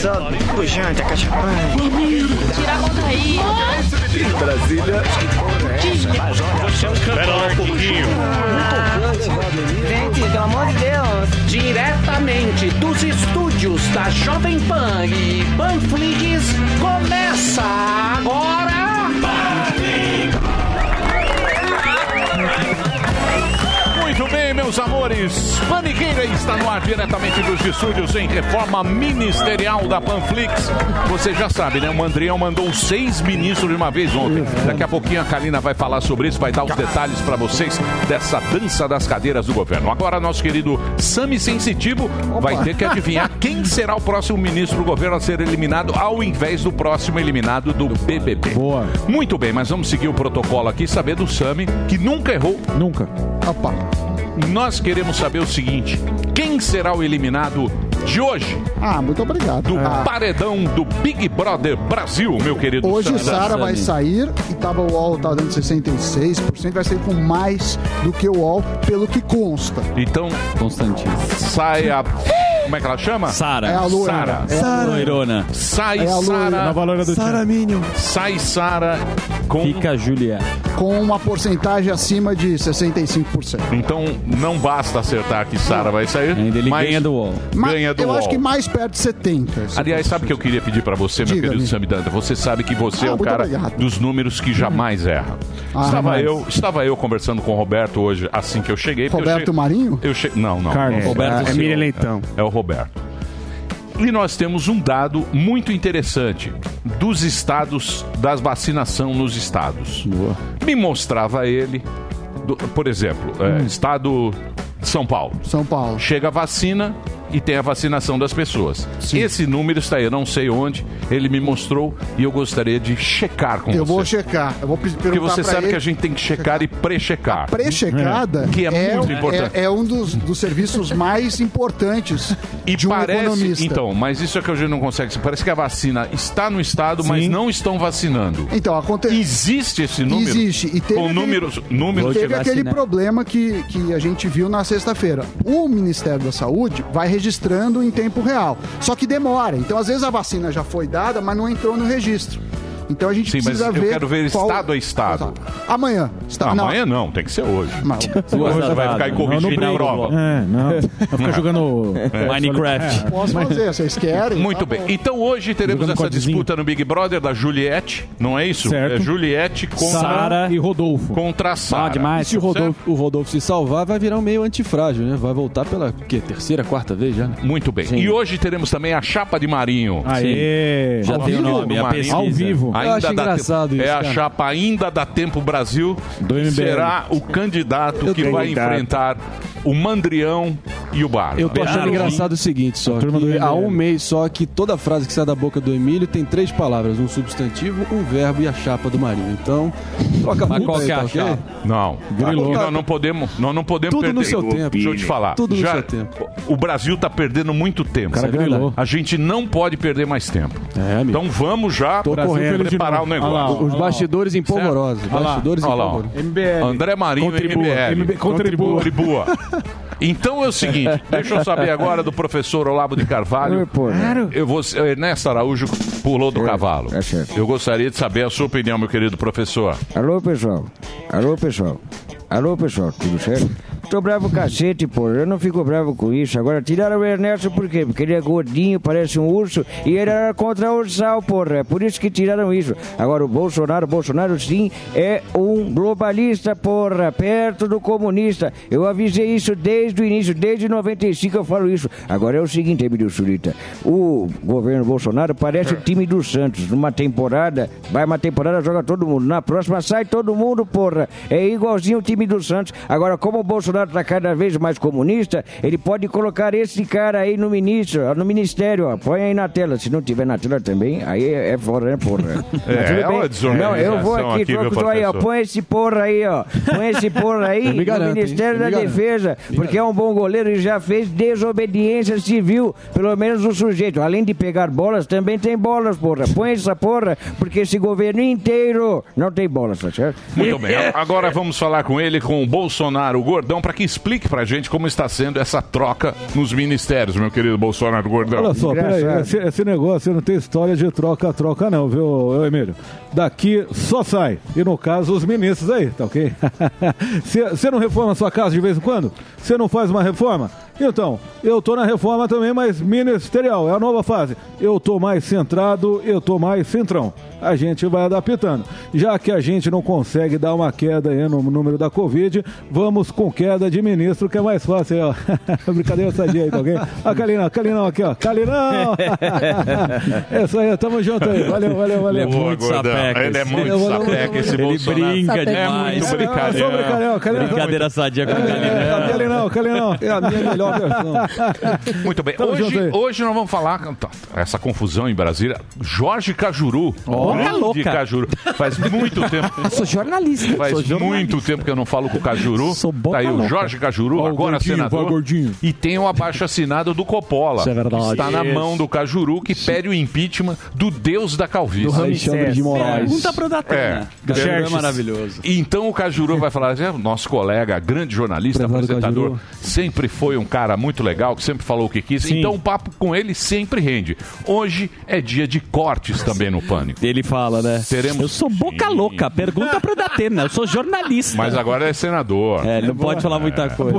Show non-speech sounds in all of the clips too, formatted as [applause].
só pujante, acachapante. Tira a mão daí. Brasília. Espera lá um pouquinho. Gente, pelo amor de Deus. Diretamente dos estúdios da Jovem Pan e Panflix, começa agora. Muito bem, meus amores. Paniqueira está no ar diretamente dos estúdios em reforma ministerial da Panflix. Você já sabe, né? O Mandrião mandou seis ministros de uma vez ontem. Daqui a pouquinho a Kalina vai falar sobre isso, vai dar os detalhes para vocês dessa dança das cadeiras do governo. Agora, nosso querido Sami Sensitivo vai ter que adivinhar [laughs] quem será o próximo ministro do governo a ser eliminado ao invés do próximo eliminado do BBB. Boa. Muito bem, mas vamos seguir o protocolo aqui e saber do Sami, que nunca errou. Nunca. Opa. Nós queremos saber o seguinte: quem será o eliminado de hoje? Ah, muito obrigado. Do Ah. paredão do Big Brother Brasil, meu querido Hoje. Sara vai sair e tava o UOL tá dando 66%, vai sair com mais do que o UOL, pelo que consta. Então, Constantino. Sai a. Como é que ela chama? Sara. É a loira. Sara. É a. Loirona. Sai É. Sara. Nova loira do Sara. Minion. Sai Sara com. Fica Juliette. Com uma porcentagem acima de 65%. Então não basta acertar que Sara vai sair. Ainda ele ganha do UOL. Mas Ganha do eu acho UOL. que mais perto de 70. se Aliás, sabe o que eu queria pedir pra você, meu querido Samidanta? Você sabe que você Ah, é o cara obrigado. dos números que jamais erra. Ah, estava, eu, estava eu conversando com o Roberto hoje, assim que eu cheguei. eu Roberto che- Marinho? Eu che... Não, não. Carlos. não. Roberto é, Silva. Miriam Leitão. É o Roberto. E nós temos um dado muito interessante dos estados, das vacinação nos estados. Me mostrava ele, do- por exemplo, é, estado de São Paulo. São Paulo. Chega a vacina e tem a vacinação das pessoas. Esse número está aí, eu não sei onde, ele me mostrou e eu gostaria de checar com Eu você. vou checar. Eu vou pe- perguntar Porque você sabe ele. que a gente tem que checar e pré-checar. Pré-checada Que é, muito importante. é, é um dos, dos serviços mais importantes E de um parece, economista. então, mas isso é que a gente não consegue. Parece que a vacina está no estado, mas não estão vacinando. Então, acontece. Existe esse número? Existe. E teve Com aquele- números, números Teve aquele problema que, que a gente viu na sexta-feira. O Ministério da Saúde vai registrando em tempo real. Só que demora. Então, às vezes, a vacina já foi dada, mas não entrou no registro. Então a gente Sim, mas precisa eu ver. quero ver qual- estado a estado. Amanhã. Está... Não, amanhã não, tem que ser hoje. Mas- [laughs] Você vai ficar aí corrigindo a prova. É, não. Vai ficar jogando É. Minecraft. Posso fazer, vocês querem? Muito Tá bem. bom. Então hoje teremos Jogando essa codezinho. disputa no Big Brother da Juliette, não é isso? Certo. É Juliette contra Sara e Rodolfo. Contra a Sara. E se o Rodolfo, o Rodolfo se salvar, vai virar um meio antifrágil, né? Vai voltar pela quê? terceira, quarta vez já, né? Muito bem. E hoje teremos também a Chapa de Marinho. Aê! Já tem o nome, a Marinho. pesquisa. Ao vivo. Eu Ainda acho dá engraçado tempo. isso, É a chapa Ainda dá Tempo Brasil. MBL. Será o candidato Eu que vai ligado. enfrentar o Mandrião e o Bar. Eu tô achando engraçado o seguinte, só que há um mês só que toda frase que sai da boca do Emílio tem três palavras, um substantivo, um verbo e a chapa do Marinho. Então, troca Mas muito qual aí, que é tá a chapa? Não. Grilou. Nós não podemos, nós não podemos Tudo perder. no seu tempo. Deixa eu te falar. Tudo no Já- seu tempo. O Brasil está perdendo muito tempo. cara grilou. A gente não pode perder mais tempo. então vamos já Tô correndo. Preparar o negócio. Os bastidores empolvorosos. Olha lá. Bastidores Olha lá, ó. empolvorosos. MBL. André Marinho, Contribua. MBL. MB- contribua. Contribua. Então é o seguinte, [laughs] deixa eu saber agora do professor Olavo de Carvalho. Eu vou, Ernesto Araújo pulou do cavalo. Eu gostaria de saber a sua opinião, meu querido professor. Alô, pessoal. Alô, pessoal. Alô, pessoal, tudo certo? Tô bravo cacete, pô. Eu não fico bravo com isso. Agora, tiraram o Ernesto por quê? Porque ele é gordinho, parece um urso, e ele era contra o ursal, porra. É por isso que tiraram isso. Agora, o Bolsonaro, Bolsonaro, sim, é um globalista, porra, perto do comunista. Eu avisei isso desde o início, desde 95 eu falo isso. Agora é o seguinte, Emílio Surita. O governo Bolsonaro parece o time do Santos. Numa temporada, vai uma temporada, joga todo mundo. Na próxima, sai todo mundo, porra. É igualzinho o time do Santos. Agora, como o Bolsonaro tá cada vez mais comunista, ele pode colocar esse cara aí no ministro, no ministério, ó. Põe aí na tela. Se não tiver na tela também, aí é, é fora, né, porra? [laughs] É, é uma Não, eu vou aqui, aqui, troco aí, ó. Põe esse porra aí, ó. Põe esse porra aí [laughs] garanto, no Ministério hein? Da. Defesa, porque é um bom goleiro e já fez desobediência civil, pelo menos o sujeito. Além de pegar bolas, também tem bolas, porra. Põe essa porra, porque esse governo inteiro não tem bolas, tá certo? Muito bem. Agora vamos falar com ele, com o Bolsonaro, o gordão, para para que explique pra gente como está sendo essa troca nos ministérios, meu querido Bolsonaro Gordão. Olha só, peraí, esse, esse negócio não tem história de troca-troca não, viu, Emílio? Daqui só sai. E no caso, os ministros aí, tá ok? [laughs] Você não reforma a sua casa de vez em quando? Você não faz uma reforma? Então, eu tô na reforma também, mas ministerial, é a nova fase. Eu tô mais centrado, eu tô mais centrão. A gente vai adaptando. Já que a gente não consegue dar uma queda aí no número da Covid, vamos com queda de ministro, que é mais fácil, ó. [laughs] Brincadeira sadia aí, tá ok? Ah, Calinão, Calinão aqui, ó. Calinão! [laughs] é isso aí, tamo junto aí. Valeu, valeu, valeu. Ele é muito sapeca. Ele é muito sapeca, esse Ele Bolsonaro. brinca É demais. muito brincalhão. Sou brincalhão, Calinão. Brincadeira sadia com o É, Calinão. Calinão, Calinão. É a minha melhor Muito bem. Tamo Hoje, hoje nós vamos falar tá, essa confusão em Brasília. Jorge Cajuru. Boca Grande louca. Cajuru. Faz muito tempo. [laughs] Eu sou jornalista. Faz Sou jornalista. muito tempo que eu não falo com o Cajuru. Sou boca tá aí o louca. Jorge Cajuru, Ó, o agora gordinho, senador. o gordinho. E tem o abaixo assinado do Coppola. Isso é verdade. Está na Isso. mão do Cajuru que pede o impeachment do deus da calvície. Alexandre de Moraes. Pergunta pro Datena. É. É maravilhoso. Então o Cajuru vai falar "É, nosso colega, grande jornalista, apresentador, sempre foi um cara muito legal, que sempre falou o que quis. Então o papo com ele sempre rende. Hoje é dia de cortes também no Pânico. Ele fala, né? Teremos- Eu sou boca Sim. louca. Pergunta pro Datena. Eu sou jornalista. Mas agora é senador. É, ele não pode falar muita coisa.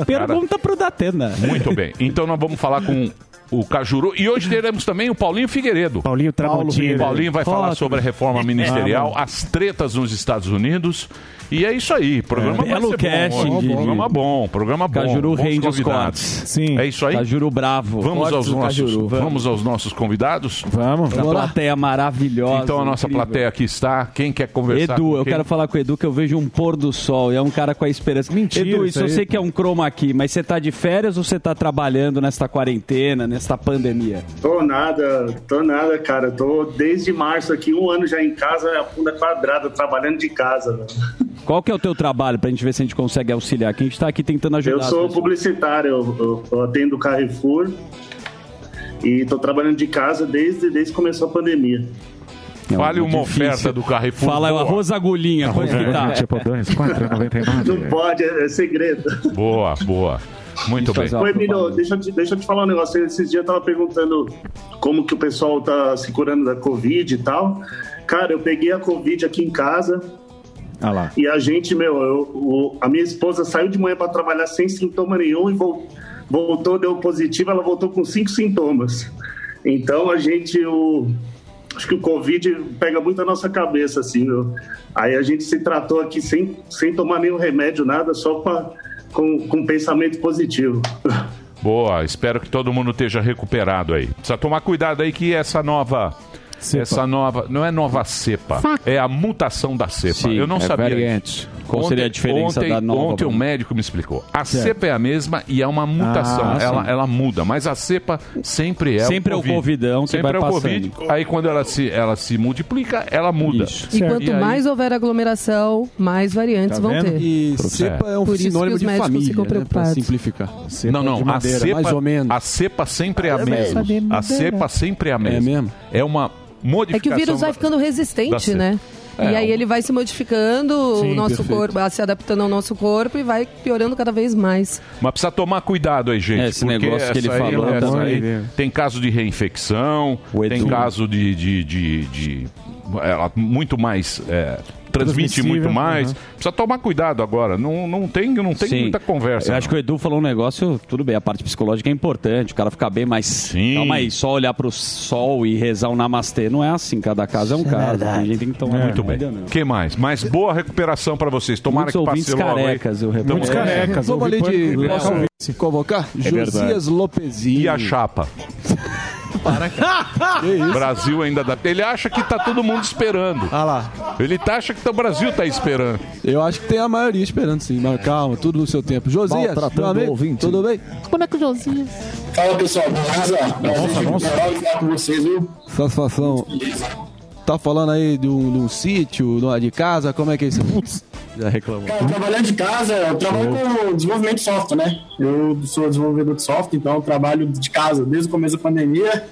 É, Pergunta pro Datena. Muito bem. Então nós vamos falar com o Cajuru. E hoje teremos também o Paulinho Figueiredo. Paulinho O Tramontina. Paulinho vai falar Ótimo. sobre a reforma ministerial, as tretas nos Estados Unidos. E é isso aí. Programa vai Belo casting bom. de- Programa bom, programa bom. Cajuru Bons rende os convidados. cortes. Sim. É isso aí? Cajuru bravo. Vamos aos, nossos, Cajuru, vamos. aos nossos convidados? Vamos. Uma plateia maravilhosa. Então a nossa incrível. plateia aqui está. Quem quer conversar Edu, eu quero falar com o Edu que eu vejo um pôr do sol e é um cara com a esperança. Mentira, Edu, isso isso eu sei que é um croma aqui, mas você tá de férias ou você tá trabalhando nesta quarentena, nesta pandemia? Tô nada, tô nada, cara. Tô desde março aqui, um ano já em casa, a funda quadrada, trabalhando de casa. velho. Qual que é o teu trabalho pra gente ver se a gente consegue auxiliar? Que a gente tá aqui tentando ajudar. Eu sou publicitário, eu, eu, eu atendo o Carrefour e tô trabalhando de casa desde, desde que começou a pandemia. É Fale uma difícil. oferta do Carrefour. Fala, é o boa. arroz agulhinha, quanto que tá? Tipo 2, 4,99. Não pode, é, é segredo. Boa, boa. Muito bem. Oi, deixa, eu te- deixa eu te falar um negócio. Esses dias eu tava perguntando como que o pessoal tá se curando da Covid e tal. Cara, eu peguei a Covid aqui em casa, Ah lá. E a gente, meu, eu- o- a minha esposa saiu de manhã para trabalhar sem sintoma nenhum e vol- voltou, deu positivo, ela voltou com cinco sintomas. Então a gente, o, acho que o Covid pega muito a nossa cabeça, assim, meu. Aí a gente se tratou aqui sem, sem tomar nenhum remédio, nada, só pra, com, com pensamento positivo. Boa, espero que todo mundo esteja recuperado aí. Precisa tomar cuidado aí que essa nova. Essa nova. Não é nova cepa, é a mutação da cepa. Sim, Eu não é sabia. variante. isso. Qual seria a diferença ontem, da nova Ontem o médico me explicou. A cepa é a mesma e é uma mutação. Ah, ela, ela muda, mas a cepa sempre é Sempre é o Covid. covidão que sempre vai é o passando. Covid. Aí quando ela se, ela se multiplica, ela muda. E quanto aí- mais houver aglomeração, mais variantes Tá vão ter. E cepa é um Por isso que sinônimo de família, ficam né, pra preocupados. simplificar. Não, não, a madeira, cepa, mais ou menos. a cepa sempre é a É mesma. A cepa sempre é a mesma. mesmo? É uma É modificação. que o vírus vai ficando resistente, cepa. É, e aí ele vai se modificando, Sim, o nosso perfeito. corpo, se adaptando ao nosso corpo e vai piorando cada vez mais. Mas precisa tomar cuidado aí, gente. É, esse porque negócio que ele aí- falou também. aí tem caso de reinfecção, tem caso de. de, de, de- ela muito mais. é, transmite muito mais. uhum. Precisa tomar cuidado agora. Não, não tem, não tem Sim. muita conversa. Eu acho que o Edu falou um negócio, tudo bem, a parte psicológica é importante, o cara ficar bem, mas Sim. calma aí, só olhar pro sol e rezar um namastê, não é assim, cada caso é um caso, tem gente tem que tomar Muito bem. cuidado. O que mais? Mas boa recuperação pra vocês. Tomara Muitos que passe logo aí. carecas, eu repito. Muitos carecas. Vamos ali de se convocar? É. Josias Lopezinho. E a chapa? [laughs] Para, cara. [laughs] Que isso? Brasil ainda dá. Ele acha que tá todo mundo esperando. Ah lá. Ele tá, acha que tá- o Brasil tá esperando. Eu acho que tem a maioria esperando sim, mas calma, tudo no seu tempo. Josias, Maltratando meu amigo, o ouvinte. tudo bem? Boneco Josias. Fala pessoal, beleza? Prazer de falar com vocês, viu? Satisfação. Tá falando aí de um, de um sítio, de casa, como é que é isso? Putz, já reclamou. Cara, trabalhando de casa, eu trabalho com desenvolvimento de software, né? Eu sou desenvolvedor de software, então eu trabalho de casa desde o começo da pandemia.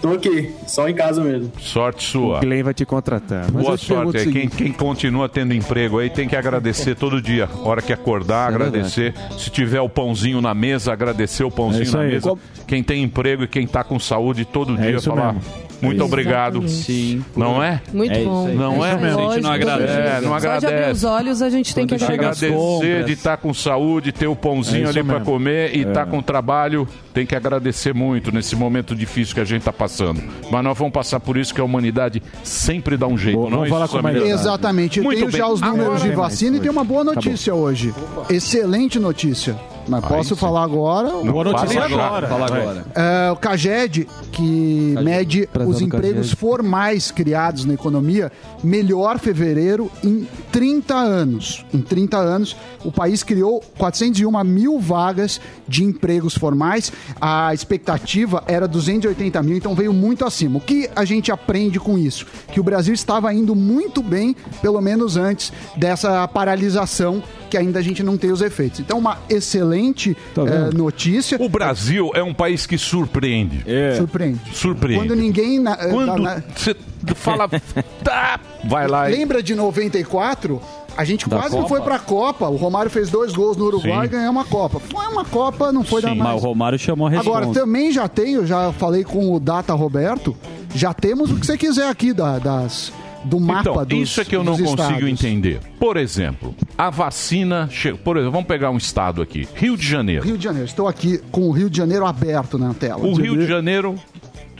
Tô aqui, só em casa mesmo. Sorte sua. O Glenn vai te contratar. Mas Boa sorte. aí. Quem, quem continua tendo emprego aí tem que agradecer todo dia. Hora que acordar, É agradecer. Se tiver o pãozinho na mesa, agradecer o pãozinho É na aí. mesa. Qual- Quem tem emprego e quem tá com saúde todo É dia falar. mesmo. Muito obrigado. Sim. Não é? Muito É bom. Não é? Se a gente não agradece. É, não Só de abrir agradece. os olhos a gente tem que Quando chega agradecer. Agradecer de estar com saúde, ter o pãozinho É ali para mesmo. comer e É. estar com trabalho, tem que agradecer muito nesse momento difícil que a gente está passando. Mas nós vamos passar por isso que a humanidade sempre dá um jeito, Vamos não é falar isso, com Samir? Exatamente. Eu Muito tenho bem. já os números Agora- de vacina e tem uma boa notícia hoje. Excelente notícia. Mas posso sim. falar agora? Boa notícia agora. Fala agora. É, o CAGED, que mede prezado os empregos CAGED. formais criados na economia, melhor fevereiro em 30 anos. Em 30 anos, o país criou 401 mil vagas de empregos formais. A expectativa era 280 mil, então veio muito acima. O que a gente aprende com isso? Que o Brasil estava indo muito bem, pelo menos antes dessa paralisação que ainda a gente não tem os efeitos. Então, uma excelente Tá eh, notícia. O Brasil é um país que surpreende. É. Surpreende. Surpreende. Quando ninguém. na- eh, Quando na- você fala, [laughs] tá, vai lá e... Lembra de 94? A gente Da quase não Copa? foi pra Copa. O Romário fez dois gols no Uruguai Sim. e ganhou uma Copa. Foi uma Copa, não foi da Mas o mais. Romário chamou a resposta. Agora, também já tem, eu já falei com o Data Roberto, já temos o que você quiser aqui da- das, do mapa Então, dos isso é que eu não consigo estados. entender. Por exemplo, a vacina... Che... Por exemplo, vamos pegar um estado aqui. Rio de Janeiro. Rio de Janeiro. Estou aqui com o Rio de Janeiro aberto na tela. O Rio de Janeiro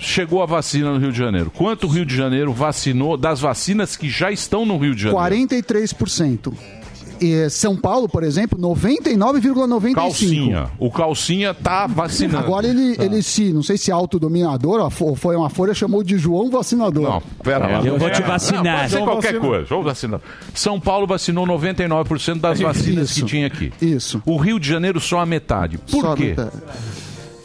chegou a vacina no Rio de Janeiro. Quanto o Rio de Janeiro vacinou das vacinas que já estão no Rio de Janeiro? 43%. E São Paulo, por exemplo, 99,95%. Calcinha. O Calcinha tá vacinando. Agora ele, ele se, não sei se é autodominador ou fo- foi uma folha, chamou de João Vacinador. Não, pera lá. Eu vou te É, vacinar. Não, pode ser qualquer vacinar. coisa. Vamos vacinar. São Paulo vacinou 99% das [laughs] vacinas Isso. que tinha aqui. Isso. O Rio de Janeiro só a metade. Por Só quê? metade.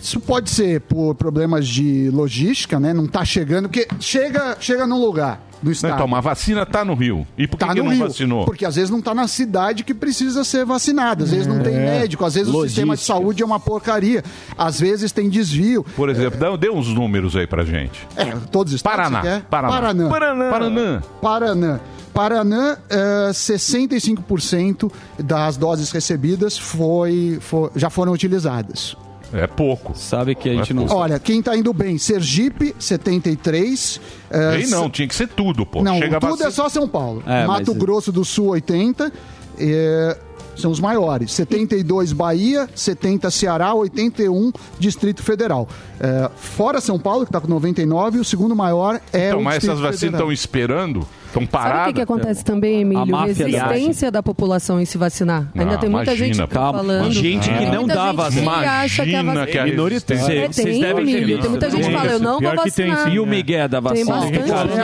Isso pode ser por problemas de logística, né? Não tá chegando, porque chega, chega num lugar do estado. Então, mas a vacina tá no Rio. E por que, Tá que no não Rio, vacinou? porque às vezes não tá na cidade que precisa ser vacinada, às vezes não tem médico, às vezes o sistema de saúde é uma porcaria, às vezes tem desvio. Por exemplo, dá, dê uns números aí pra gente. É, todos os estados, Paraná. Paraná. Paraná. Paraná. Paraná. Paraná. Paraná, eh, 65% das doses recebidas foi, foi- já foram utilizadas. É pouco. Sabe que a gente não... Olha, quem tá indo bem, Sergipe, 73. eh, Ei, não, tinha que ser tudo, pô. Não, Chega a tudo vacina- é só São Paulo. É, Mato mas- Grosso do Sul, 80. eh, são os maiores. 72 Bahia, 70 Ceará, 81 Distrito Federal. Eh, fora São Paulo, que está com 99, o segundo maior é Então, o mas Distrito essas vacinas Federal. estão esperando? Estão Sabe o paradas? que, que acontece também, Emílio? da Resistência da população em se vacinar. Ainda Não, tem muita imagina, gente calma. falando. Gente que Tem não muita dá gente vacina. que acha que a Imagina vacina... que a Minoritariamente. resistência- É, Vocês tem, devem ter visto. Tem muita gente que fala, eu não vou vacinar. E o Miguel da vacina?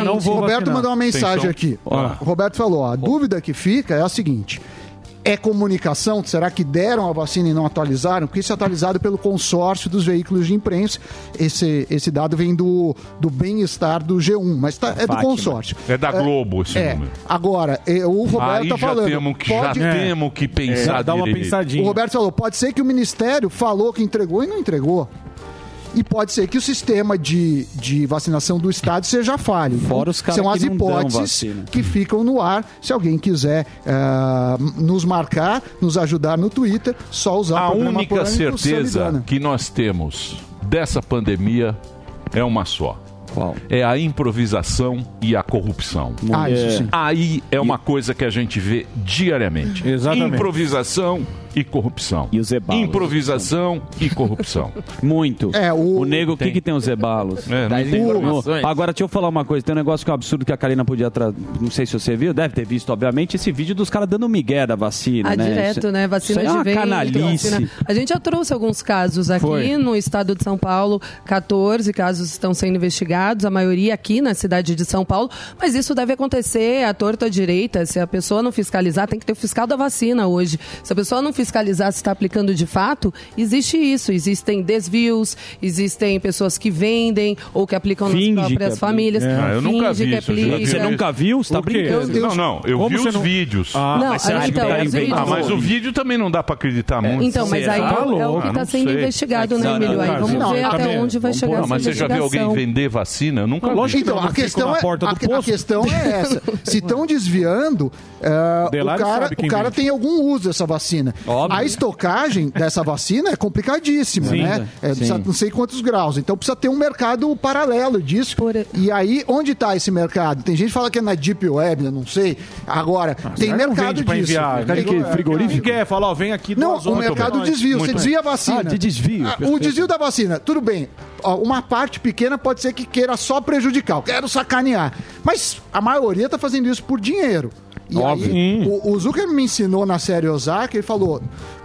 não Roberto mandou uma mensagem aqui. Ah. O Roberto falou: a dúvida que fica é a seguinte. É comunicação? Será que deram a vacina e não atualizaram? Porque isso é atualizado pelo consórcio dos veículos de imprensa. Esse, esse dado vem do, do bem-estar do G1, mas tá- é do Fátima. consórcio. É da Globo esse É. número. Agora, eh, o Roberto Aí tá já falando. temos que, pode- já temos que pensar Dá uma direito. O pensadinha. Roberto falou: pode ser que o Ministério falou que entregou e não entregou. E pode ser que o sistema de, de vacinação do Estado seja falho. Fora os caras São que as dão hipóteses que ficam no ar. Se alguém quiser ah, nos marcar, nos ajudar no Twitter, só usar A o programa única Polêmico certeza Samidana. que nós temos dessa pandemia é uma só. Qual? É a improvisação e a corrupção. Ah, isso sim. Aí é uma coisa que a gente vê diariamente. Exatamente. Improvisação e corrupção. E os zebalos. Improvisação e corrupção. [laughs] Muito. É, o- O nego, o que, que tem os zebalos? É, O- Agora, deixa eu falar uma coisa. Tem um negócio que é um absurdo que a Karina podia trazer. Não sei se você viu, deve ter visto, obviamente, esse vídeo dos caras dando migué da vacina, Ah, né? direto, né? Vacina isso é de uma ventre, canalice. vacina- A gente já trouxe alguns casos aqui Foi. no estado de São Paulo. 14 casos estão sendo investigados, a maioria aqui na cidade de São Paulo. Mas isso deve acontecer à torta à direita. Se a pessoa não fiscalizar, tem que ter o fiscal da vacina hoje. Se a pessoa não fiscalizar se está aplicando de fato, existe isso. Existem desvios, existem pessoas que vendem ou que aplicam Finge nas próprias famílias. É. Ah, eu nunca vi isso. Você nunca viu? Você tá quê? brincando? Não, não, eu Como vi os não- vídeos. Ah, Não, mas você acha então, que tá os vídeos- Ah, mas o vídeo também não dá pra acreditar muito. Então, mas aí é o que Ah, está sendo sei. investigado, né, Emílio? Aí vamos ver até onde vai chegar mas você já viu alguém vender vacina? Eu nunca vi. então, a questão, é, a, que- a questão é essa. Se [laughs] estão desviando, é, o cara, o cara tem algum uso dessa vacina. A estocagem dessa vacina é complicadíssima, Sim. né? É, precisa não sei quantos graus. Então precisa ter um mercado paralelo disso. E aí, onde está esse mercado? Tem gente que fala que é na Deep Web, eu não sei. Agora, tem Cara, não mercado disso. enviar. Cara, que frigorífico? Quer falar, ó, vem aqui Não, o mercado bem. desvio. Você Muito desvia a vacina. Ah, de desvio. Ah, o desvio da vacina, tudo bem. Uma parte pequena pode ser que queira só prejudicar. Eu quero sacanear. Mas a maioria tá fazendo isso por dinheiro. E Óbvio. aí, o, o Zucker me ensinou na série Ozark, ele falou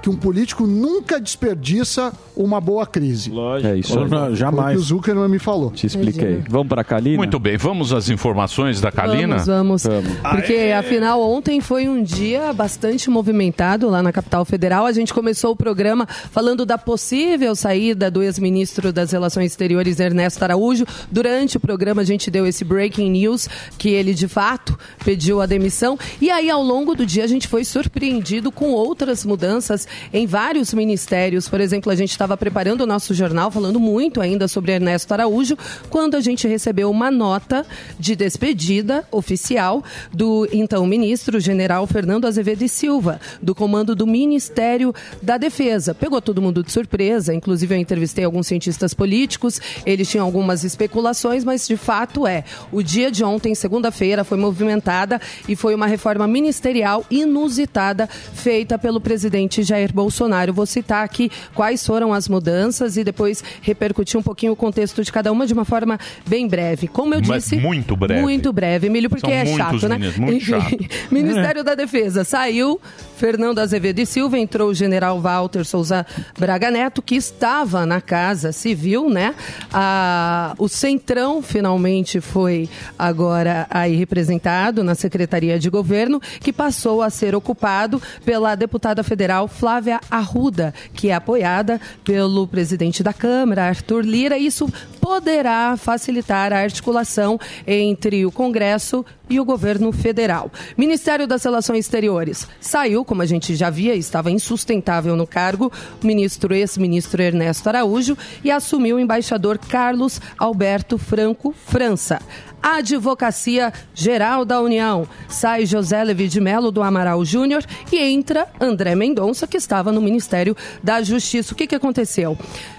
que um político nunca desperdiça uma boa crise. É isso aí. Foi o que o Zuckerman me falou. Te expliquei. Vamos pra Kalina? Muito bem, vamos às informações da Kalina? Vamos, vamos. Porque, afinal, ontem foi um dia bastante movimentado lá na capital federal. A gente começou o programa falando da possível saída do ex-ministro das Relações Exteriores, Ernesto Araújo. Durante o programa, a gente deu esse breaking news que ele, de fato, pediu a demissão. E aí, ao longo do dia, a gente foi surpreendido com outras mudanças em vários ministérios. Por exemplo, a gente estava preparando o nosso jornal, falando muito ainda sobre Ernesto Araújo, quando a gente recebeu uma nota de despedida oficial do então ministro general Fernando Azevedo e Silva, do comando do Ministério da Defesa. Pegou todo mundo de surpresa, inclusive eu entrevistei alguns cientistas políticos, eles tinham algumas especulações, mas de fato é. O dia de ontem, segunda-feira, foi movimentada e foi uma reforma ministerial inusitada feita pelo presidente Jair Bolsonaro. Vou citar aqui quais foram as mudanças e depois repercutir um pouquinho o contexto de cada uma de uma forma bem breve. Como eu Mas disse. muito breve. Muito breve, Emílio, porque São é chato, né? muito chato. [laughs] Ministério da Defesa saiu. Fernando Azevedo e Silva entrou o general Walter Souza Braga Neto, que estava na Casa Civil, né? Ah, o Centrão finalmente foi agora aí representado na Secretaria de Governo, que passou a ser ocupado pela deputada federal Flávia Arruda, que é apoiada pelo presidente da Câmara, Arthur Lira. Isso poderá facilitar a articulação entre o Congresso e o governo federal. Ministério das Relações Exteriores saiu, como a gente já via, estava insustentável no cargo, o ministro ex-ministro Ernesto Araújo e assumiu o embaixador Carlos Alberto Franco França. Advocacia Geral da União sai José Levi de Melo do Amaral Júnior e entra André Mendonça, que estava no Ministério da Justiça. O que, que aconteceu?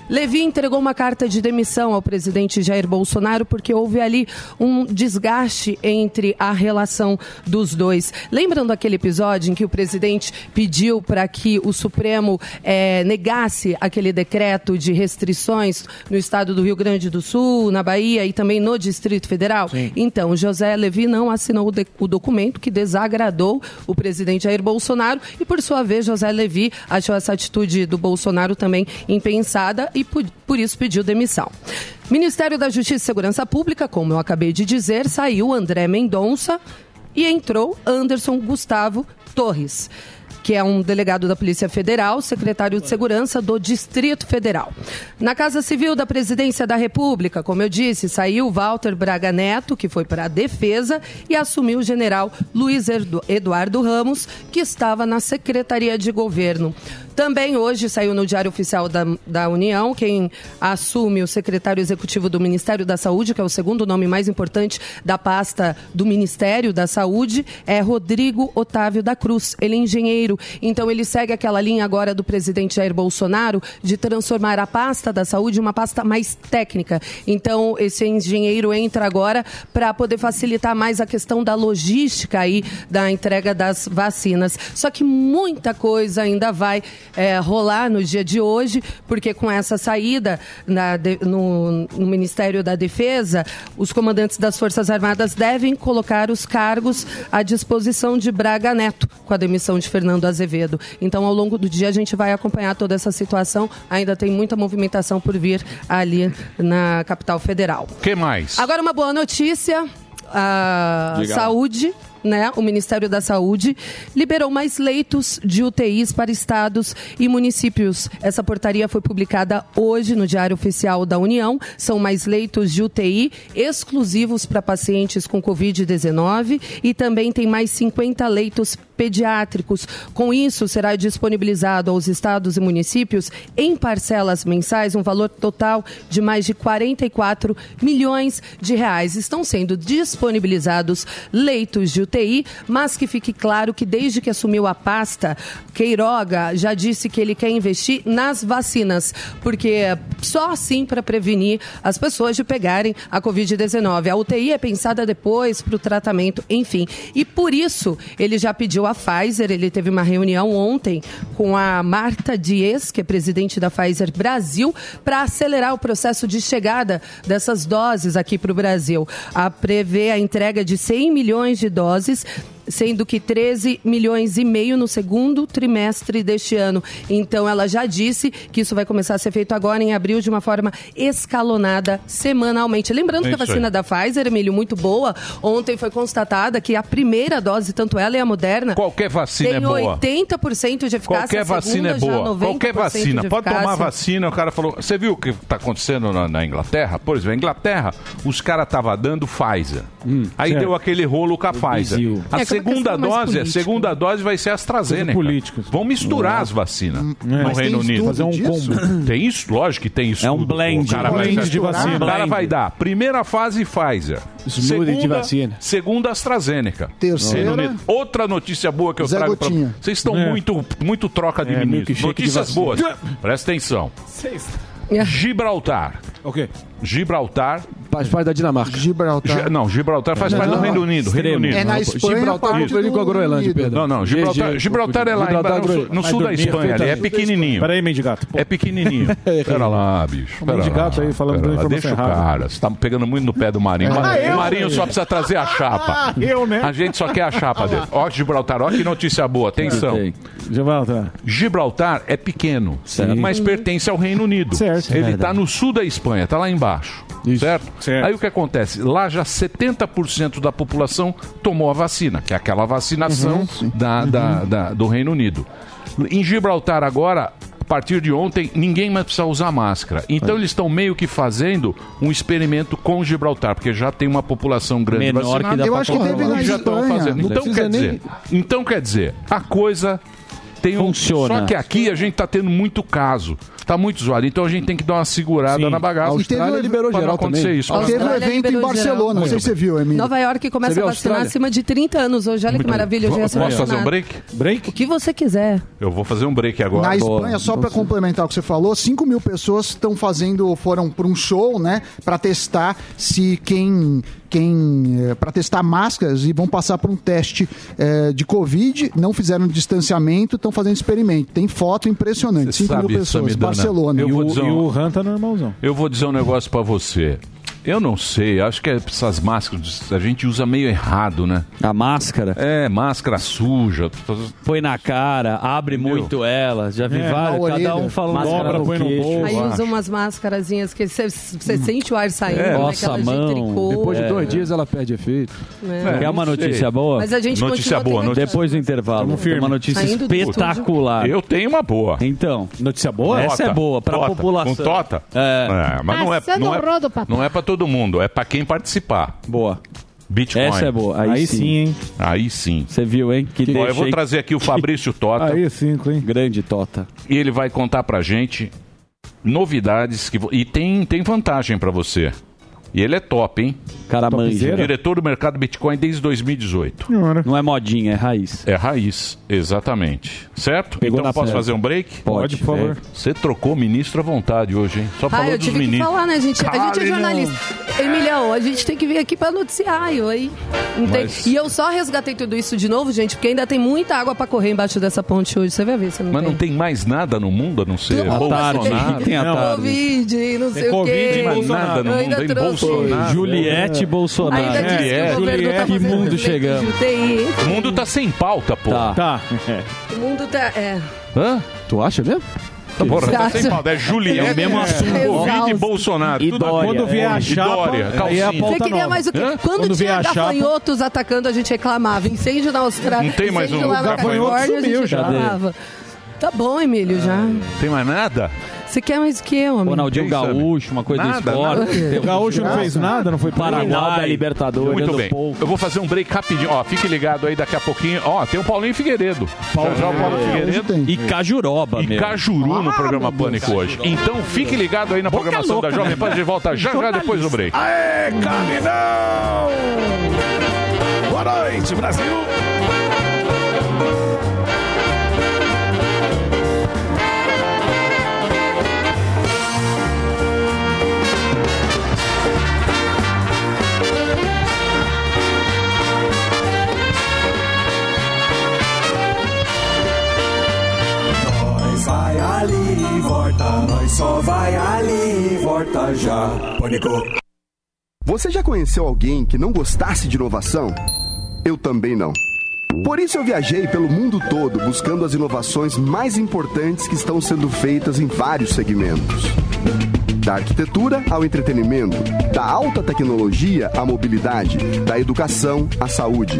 Levi entregou uma carta de demissão ao presidente Jair Bolsonaro porque houve ali um desgaste entre a relação dos dois. Lembrando aquele episódio em que o presidente pediu para que o Supremo eh, negasse aquele decreto de restrições no estado do Rio Grande do Sul, na Bahia e também no Distrito Federal? Então, José Levi não assinou o, de- o documento que desagradou o presidente Jair Bolsonaro e, por sua vez, José Levi achou essa atitude do Bolsonaro também impensada e, por, por isso, pediu demissão. Ministério da Justiça e Segurança Pública, como eu acabei de dizer, saiu André Mendonça e entrou Anderson Gustavo Torres que é um delegado da Polícia Federal, secretário de Segurança do Distrito Federal. Na Casa Civil da Presidência da República, como eu disse, saiu Walter Braga Neto, que foi para a Defesa, e assumiu o general Luiz Eduardo Ramos, que estava na Secretaria de Governo. Também hoje saiu no Diário Oficial da, da União quem assume o secretário executivo do Ministério da Saúde, que é o segundo nome mais importante da pasta do Ministério da Saúde, é Rodrigo Otávio da Cruz. Ele é engenheiro, então ele segue aquela linha agora do presidente Jair Bolsonaro de transformar a pasta da saúde em uma pasta mais técnica. Então esse engenheiro entra agora para poder facilitar mais a questão da logística aí da entrega das vacinas. Só que muita coisa ainda vai é, rolar no dia de hoje, porque com essa saída na de- no, no Ministério da Defesa, os comandantes das Forças Armadas devem colocar os cargos à disposição de Braga Neto, com a demissão de Fernando Azevedo. Então, ao longo do dia, a gente vai acompanhar toda essa situação. Ainda tem muita movimentação por vir ali na capital federal. O que mais? Agora, uma boa notícia. A saúde né, o Ministério da Saúde liberou mais leitos de UTIs para estados e municípios. Essa portaria foi publicada hoje no Diário Oficial da União. São mais leitos de UTI exclusivos para pacientes com Covid-19 e também tem mais 50 leitos pediátricos. Com isso, será disponibilizado aos estados e municípios, em parcelas mensais, um valor total de mais de 44 milhões de reais. Estão sendo disponibilizados leitos de UTI, mas que fique claro que desde que assumiu a pasta, Queiroga já disse que ele quer investir nas vacinas, porque só assim para prevenir as pessoas de pegarem a Covid-19. A UTI é pensada depois para o tratamento, enfim. E por isso ele já pediu a Pfizer, ele teve uma reunião ontem com a Marta Dias, que é presidente da Pfizer Brasil, para acelerar o processo de chegada dessas doses aqui para o Brasil. A prevê a entrega de 100 milhões de doses doses sendo que 13 milhões e meio no segundo trimestre deste ano. Então ela já disse que isso vai começar a ser feito agora em abril de uma forma escalonada semanalmente. Lembrando É que a isso aí. vacina da Pfizer, Emílio, muito boa. Ontem foi constatada que a primeira dose, tanto ela e a Moderna, Qualquer vacina tem é boa. 80% de eficácia. Qualquer a vacina é segunda já boa. 90% Qualquer vacina. de Pode tomar vacina. O cara falou. Você viu o que está acontecendo na, na Inglaterra? Por exemplo, na Inglaterra, os caras estavam dando Pfizer. Aí certo. deu aquele rolo com a Pfizer. bizil. A É, segunda questão mais dose, a segunda dose vai ser AstraZeneca. Vão misturar as vacinas no Mas tem Reino Unido. Fazer um combo. [laughs] Tem isso, lógico que tem isso. É um blend. O cara, Um vai, blend de vacina. o cara vai dar primeira fase Pfizer. Smoothie de segunda, vacina. Segunda AstraZeneca. Terceira-. Outra notícia boa que eu Zé trago pra Gotinha. vocês estão É. muito, muito troca de É, ministros. de Notícias vacina. boas. Presta atenção. Gibraltar. O quê? Gibraltar. Faz parte da Dinamarca. Gibraltar. Gi- não, Gibraltar faz Não, parte do. Reino Unido. Reino. Unido. É na Espanha, Gibraltar parte do com a Groenlândia. Pedro. Não, não, Gibraltar, GG, Gibraltar é lá Gibraltar, em, no, sul- no sul da Espanha, ali, é pequenininho. Peraí, mendigato. É pequenininho. [laughs] Pera lá, bicho. Pera mendigato aí falando pera lá. Deixa o cara. Você tá pegando muito no pé do Marinho. Ah, o? Marinho só precisa trazer a chapa. Ah, eu, né? A gente só quer a chapa dele. Ó, Gibraltar, ó que notícia boa. Atenção. Gibraltar. Gibraltar é pequeno, mas pertence ao Reino Unido. Certo. Ele É está verdade. no sul da Espanha, está lá embaixo. Certo? Certo. Aí o que acontece? Lá já 70% da população tomou a vacina, que é aquela vacinação da, da- da- do Reino Unido. Em Gibraltar agora. A partir de ontem, ninguém mais precisa usar máscara. Então, eles estão meio que fazendo um experimento com Gibraltar, porque já tem uma população grande Menor que vacinada. dá Eu acho que teve na já estão fazendo. Não Então quer, nem- dizer, então quer dizer, a coisa tem um. Funciona. Só que aqui a gente tá tendo muito caso. Tá muito zoado. Então a gente tem que dar uma segurada na bagaça. E teve Austrália o- liberou geral acontecer também. isso. Teve um evento em liberou geral. Barcelona, não sei se você viu, Emílio. Nova York começa a a vacinar Austrália? acima de 30 anos hoje. Olha que maravilha. Eu já ia ser Posso fazer um break? Break? O que você quiser. Eu vou fazer um break agora. Na Espanha, só para complementar o que você falou, 5 mil pessoas estão fazendo, foram para um show, né, para testar se quem, quem para testar máscaras e vão passar por um teste eh, de Covid, não fizeram distanciamento, estão fazendo experimento. Tem foto impressionante, Você 5 mil sabe, pessoas, Samidana, Barcelona. eu E o, dizer e o Han tá normalzão. Eu vou dizer um negócio pra você. Eu não sei, acho que essas máscaras a gente usa meio errado, né? A máscara. É, máscara suja. Põe na cara, abre muito ela. Já vi É, vários, na cada orelha. um falando Dobra, máscara põe no bolso. Aí acho. usa umas máscarazinhas que você você sente o ar saindo, É, né? nossa, a mão. Depois de É. dois dias ela perde efeito. né? Quer uma não sei. notícia boa? Mas a gente Notícia boa, notícia- Depois do intervalo. Tem uma notícia Saindo do espetacular. Eu tenho uma boa. Então, Notícia boa? Essa é boa, pra Tota. população. Com Tota? É. mas não é, Passando não, é, rodo, papai. não é pra todo mundo, é pra quem participar. boa. Bitcoin. Essa é boa. Aí, Aí, sim. sim, hein? Aí sim. Você viu, hein? Que Ó, eu vou trazer aqui o Fabrício [laughs] Tota Aí cinco, hein? Grande Tota. e ele vai contar pra gente novidades que e tem tem vantagem pra você. E ele é top, hein? Cara manja. Diretor do mercado Bitcoin desde 2018. Senhora. Não é modinha, é raiz. É raiz, exatamente. Certo? Pegou então na posso fazer um break? Pode, por favor. velho. Você trocou ministro à vontade hoje, hein? Só Ah, falou eu dos tive que ministros. falar, né, gente? A gente é jornalista. Emilhão, a gente tem que vir aqui pra noticiário aí. Não tem- Mas- E eu só resgatei tudo isso de novo, gente, porque ainda tem muita água pra correr embaixo dessa ponte hoje. Você vai ver se não Mas tem. não tem mais nada no mundo a não ser tarde. Bolsonaro. Tem a tarde. Covid, não sei o Covid, quê. mas nada no Eu mundo, ainda tem trouxe- Bolsonaro. Juliette Bolsonaro. Ainda disse que Juliette, o governo tá Juliette, fazendo mundo chegamos. UTI. O mundo tá sem pauta, pô. Tá. Tá. O mundo tá... É. Hã? Tu acha mesmo? Porra, Você tá sem pauta. É Juliette, É o mesmo assunto. Covid e. Bolsonaro. E tudo Dória. Quando vier a chapa, Dória, é calcinha. Você queria mais o quê? Hã? Quando, Quando tinha a chapa- gafanhotos atacando, a gente reclamava. Incêndio na Austrália. Não tem mais um na gafanhoto sumiu já. reclamava. Tá bom, Emílio, já. Tem mais nada? Você quer mais o que, homem? Ronaldinho? Gaúcho, uma coisa Nada, do esporte. nada. O Gaúcho não fez nada, não foi Paraguai, Libertadores, Muito bem. pouco. Eu vou fazer um break rapidinho. Ó, fique ligado aí daqui a pouquinho. Ó, tem o Paulinho Figueiredo. já já o Paulo Figueiredo. tem. E Cajuroba, E meu. Cajuru no programa Pânico hoje. Então fique ligado aí na programação da Jovem Pan. A gente volta já já depois do break. Aê, Caminão! Boa noite, Brasil! Volta, nós só vai ali e volta já. Pânico. Você já conheceu alguém que não gostasse de inovação? Eu também não. Por isso eu viajei pelo mundo todo buscando as inovações mais importantes que estão sendo feitas em vários segmentos. Da arquitetura ao entretenimento, da alta tecnologia à mobilidade, da educação à saúde.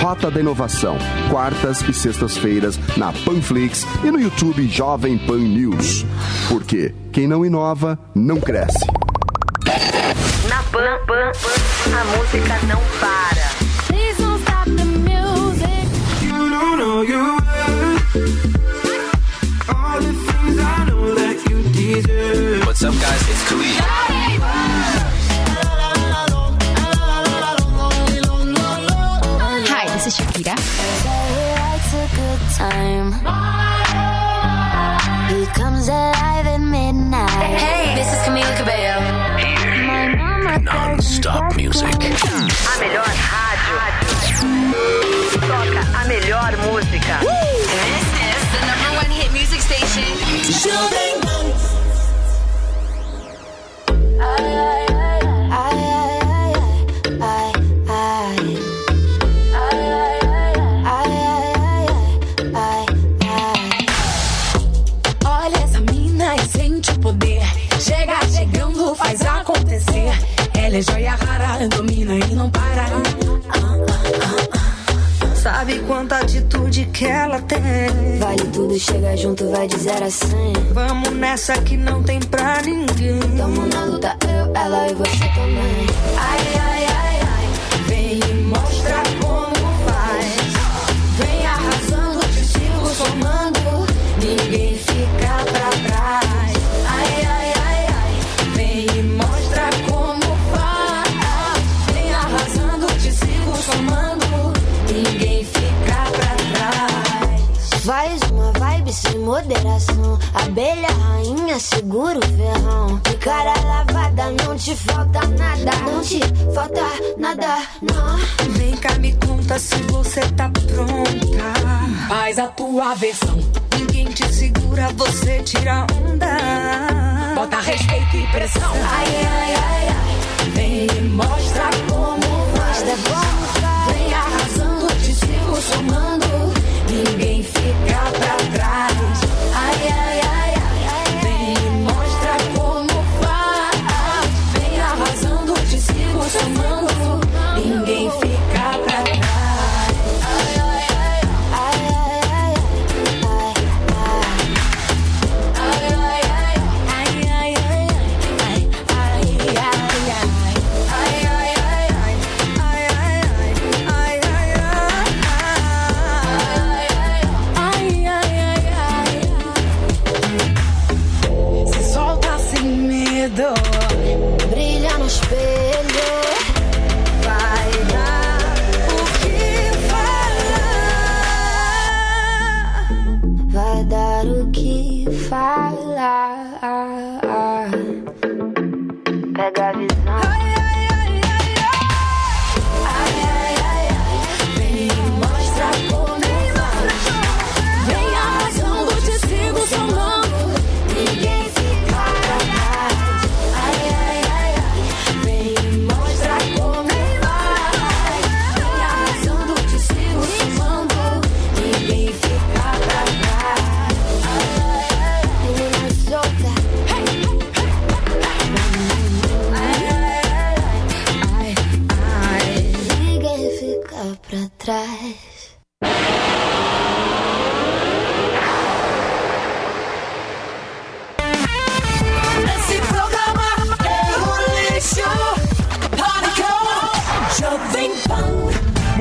Rota da Inovação, quartas e sextas-feiras na Panflix e no YouTube Jovem Pan News. Porque quem não inova não cresce. Na Pan, Pan, a música não para. Please don't stop the music. You don't know you time. He comes alive at midnight. Hey, this is Camila Cabello. My mama Non-stop music. A melhor rádio. Toca a melhor música. This is the number one hit music station. Olha acontecer. Ela é joia rara, domina e não para. Sabe quanta atitude que ela tem? Vale tudo, chega junto, vai de 0 a 100. Vamos nessa que não tem pra ninguém. Tamo na luta, eu, ela e você também. Ai, ai, ai. Faz uma vibe sem moderação. Abelha rainha, segura o ferrão. De cara lavada, não te falta nada. Não te falta nada, não. Vem cá, me conta se você tá pronta. Faz a tua versão. Ninguém te segura, você tira onda. Bota respeito e pressão. Ai, ai, ai, ai. Vem e mostra como faz. Vem arrasando, somando. Ninguém fica pra trás.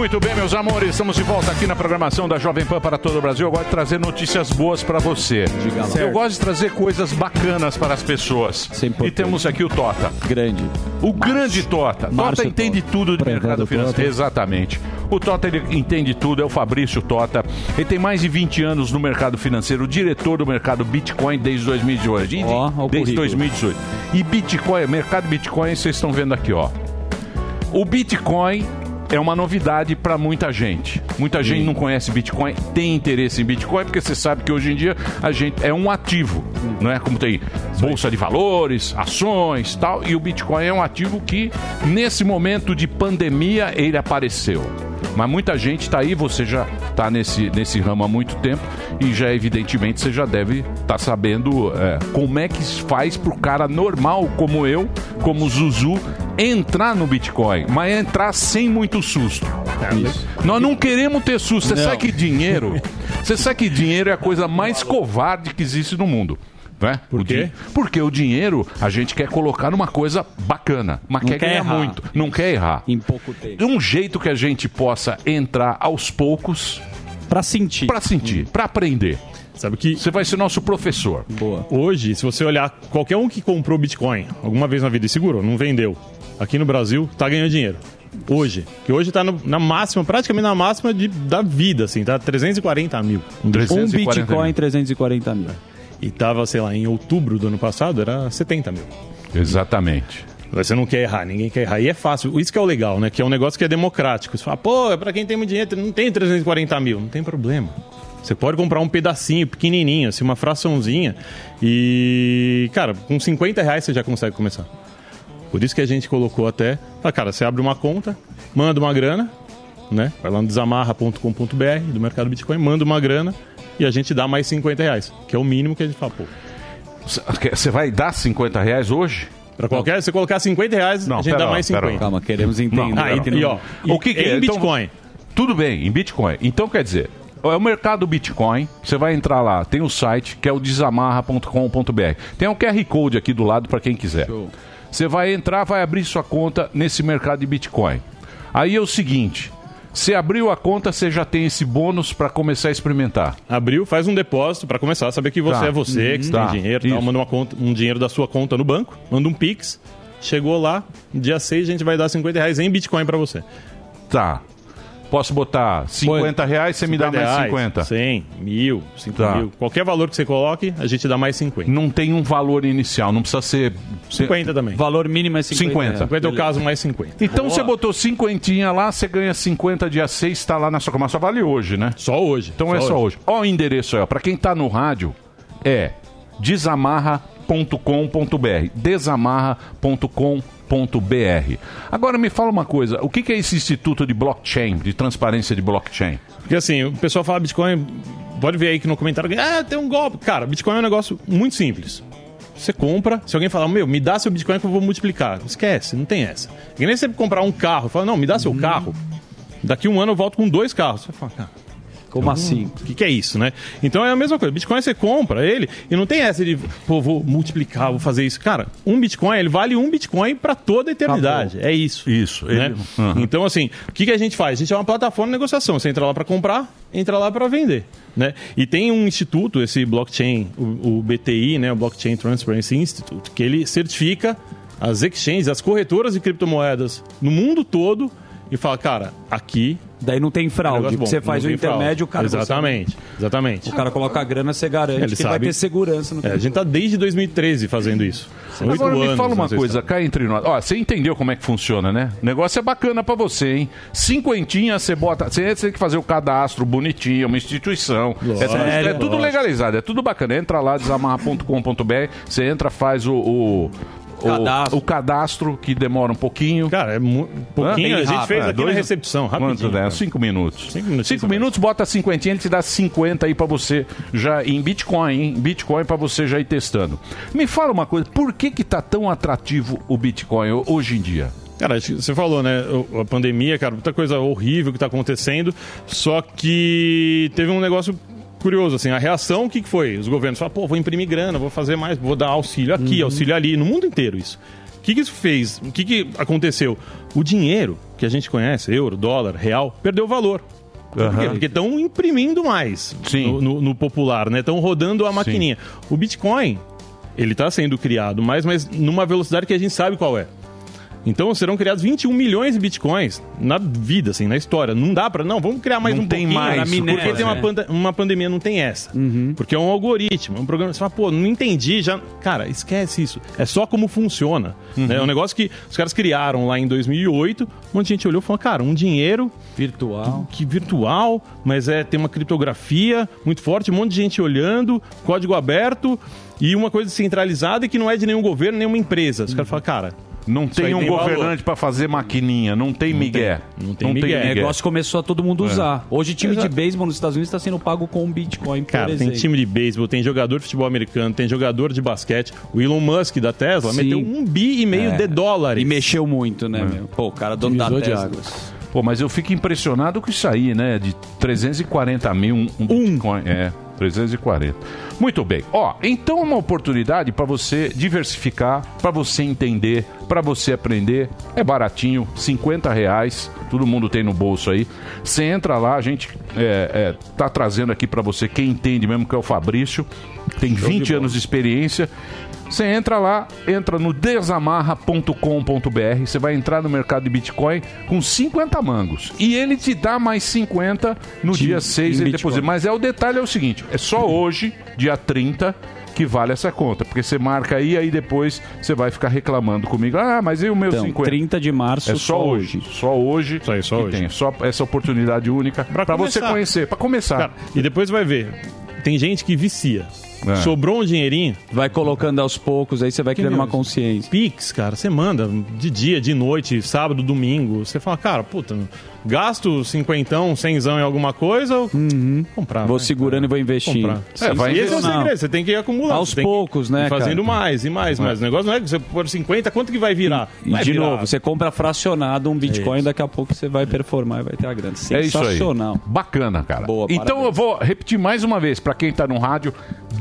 Muito bem, meus amores, estamos de volta aqui na programação da Jovem Pan para todo o Brasil. Eu gosto de trazer notícias boas para você. Eu gosto de trazer coisas bacanas para as pessoas. E temos aqui o Tota. Grande. O grande Tota. Márcio Tota entende tudo de mercado financeiro. Exatamente. O Tota ele entende tudo, é o Fabrício Tota. Ele tem mais de 20 anos no mercado financeiro, diretor do mercado Bitcoin desde 2018. E- Ó, ó o desde currículo. 2018. E Bitcoin, mercado Bitcoin, vocês estão vendo aqui, ó. O Bitcoin é uma novidade para muita gente. Muita gente não conhece Bitcoin, tem interesse em Bitcoin, porque você sabe que hoje em dia a gente é um ativo, não é? Como tem bolsa de valores, ações, tal, e o Bitcoin é um ativo que nesse momento de pandemia ele apareceu. Mas muita gente está aí, você já está nesse, nesse ramo há muito tempo e já evidentemente você já deve estar sabendo é, como é que se faz para o cara normal como eu, como Zuzu, entrar no Bitcoin, mas entrar sem muito susto. Nós não queremos ter susto. Você sabe que dinheiro, [laughs] você sabe que dinheiro é a coisa mais covarde que existe no mundo. Né? Por quê? Porque o dinheiro a gente quer colocar numa coisa bacana, mas Não quer, quer ganhar errar. muito, não quer errar. Em pouco tempo. De um jeito que a gente possa entrar aos poucos para sentir, para sentir, para aprender. Sabe que você vai ser nosso professor. Boa. Hoje, se você olhar qualquer um que comprou Bitcoin alguma vez na vida e segurou, não vendeu, aqui no Brasil, tá ganhando dinheiro. Hoje. Que hoje tá no- na máxima, praticamente na máxima de, da vida, assim, tá 340 mil. Um Bitcoin, 340 mil. E tava, sei lá, em outubro do ano passado, era 70 mil. Exatamente. Você não quer errar, ninguém quer errar. E é fácil. Isso que é o legal, né? Que é um negócio que é democrático. Você fala, pô, é pra quem tem muito dinheiro, não tem 340 mil. Não tem problema. Você pode comprar um pedacinho pequenininho, assim, uma fraçãozinha. E, cara, com 50 reais você já consegue começar. Por isso que a gente colocou até. Ah, cara, você abre uma conta, manda uma grana, né? Vai lá no desamarra.com.br do mercado Bitcoin, manda uma grana e a gente dá mais 50 reais, que é o mínimo que a gente fala, pô. Você vai dar 50 reais hoje? Pra qualquer, se colocar 50 reais, a gente dá mais 50. Calma, queremos entender. Ah, e, e, ó, o que, que em é? Então, Bitcoin. tudo bem, em Bitcoin. Então quer dizer, é o mercado Bitcoin. Você vai entrar lá, tem o site que é o desamarra.com.br. Tem um QR Code aqui do lado para quem quiser. Você vai entrar, vai abrir sua conta nesse mercado de Bitcoin. Aí é o seguinte. Você abriu a conta, você já tem esse bônus para começar a experimentar. Abriu, faz um depósito pra começar a saber que você Tá. é você, que você Tá. tem dinheiro, tal, Isso. manda uma conta, um dinheiro da sua conta no banco, manda um Pix, chegou lá, dia 6 a gente vai dar 50 reais em Bitcoin pra você. Tá. Posso botar 50 reais, você me dá mais 50. 100, mil, 5 Tá. mil. Qualquer valor que você coloque, a gente dá mais 50. Não tem um valor inicial, não precisa ser... 50 também. Valor mínimo é 50. 50. 50 é o caso mais 50. Então você botou 50 lá, você ganha 50 dia 6, está lá na sua cama. Só vale hoje, né? Só hoje. Então é Só só hoje. Ó o endereço aí, ó. Pra quem tá no rádio, é desamarra.com.br. Desamarra.com.br. Agora me fala uma coisa, o que que é esse instituto de blockchain, de transparência de blockchain? Porque assim, o pessoal fala Bitcoin, pode ver aí que no comentário, ah, tem um golpe. Cara, Bitcoin é um negócio muito simples. Você compra, se alguém falar, meu, me dá seu Bitcoin que eu vou multiplicar. Esquece, não tem essa. É que nem você comprar um carro, fala, não, me dá seu carro. Daqui um ano eu volto com dois carros. Você fala, cara. Como assim? O que, que é isso, né? Então é a mesma coisa. Bitcoin você compra ele e não tem essa de, pô, vou multiplicar, vou fazer isso. Cara, um Bitcoin, ele vale um Bitcoin para toda a eternidade. É isso. Isso. Né? ele- Aham. Então, assim, o que, que a gente faz? A gente é uma plataforma de negociação. Você entra lá para comprar, entra lá para vender. Né? E tem um instituto, esse blockchain, o, o BTI, né? o Blockchain Transparency Institute, que ele certifica as exchanges, as corretoras de criptomoedas no mundo todo e fala, cara, aqui. Daí não tem fraude. é um você faz não o tem fraude. intermédio, o cara. Exatamente, exatamente. O cara coloca a grana, você garante Ele que vai sabe. ter segurança no É, a gente tá desde 2013 fazendo isso. Oito Agora me anos, fala uma coisa, se- cá entre nós. Ó, você entendeu como é que funciona, né? O negócio é bacana pra você, hein? Cinquentinha, você bota. Você tem que fazer o cadastro bonitinho, uma instituição. É tudo, Sério? é tudo Lógico. legalizado, é tudo bacana. Entra lá, desamarra.com.br, você entra, faz o o cadastro. o cadastro, que demora um pouquinho. Cara, é mu- pouquinho, a gente fez aqui na recepção, Quanto, rapidinho, né? cara. Cinco minutos. Cinco minutos. Cinco minutos, bota cinquentinha, ele te dá 50 aí pra você já em Bitcoin, hein? Bitcoin pra você já ir testando. Me fala uma coisa, por que que tá tão atrativo o Bitcoin ho- hoje em dia? Cara, você falou, né? A pandemia, cara, muita coisa horrível que tá acontecendo. Só que teve um negócio curioso, assim. A reação, o que, que foi? Os governos falaram, pô, vou imprimir grana, vou fazer mais, vou dar auxílio aqui, Uhum. auxílio ali, no mundo inteiro isso. O que, que isso fez? O que, que aconteceu? O dinheiro que a gente conhece, euro, dólar, real, perdeu valor. Aham. Porque estão imprimindo mais no, no- no popular, né? Estão rodando a maquininha. O Bitcoin, ele está sendo criado mais, mas numa velocidade que a gente sabe qual é. Então serão criados 21 milhões de bitcoins na vida, assim, na história. Não dá pra. Não, vamos criar mais Não um tem pouquinho. mais, porque tem uma, né? panda- uma pandemia, não tem essa. Porque é um algoritmo, é um programa. Você fala, pô, não entendi. já Cara, esquece isso. É só como funciona. né? É um negócio que os caras criaram lá em 2008. Um monte de gente olhou e falou, cara, um dinheiro virtual, que virtual, mas é tem uma criptografia muito forte, um monte de gente olhando, código aberto e uma coisa centralizada e que não é de nenhum governo, nenhuma empresa. Os caras falam, cara, Não isso tem um valor. governante pra fazer maquininha, não tem migué. não tem O migué. negócio começou a todo mundo É. usar. Hoje, time de Exato. beisebol nos Estados Unidos está sendo pago com Bitcoin, por Cara, tem time de beisebol, tem jogador de futebol americano, tem jogador de basquete. O Elon Musk da Tesla Sim. meteu um bi e meio É. de dólares. E mexeu muito, né, meu? Pô, o cara dono da Tesla. Pô, mas eu fico impressionado com isso aí, né? De 340 mil um, um Bitcoin. É, 340. Muito bem. Ó, então é uma oportunidade para você diversificar, para você entender, para você aprender. É baratinho, 50 reais. Todo mundo tem no bolso aí. Você entra lá, a gente é, é, tá trazendo aqui para você quem entende mesmo, que é o Fabrício. Tem 20 anos de experiência. Você entra lá, entra no desamarra.com.br, você vai entrar no mercado de Bitcoin com 50 mangos. E ele te dá mais 50 no De- dia 6 em ele deposita. Mas é o detalhe é o seguinte, é só hoje, dia 30, que vale essa conta. Porque você marca aí, aí depois você vai ficar reclamando comigo. Ah, mas e o meu Então, 50? 30 de março, É só, só hoje. Só hoje. Só, só que hoje. Tem. Só essa oportunidade única para você conhecer, para começar. Cara, e depois vai ver. Tem gente que vicia. É. Sobrou um dinheirinho. Vai colocando aos poucos, aí você vai criando uma consciência. Pix, cara, você manda de dia, de noite, sábado, domingo. Você fala, cara, puta, gasto cinquentão, cenzão em alguma coisa, ou comprar. Vou vai, segurando e vou investindo. comprar. É, vai e esse é o segredo, você tem que ir acumulando. Aos você tem que poucos, né, Fazendo cara? mais e mais, É. mas o negócio não é que você pôr 50, quanto que vai virar? E Vai de virar. novo, você compra fracionado um Bitcoin, daqui a pouco você vai performar e vai ter a grana. É isso aí. Sensacional. Bacana, cara. Boa, então eu vou repetir mais uma vez para quem tá no rádio,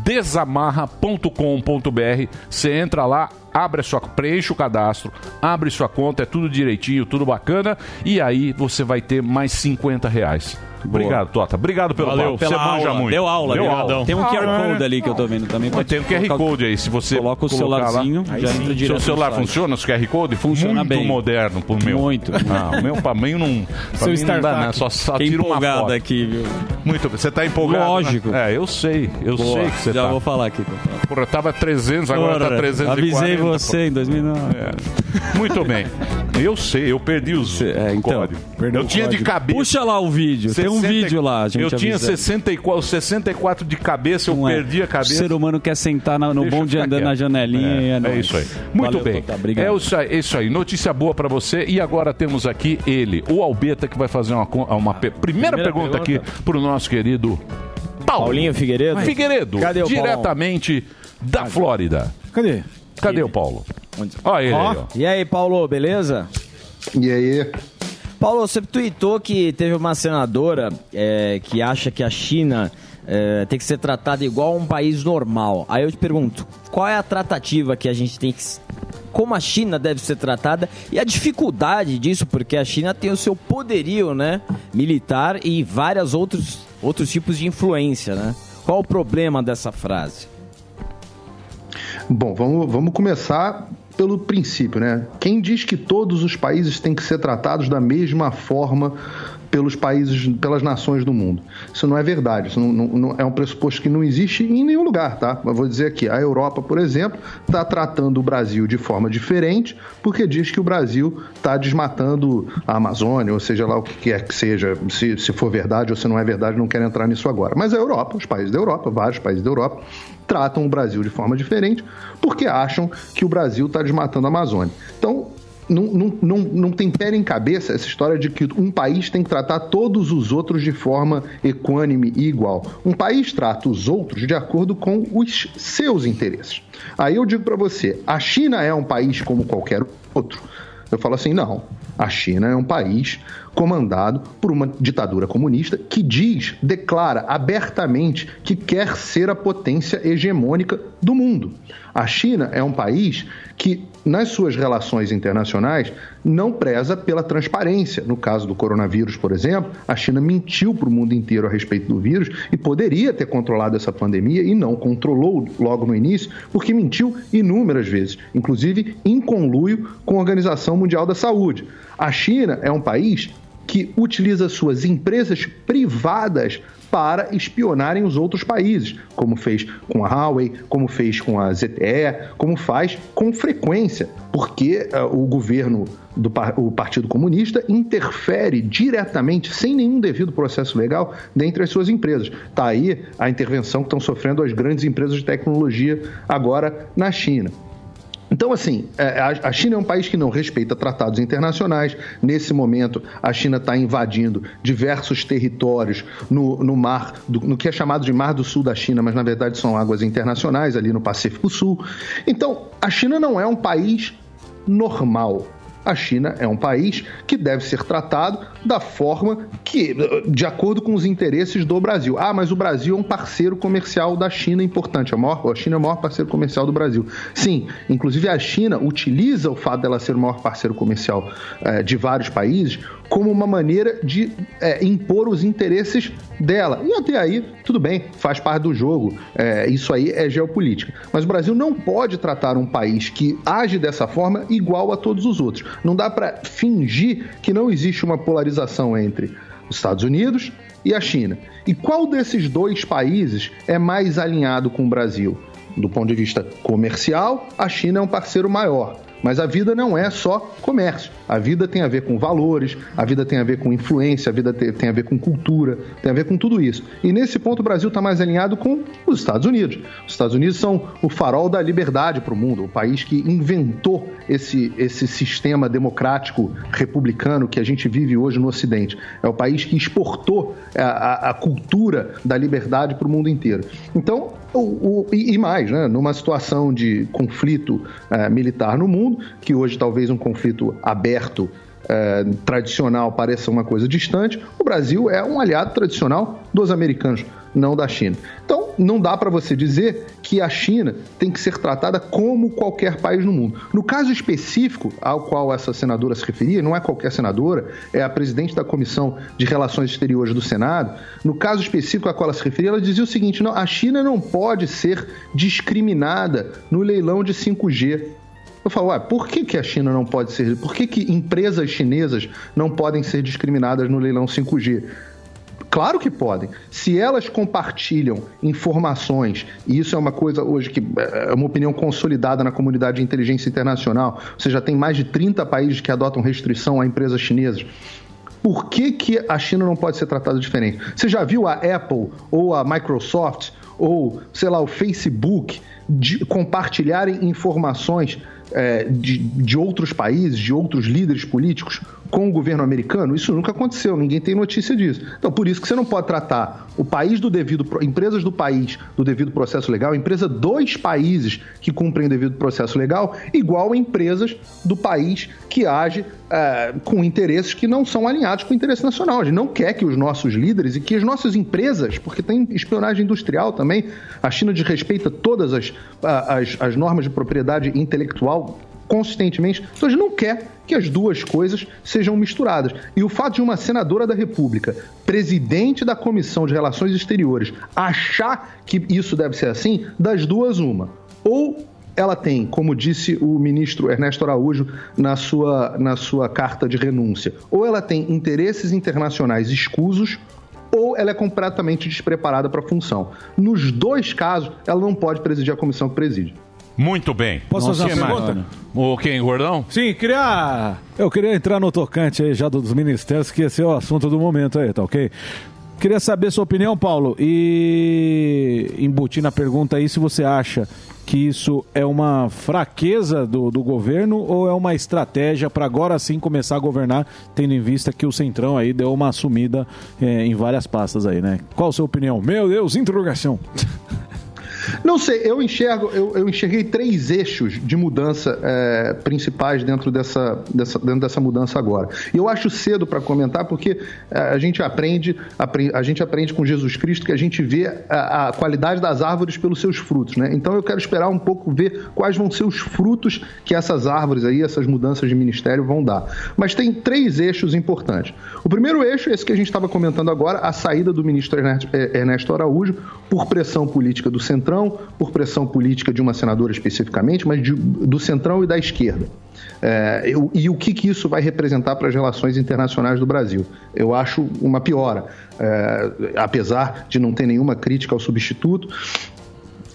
desamarra.com.br. Você entra lá, abre a sua, preenche o cadastro, abre sua conta, é tudo direitinho, tudo bacana, e aí você vai ter mais 50 reais. Obrigado, Tota. Obrigado pelo Valeu. papo. Pela Você manja aula. muito. Deu aula, deu aula. Tem um QR Ah, Code ali que eu tô vendo também. Mas tem um QR Code aí, se você Coloca o celularzinho, já entra direto Seu celular funciona, os QR Code? Funciona muito bem. moderno pro meu. Muito. Ah, o meu pra mim não, pra Seu mim não dá, né? Só, só tira uma foto. aqui, viu? Muito bem. Você tá empolgado? Lógico. né? É, eu sei. Eu Boa. sei que você Já tá. vou falar aqui. Porra, tava 300, agora tá Porra, 340. Avisei você em 2009. É. Muito bem. Eu sei, eu perdi os É, então, código. Eu tinha de cabeça. Puxa lá o vídeo. Tem um 60 vídeo lá, a gente Eu tinha avisando. 64, 64 de cabeça, eu Não é. perdi a cabeça. O ser humano quer sentar na- no eu bonde andando quieto. na janelinha É, é, é isso aí. Muito Valeu, bem. Obrigado. É isso aí, é isso aí. Notícia boa pra você. E agora temos aqui ele, o Albeta, que vai fazer uma, uma pe- primeira, Primeira pergunta, pergunta. aqui pro nosso querido Paulo. Paulinho Figueiredo? Figueiredo, Cadê o diretamente da Flórida. Cadê? Cadê o Paulo? Olha ele aí, ó. E aí, Paulo, beleza? E aí? Paulo, você tweetou que teve uma senadora é, que acha que a China é, tem que ser tratada igual a um país normal. Aí eu te pergunto, qual é a tratativa que a gente tem que. Como a China deve ser tratada e a dificuldade disso, porque a China tem o seu poderio né, militar e vários outros, outros tipos de influência. Né? Qual o problema dessa frase? Bom, vamos, vamos começar pelo princípio, né? Quem diz que todos os países têm que ser tratados da mesma forma pelos países, pelas nações do mundo? Isso não é verdade. Isso não, não- não- é um pressuposto que não existe em nenhum lugar, tá? Mas vou dizer aqui, a Europa, por exemplo, está tratando o Brasil de forma diferente porque diz que o Brasil está desmatando a Amazônia, ou seja lá o que quer que seja, se, se for verdade ou se não é verdade, não quero entrar nisso agora. Mas a Europa, os países da Europa, vários países da Europa, tratam o Brasil de forma diferente porque acham que o Brasil está desmatando a Amazônia. Então, não, não, não, não tem pé nem cabeça essa história de que um país tem que tratar todos os outros de forma equânime e igual. Um país trata os outros de acordo com os seus interesses. Aí eu digo para você, a China é um país como qualquer outro? Eu falo assim: não, a China é um país comandado por uma ditadura comunista que diz, declara abertamente que quer ser a potência hegemônica do mundo. A China é um país que, nas suas relações internacionais, não preza pela transparência. No caso do coronavírus, por exemplo, a China mentiu para o mundo inteiro a respeito do vírus e poderia ter controlado essa pandemia e não controlou logo no início, porque mentiu inúmeras vezes, inclusive em conluio com a Organização Mundial da Saúde. A China é um país que utiliza suas empresas privadas para espionarem os outros países, como fez com a Huawei, como fez com a ZTE, como faz com frequência, porque uh, o governo do o Partido Comunista interfere diretamente, sem nenhum devido processo legal, dentre as suas empresas. Está aí a intervenção que estão sofrendo as grandes empresas de tecnologia agora na China. Então, assim, é, a China é um país que não respeita tratados internacionais. Nesse momento, a China está invadindo diversos territórios no, no mar, do, no que é chamado de Mar do Sul da China, mas na verdade são águas internacionais, ali no Pacífico Sul. Então, a China não é um país normal a China é um país que deve ser tratado da forma que, de acordo com os interesses do Brasil. Ah, mas o Brasil é um parceiro comercial da China importante. A, maior, a China é o maior parceiro comercial do Brasil. Sim, inclusive a China utiliza o fato dela ser o maior parceiro comercial eh, de vários países como uma maneira de é, impor os interesses dela. E até aí, tudo bem, faz parte do jogo. É, isso aí é geopolítica. Mas o Brasil não pode tratar um país que age dessa forma igual a todos os outros. Não dá para fingir que não existe uma polarização entre os Estados Unidos e a China. E qual desses dois países é mais alinhado com o Brasil? Do ponto de vista comercial, a China é um parceiro maior. Mas a vida não é só comércio. A vida tem a ver com valores, a vida tem a ver com influência, a vida tem a ver com cultura, tem a ver com tudo isso. E nesse ponto o Brasil está mais alinhado com os Estados Unidos. Os Estados Unidos são o farol da liberdade para o mundo, o país que inventou esse, esse sistema democrático republicano que a gente vive hoje no Ocidente. É o país que exportou a, a, a cultura da liberdade para o mundo inteiro. Então, o, o, e, mais, né, numa situação de conflito uh, militar no mundo, que hoje talvez um conflito aberto é, tradicional pareça uma coisa distante, o Brasil é um aliado tradicional dos americanos, não da China. Então, não dá para você dizer que a China tem que ser tratada como qualquer país no mundo. No caso específico ao qual essa senadora se referia, não é qualquer senadora, é a presidente da Comissão de Relações Exteriores do Senado. No caso específico a qual ela se referia, ela dizia o seguinte: não, a China não pode ser discriminada no leilão de 5G. Eu falo, ué, por que, que a China não pode ser? Por que, que empresas chinesas não podem ser discriminadas no leilão 5G? Claro que podem. Se elas compartilham informações, e isso é uma coisa hoje que é uma opinião consolidada na comunidade de inteligência internacional, você já tem mais de 30 países que adotam restrição a empresas chinesas. Por que, que a China não pode ser tratada diferente? Você já viu a Apple ou a Microsoft ou, sei lá, o Facebook de compartilharem informações é, de, de outros países, de outros líderes políticos com o governo americano? Isso nunca aconteceu, ninguém tem notícia disso. Então, por isso que você não pode tratar o país do devido, empresas do país do devido processo legal, empresa dos países que cumprem o devido processo legal, igual a empresas do país que age é, com interesses que não são alinhados com o interesse nacional. A gente não quer que os nossos líderes e que as nossas empresas, porque tem espionagem industrial também, a China desrespeita todas as, as, as normas de propriedade intelectual consistentemente. Então a gente não quer que as duas coisas sejam misturadas. E o fato de uma senadora da República, presidente da Comissão de Relações Exteriores, achar que isso deve ser assim, das duas, uma. Ou ela tem, como disse o ministro Ernesto Araújo na sua, na sua carta de renúncia, ou ela tem interesses internacionais escusos, ou ela é completamente despreparada para a função. Nos dois casos, ela não pode presidir a comissão que preside. Muito bem. Posso Nossa, fazer uma mais? pergunta? O quem, Gordão? Sim, queria. Eu queria entrar no tocante aí já dos ministérios, que esse é o assunto do momento aí, tá ok? Queria saber sua opinião, Paulo, e embutir na pergunta aí se você acha que isso é uma fraqueza do, do governo ou é uma estratégia para agora sim começar a governar, tendo em vista que o Centrão aí deu uma sumida é, em várias pastas aí, né? Qual a sua opinião? Meu Deus, interrogação. [laughs] Não sei, eu enxergo, eu, eu enxerguei três eixos de mudança é, principais dentro dessa, dessa, dentro dessa mudança agora. E eu acho cedo para comentar, porque é, a gente aprende, apre- a gente aprende com Jesus Cristo que a gente vê a, a qualidade das árvores pelos seus frutos, né? Então eu quero esperar um pouco ver quais vão ser os frutos que essas árvores aí, essas mudanças de ministério vão dar. Mas tem três eixos importantes. O primeiro eixo é esse que a gente estava comentando agora, a saída do ministro eh, Ernesto Araújo por pressão política do Centrão, por pressão política de uma senadora especificamente, mas de- do Centrão e da esquerda. É, eu- e o que, que isso vai representar para as relações internacionais do Brasil? Eu acho uma piora. É, apesar de não ter nenhuma crítica ao substituto,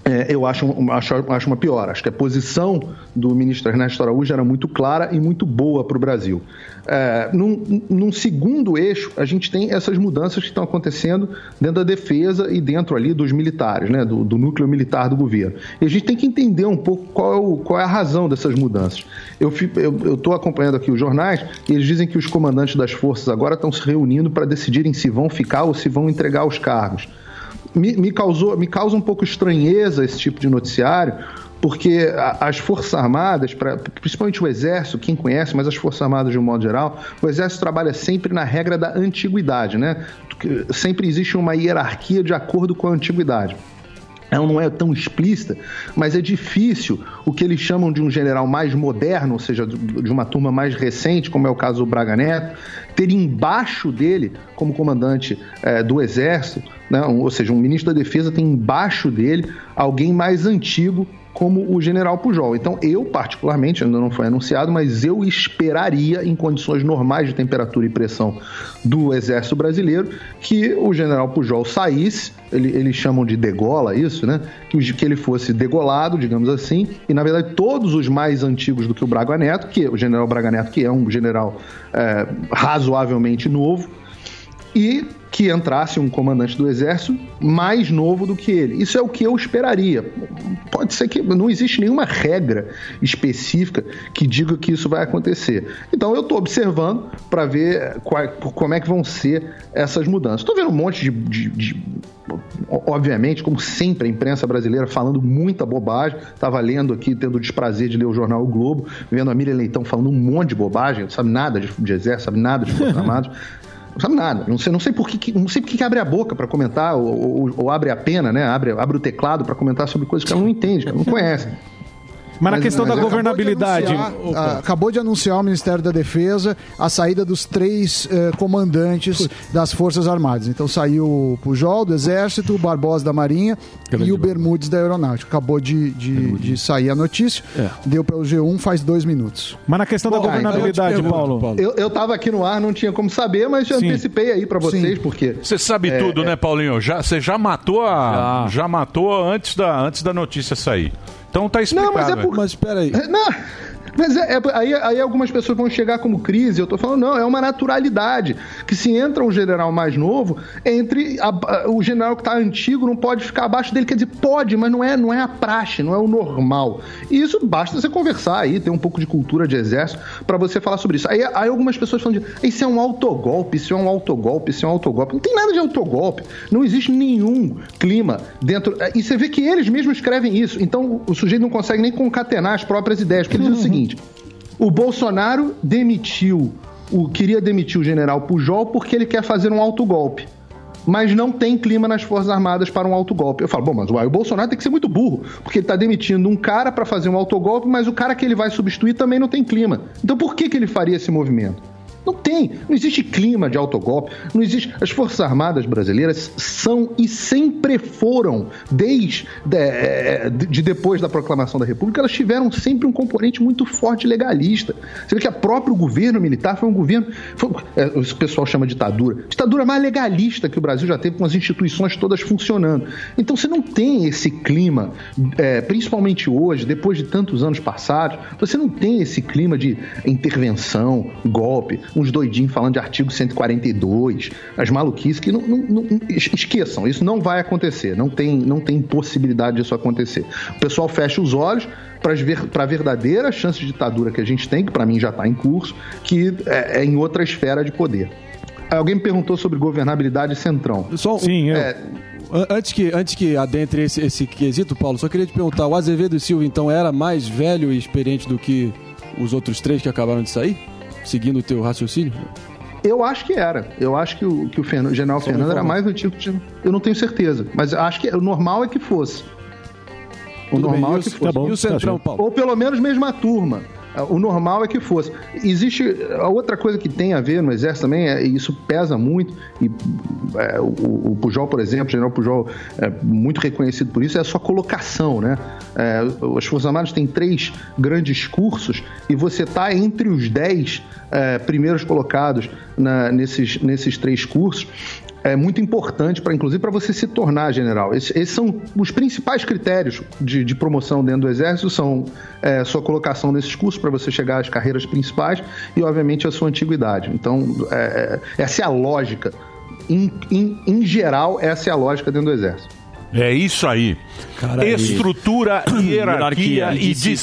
é, eu acho, acho, acho uma pior. Acho que a posição do ministro Ernesto Araújo era muito clara e muito boa para o Brasil. É, num, num segundo eixo, a gente tem essas mudanças que estão acontecendo dentro da defesa e dentro ali dos militares, né, do, do núcleo militar do governo. E a gente tem que entender um pouco qual é, o- qual é a razão dessas mudanças. Eu estou acompanhando aqui os jornais e eles dizem que os comandantes das forças agora estão se reunindo para decidirem se vão ficar ou se vão entregar os cargos me, me causou, me causa um pouco estranheza esse tipo de noticiário, porque as Forças Armadas, principalmente o Exército, quem conhece, mas as Forças Armadas de um modo geral, o Exército trabalha sempre na regra da antiguidade, né? Sempre existe uma hierarquia de acordo com a antiguidade. Ela não é tão explícita, mas é difícil o que eles chamam de um general mais moderno, ou seja, de uma turma mais recente, como é o caso do Braga Neto, ter embaixo dele, como comandante eh, do Exército, né, ou seja, um ministro da Defesa tem embaixo dele alguém mais antigo como o general Pujol. Então, eu, particularmente, ainda não foi anunciado, mas eu esperaria, em condições normais de temperatura e pressão do Exército Brasileiro, que o general Pujol saísse, ele- eles chamam de degola isso, né? Que, que ele fosse degolado, digamos assim, e na verdade todos os mais antigos do que o Braga Neto, que o general Braga Neto, que é um general é, razoavelmente novo, e que entrasse um comandante do exército mais novo do que ele. Isso é o que eu esperaria. Pode ser que não existe nenhuma regra específica que diga que isso vai acontecer. Então eu estou observando para ver qual- como é que vão ser essas mudanças. Estou vendo um monte de, de- de- obviamente, como sempre a imprensa brasileira falando muita bobagem. Estava lendo aqui, tendo o desprazer de ler o jornal O Globo, vendo a Miriam Leitão falando um monte de bobagem, não sabe nada de, de exército, sabe nada de [laughs] Forças Armadas. Não sabe nada. Não sei, não sei por que, não sei por que abre a boca para comentar, ou, ou- ou abre a pena, né? Abre, abre o teclado para comentar sobre coisas que ela não entende, que ela não conhece. Mas na questão da acabou de governabilidade. anunciar- ah, acabou de anunciar o Ministério da Defesa a saída dos três eh, comandantes das Forças Armadas. Então saiu o Pujol do Exército, o Barbosa da Marinha e o Bermudes da Aeronáutica. Acabou de, de, de sair a notícia. Deu pelo G1 faz dois minutos. Mas na questão da Bom, governabilidade, então eu te Paulo. pergunto, Eu, eu tava aqui no ar, não tinha como saber, mas Sim. antecipei aí para vocês, porque. Você sabe É, tudo, é. né, Paulinho? Já, você já matou a. Já. matou antes da, antes da notícia sair. Então tá explicado. Não, mas é por... Mas peraí. Não, mas é, é- aí, aí algumas pessoas vão chegar como crise. Eu tô falando, não, é uma naturalidade. Que se entra um general mais novo, entre a- a- o general que tá antigo não pode ficar abaixo dele. Quer dizer, pode, mas não é, não é a praxe, não é o normal. E isso basta você conversar aí, ter um pouco de cultura de exército para você falar sobre isso. Aí, aí algumas pessoas falam de isso é um autogolpe, isso é um autogolpe, isso é um autogolpe. Não tem nada de autogolpe. Não existe nenhum clima dentro. E você vê que eles mesmos escrevem isso. Então o sujeito não consegue nem concatenar as próprias ideias. Porque ele diz o [laughs] seguinte: o Bolsonaro demitiu, o, queria demitir o general Pujol porque ele quer fazer um autogolpe. Mas não tem clima nas Forças Armadas para um autogolpe. Eu falo, bom, mas uai, o Bolsonaro tem que ser muito burro, porque ele está demitindo um cara para fazer um autogolpe, mas o cara que ele vai substituir também não tem clima. Então por que, que ele faria esse movimento? Não tem, não existe clima de autogolpe, não existe. As Forças Armadas brasileiras são e sempre foram, desde eh, de, de depois da proclamação da República, elas tiveram sempre um componente muito forte legalista. Você vê que o próprio governo militar foi um governo. Foi, eh, o pessoal chama de ditadura. Ditadura mais legalista que o Brasil já teve, com as instituições todas funcionando. Então você não tem esse clima, eh, principalmente hoje, depois de tantos anos passados, você não tem esse clima de intervenção, golpe, uns doidinhos falando de artigo 142, as maluquices que não, não- não- es- esqueçam, isso não vai acontecer, não tem, não tem possibilidade disso acontecer. O pessoal fecha os olhos para a verdadeira chance de ditadura que a gente tem, que para mim já está em curso, que é, é em outra esfera de poder. Alguém me perguntou sobre governabilidade centrão. Só Sim, eu. É, an- antes que, antes que adentre esse, esse quesito, Paulo, só queria te perguntar, o Azevedo e Silva, então, era mais velho e experiente do que os outros três que acabaram de sair? Seguindo o teu raciocínio? Eu acho que era. Eu acho que o, que o Fernando- general Só Fernando era mais antigo que. Eu não tenho certeza. Mas acho que o normal é que fosse. O Tudo bem, normal e é que tá fosse. bom, E o Centrão, tá Paulo? Ou pelo menos mesma turma. O normal é que fosse. Existe a outra coisa que tem a ver no Exército também, é, isso pesa muito, e é, o, o Pujol, por exemplo, o General Pujol é muito reconhecido por isso, é a sua colocação, né? É, as Forças Armadas têm três grandes cursos e você está entre os dez é, primeiros colocados na- nesses, nesses três cursos é muito importante para, inclusive, para você se tornar general. Esses, esses são os principais critérios de, de promoção dentro do Exército, são é, sua colocação nesses cursos para você chegar às carreiras principais e, obviamente, a sua antiguidade. Então, é, é, essa é a lógica. Em, em, em geral, essa é a lógica dentro do Exército. É isso aí. aí. Estrutura, [coughs] hierarquia, Hierarquia, e disciplina.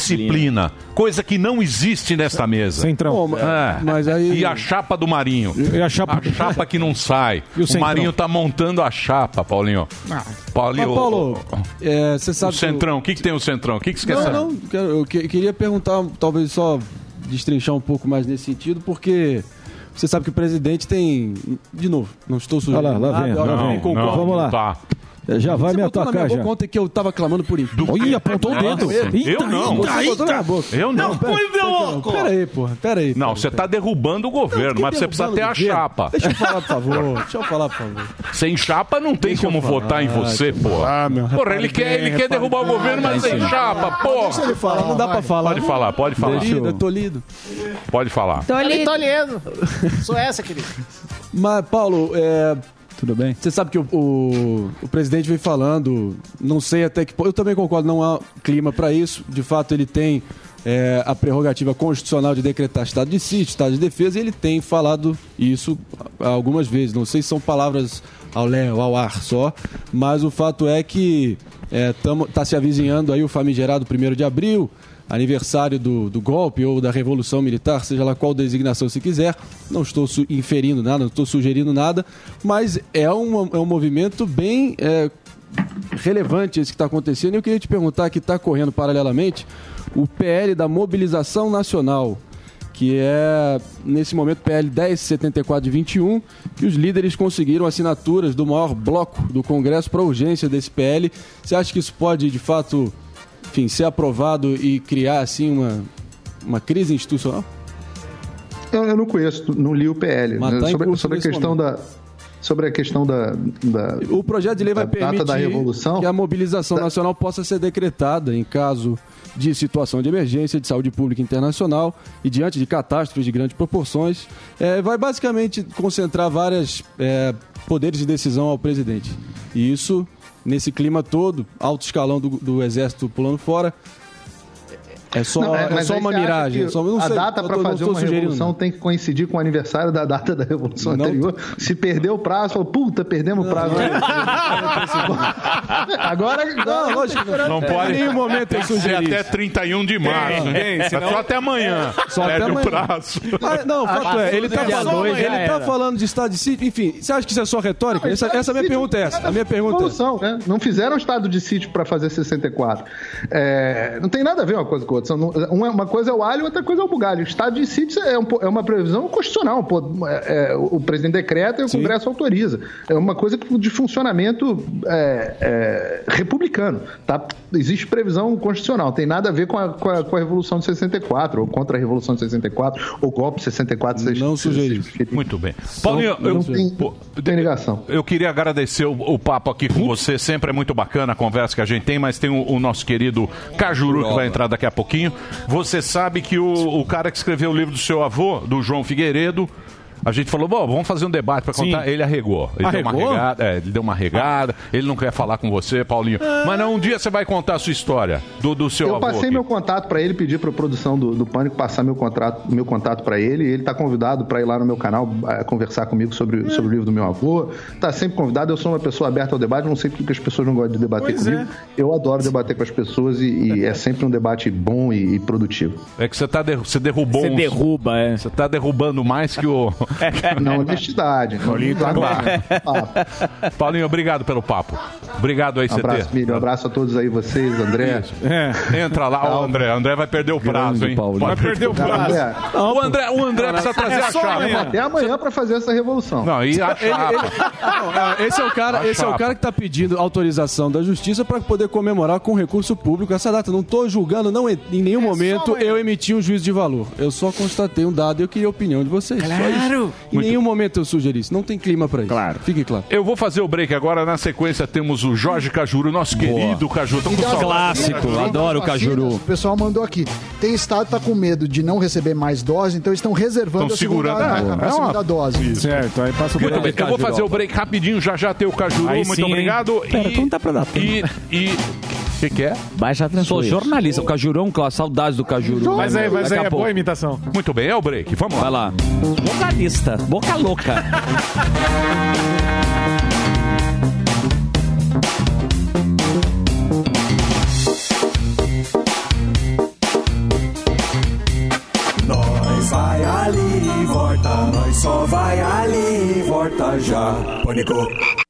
disciplina. Coisa que não existe nesta mesa. Centrão. É. Mas aí... E a chapa do Marinho. E a chapa, que não sai. E o o? Marinho tá montando a chapa, Paulinho. Paulinho. Mas, Paulo, é, você sabe O Centrão, o que, que tem o Centrão? O que, que você quer Não, saber? não, eu que- queria perguntar, talvez só destrinchar um pouco mais nesse sentido, porque você sabe que o presidente tem. De novo, não estou sujando. Olha lá, lá vem, lá eu vem. Não, Vamos lá. Tá. Já vai Você me atacar minha já. boca ontem que eu tava clamando por impeachment. Ih, apontou o dedo. Eu não. Você botou na boca. Eu não. pera- pera- Pera aí, porra. Pera aí. Não, você tá derrubando o governo, mas você precisa ter a chapa. Deixa eu falar, por favor. [laughs] Deixa eu falar, por favor. Sem chapa não tem como votar em você, porra. meu. Porra, ele quer, ele quer derrubar o governo, mas sem chapa, porra. Deixa ele falar, não dá pra falar. Pode falar, pode falar. Tô lido, tô lido. Pode falar. Tô lindo. Tô lindo. Sou essa, querido. Mas, Paulo, é. Tudo bem? Você sabe que o, o, o presidente vem falando, não sei até que ponto. Eu também concordo, não há clima para isso. De fato, ele tem é, a prerrogativa constitucional de decretar estado de sítio, estado de defesa, e ele tem falado isso algumas vezes. Não sei se são palavras ao léu, ao ar só, mas o fato é que está se avizinhando aí o famigerado 1 de abril, aniversário do, do golpe ou da Revolução Militar, seja lá qual designação se quiser. Não estou inferindo nada, não estou sugerindo nada, mas é, uma, é um movimento bem é, relevante esse que está acontecendo. E eu queria te perguntar, que está correndo paralelamente, o PL da Mobilização Nacional, que é, nesse momento, PL 1074 de 21, que os líderes conseguiram assinaturas do maior bloco do Congresso para urgência desse PL. Você acha que isso pode, de fato, enfim, ser aprovado e criar, assim, uma, uma crise institucional? Eu, eu não conheço, não li o PL. Mas né? tá sobre, sobre a questão da. Sobre a questão da. da O projeto de lei vai da permitir da Revolução. que a mobilização nacional possa ser decretada em caso de situação de emergência de saúde pública internacional e diante de catástrofes de grandes proporções. É, vai basicamente concentrar vários poderes de decisão ao presidente. E isso, nesse clima todo, alto escalão do, do exército pulando fora, é só, Não, é mas só uma miragem. é só, não a sei, data para não fazer uma sugerindo, revolução tem que coincidir com o aniversário da data da revolução Não. anterior. Se perdeu o prazo, falou, puta, perdemos o prazo. [laughs] Agora, Não, lógico. Não pode. Em nenhum momento tem eu que ser sugeri até isso. 31 de março. Tem, tem, É senão- Só até amanhã. Só até Perde amanhã. o prazo. Ah, não, o fato é, ele tá, ele tá falando de estado de sítio, enfim, você acha que isso é só retórica? Essa, essa é minha pergunta é essa. A minha pergunta é Revolução, né? Não fizeram estado de sítio para fazer 64. É, não tem nada a ver uma coisa com a outra. São- não- Uma, uma coisa é o alho, outra coisa é o bugalho. O estado de sítio é, um é uma previsão constitucional. pô. É, é, o presidente decreta e o Congresso autoriza. É uma coisa de funcionamento é, é, republicano. Tá? Existe previsão constitucional. Tem nada a ver com a, com a- com a Revolução de 64, ou contra a Revolução de 64, ou golpe de 64. Não sugeri Muito bem. Paulinho, não eu, tem, pô, tem ligação. eu queria agradecer o, o papo aqui com você. Sempre é muito bacana a conversa que a gente tem, mas tem o, o nosso querido Cajuru que vai entrar daqui a pouquinho. Você sabe que o, o cara que escreveu o livro do seu avô, do João Figueiredo, a gente falou, bom, vamos fazer um debate para contar. Sim. Ele arregou. Ele deu uma Arregou? regada, é, ele deu uma regada, ele não quer falar com você, Paulinho. Mas não, um dia você vai contar a sua história do, do seu Eu avô. passei aqui. meu contato para ele, pedi para a produção do, do Pânico passar meu, contrato, meu contato para ele. Ele está convidado para ir lá no meu canal eh, conversar comigo sobre, sobre o livro do meu avô. Está sempre convidado. Eu sou uma pessoa aberta ao debate. Não sei porque as pessoas não gostam de debater Pois comigo. é. Eu adoro debater com as pessoas e, e é sempre um debate bom e, e produtivo. É que você tá derru- você derrubou Você uns- derruba, é. Você tá derrubando mais que o [laughs] Na honestidade. Paulinho tá [laughs] Paulinho, obrigado pelo papo. Obrigado aí, Um abraço, CT. Milho. Um abraço a todos aí, vocês, André. Entra lá, o André. André vai perder o prazo, hein? Paulinho. Vai perder o prazo. André. O André, o André precisa trazer a chave. Até amanhã pra fazer essa revolução. Não, e a chapa? não, é, esse é o cara, A esse é o cara que tá pedindo autorização da justiça para poder comemorar com recurso público essa data. Não tô julgando, não em nenhum momento eu emiti um juízo de valor. Eu só constatei um dado e eu queria a opinião de vocês. Só Claro. isso. Em nenhum momento eu sugeri isso. Não tem clima para isso. Claro. Fique claro. Eu vou fazer o break agora. Na sequência temos o Jorge Cajuru, nosso querido Cajuru. Tamo com Então, saudade. vacinas, O pessoal mandou aqui. Tem estado que tá com medo de não receber mais dose, então estão reservando Estão a segunda, segurando. a, a É uma- segunda dose. Certo, aí passa o Muito bem, eu vou fazer o break rapidinho, já já tem o Cajuru, Aí muito sim, hein? obrigado. Pera, e, não dá pra dar E, e, o que, que é? Baixa Sou jornalista, o Cajurão, claro, saudades do Cajuru. Mas aí, mas Daqui aí a é pouco. boa imitação. Muito bem, é o break, vamos lá. Vai lá. Jornalista, boca louca. Nós vai ali e volta, nós só vai ali e volta já. Pânico.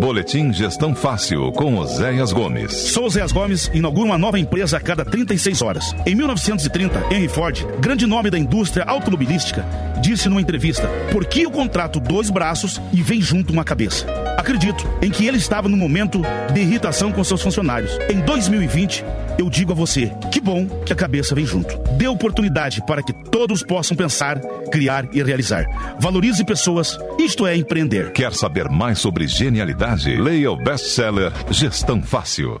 Boletim Gestão Fácil com Oséias Gomes. Sou Oséias Gomes inaugura uma nova empresa a cada 36 horas. Em 1930, Henry Ford, grande nome da indústria automobilística, disse numa entrevista: Por que eu contrato dois braços e vem junto uma cabeça? Acredito em que ele estava no momento de irritação com seus funcionários. Em 2020, eu digo a você: que bom que a cabeça vem junto. Dê oportunidade para que todos possam pensar, criar e realizar. Valorize pessoas, isto é empreender. Quer saber mais sobre genialidade? Leia o best-seller Gestão Fácil.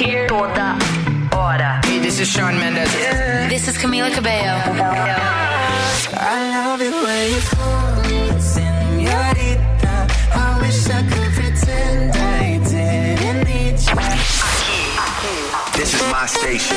here. Toda hora. Hey, this is Shawn Mendes. This is Camila Cabello. I love it when you call me señorita. I wish I could pretend I didn't need you. This is my station.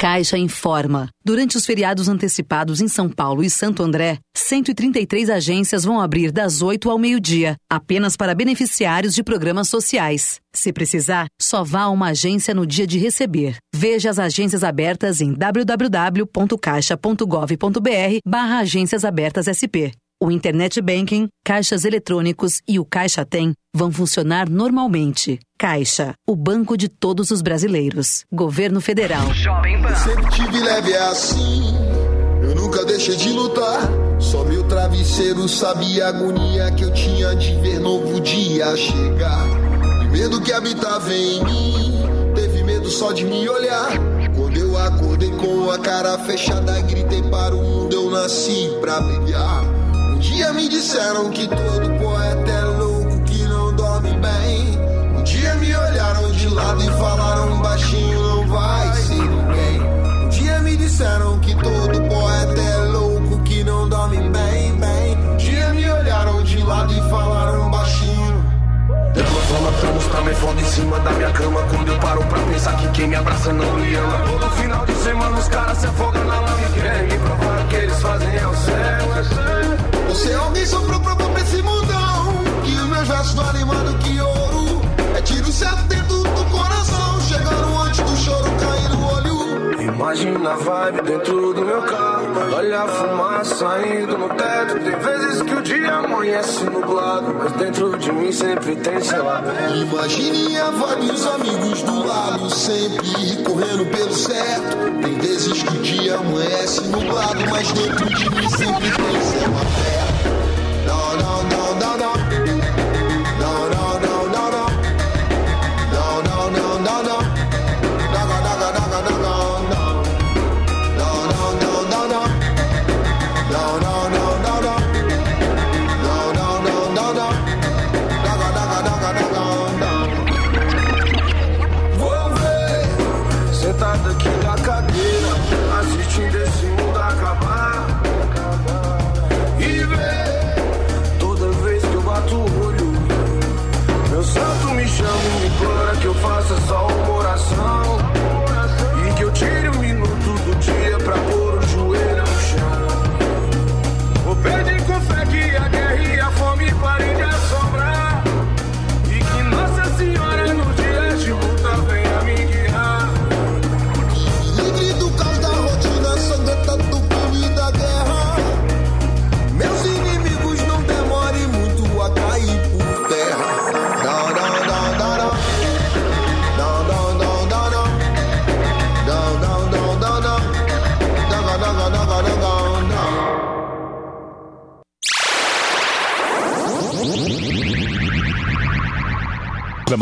Caixa informa. Durante os feriados antecipados em São Paulo e Santo André, 133 agências vão abrir das 8 ao meio-dia, apenas para beneficiários de programas sociais. Se precisar, só vá a uma agência no dia de receber. Veja as agências abertas em www.caixa.gov.br barra agências abertas SP. O Internet Banking, caixas eletrônicos e o Caixa Tem vão funcionar normalmente. Caixa, o banco de todos os brasileiros. Governo Federal. Eu sempre tive leve assim. Eu nunca deixei de lutar. Só meu travesseiro sabia a agonia que eu tinha de ver novo dia chegar. E medo que habitava em mim. Teve medo só de me olhar. Quando eu acordei com a cara fechada, gritei para o mundo: Eu nasci pra brilhar. Dia me disseram que todo poeta é louco, que não dorme bem. Um dia me olharam de lado e falaram baixinho: Não vai ser ninguém. Um dia me disseram que todo poeta é louco, que não dorme bem, bem. Um dia me olharam de lado e falaram baixinho. Dama, toma planos pra me foda em cima da minha cama Quando eu paro pra pensar que quem me abraça não me ama Todo final de semana os caras se afogam na lama E querem me provar que eles fazem é o céu, é céu Você é alguém soprou pra esse mundão. Que os meus versos valem mais do que ouro. É tiro certo Imagina a vibe dentro do meu carro Olha a fumaça saindo no teto. Tem vezes que o dia amanhece nublado, mas dentro de mim sempre tem, sei lá. Imagine a vários amigos do lado, sempre correndo pelo certo. Tem vezes que o dia amanhece nublado, mas dentro de mim sempre tem céu. Não, não, não, não, não. Não,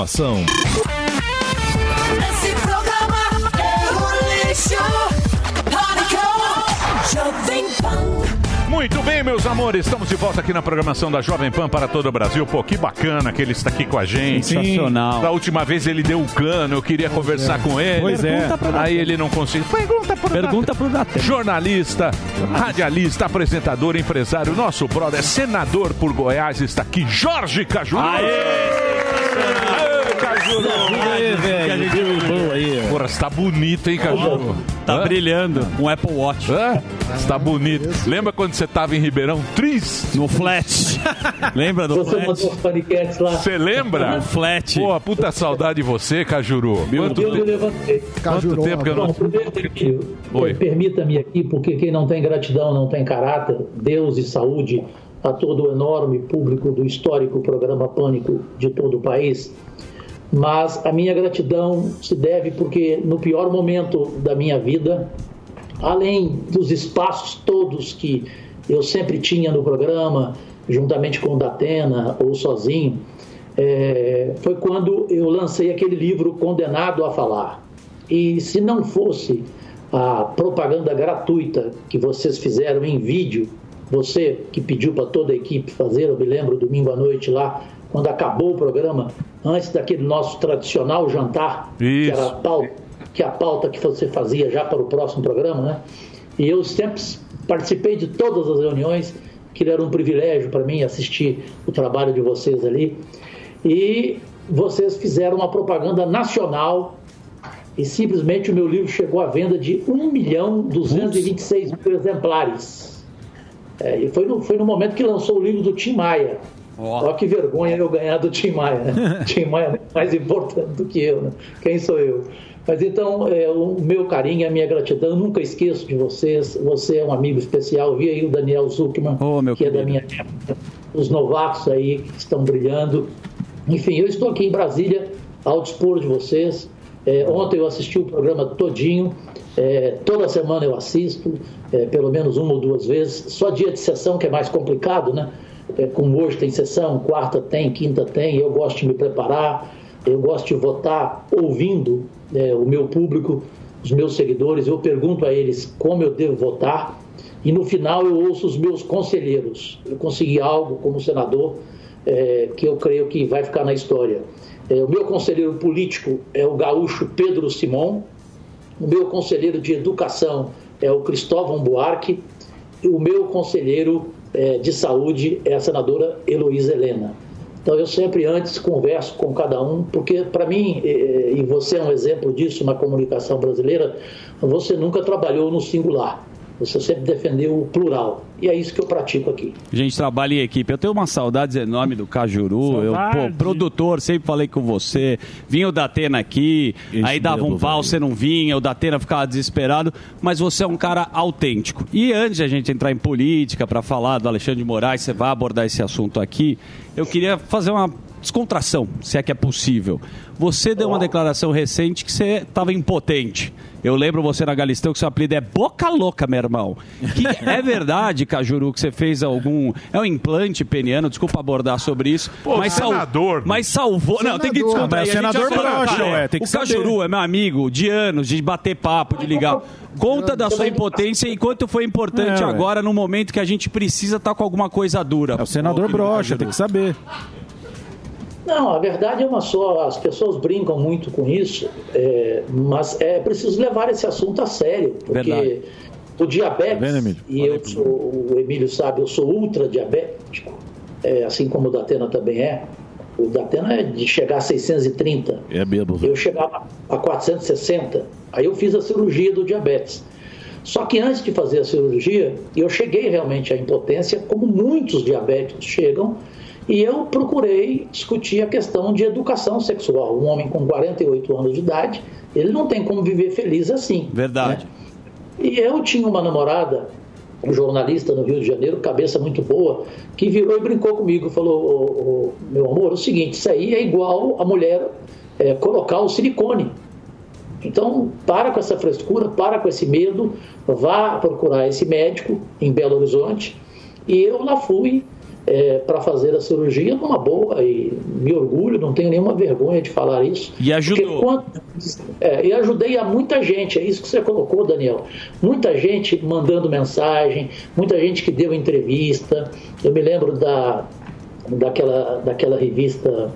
Esse programa é um lixo. Pânico, Jovem Pan. Muito bem, meus amores, estamos de volta aqui na programação da Jovem Pan para todo o Brasil. Pô, que bacana que ele está aqui com a gente. Sensacional. Da última vez ele deu o cano, eu queria conversar com ele. Pois é. Pergunta pro Aí ele não conseguiu. Pergunta pro Pergunta pro Datena. Jornalista, radialista, apresentador, empresário, nosso brother, senador por Goiás, está aqui, Jorge Cajuru. Aê, Cajuru! aí, velho. Bom aí. Porra, você tá bonito, hein, Cajuru? Tá Hã? brilhando. Um Apple Watch. Hã? Você tá bonito. Lembra quando você tava em Ribeirão? Tris? No flat. [laughs] Lembra do Você flat? mandou os paniquetes lá. Você lembra? No flat. Pô, puta saudade de você, Cajuru. Quanto, eu me te- levantei. quanto tempo que eu Bom, não... primeiro, Oi. eh, permita-me aqui, porque quem não tem gratidão não tem caráter. Deus e saúde a todo o enorme público do histórico programa Pânico de todo o país. Mas a minha gratidão se deve porque no pior momento da minha vida, além dos espaços todos que eu sempre tinha no programa, juntamente com o Datena ou sozinho, é, foi quando eu lancei aquele livro Condenado a Falar. E se não fosse a propaganda gratuita que vocês fizeram em vídeo, você que pediu para toda a equipe fazer, eu me lembro domingo à noite lá, quando acabou o programa, antes daquele nosso tradicional jantar, que era a pauta, que a pauta que você fazia já para o próximo programa, né? E eu sempre participei de todas as reuniões, que era um privilégio para mim assistir o trabalho de vocês ali. E vocês fizeram uma propaganda nacional e simplesmente o meu livro chegou à venda de 1 milhão 226 mil exemplares. É, e foi no, foi no momento que lançou o livro do Tim Maia. Olha que vergonha eu ganhar do Tim Maia. Né? [laughs] Tim Maia é mais importante do que eu. Né? Quem sou eu? Mas então, é, o meu carinho, a minha gratidão, eu nunca esqueço de vocês. Você é um amigo especial. Vi aí o Daniel Zuckman, que é da minha época. Os novatos aí que estão brilhando. Enfim, eu estou aqui em Brasília ao dispor de vocês. É, ontem eu assisti o programa todinho. É, toda semana eu assisto, é, pelo menos uma ou duas vezes. Só dia de sessão que é mais complicado, né? É, como hoje tem sessão, quarta tem, quinta tem. Eu gosto de me preparar. Eu gosto de votar ouvindo é, o meu público, os meus seguidores. Eu pergunto a eles como eu devo votar e no final eu ouço os meus conselheiros. Eu consegui algo como senador é, que eu creio que vai ficar na história. É, o meu conselheiro político é o gaúcho Pedro Simon. O meu conselheiro de educação é o Cristóvão Buarque. O meu conselheiro é, de saúde é a senadora Heloísa Helena. Então eu sempre antes converso com cada um, porque para mim, eh, e você é um exemplo disso na comunicação brasileira, você nunca trabalhou no singular, você sempre defendeu o plural. e é isso que eu pratico aqui. A gente trabalha em equipe. Eu tenho uma saudades enorme do Cajuru. Eu, pô, produtor, sempre falei com você. Vinha o Datena aqui, aí dava um pau, você não vinha, o Datena ficava desesperado. Mas você é um cara autêntico. E antes de a gente entrar em política para falar do Alexandre de Moraes, você vai abordar esse assunto aqui. Eu queria fazer uma descontração, se é que é possível. Você deu uma declaração recente que você estava impotente. Eu lembro você na Galistão que seu apelido é Boca Louca, meu irmão. Que [laughs] é verdade, Cajuru, que você fez algum. É um implante peniano, desculpa abordar sobre isso. Pô, mas sal- senador, Mas salvou. Não, tem que Senador. descontrair. Mas senador cara, ué, tem que O Cajuru saber. é meu amigo de anos, de bater papo, de ligar. Conta da sua impotência e quanto foi importante É, agora no momento que a gente precisa estar com alguma coisa dura. É o senador brocha, tem que saber. Não, a verdade é uma só. As pessoas brincam muito com isso, é, mas é preciso levar esse assunto a sério, porque Verdade. o diabetes, Tá vendo, e eu sou, o Emílio sabe, eu sou ultra diabético, é, assim como o Datena também é. O Datena é de chegar a 630. É bêbado. Eu chegava a 460. Aí eu fiz a cirurgia do diabetes. Só que antes de fazer a cirurgia, eu cheguei realmente à impotência, como muitos diabéticos chegam, e eu procurei discutir a questão de educação sexual. Um homem com 48 anos de idade, ele não tem como viver feliz assim. Verdade. E eu tinha uma namorada, um jornalista no Rio de Janeiro, cabeça muito boa, que virou e brincou comigo, falou, "Ô, ô, meu amor, é o seguinte, isso aí é igual a mulher é, colocar o silicone. Então, para com essa frescura, para com esse medo, vá procurar esse médico em Belo Horizonte. E eu lá fui para fazer a cirurgia numa boa e me orgulho, não tenho nenhuma vergonha de falar isso. E ajudou. Quando- é, e ajudei a muita gente, é isso que você colocou, Daniel. Muita gente mandando mensagem, muita gente que deu entrevista. Eu me lembro da, daquela, daquela revista,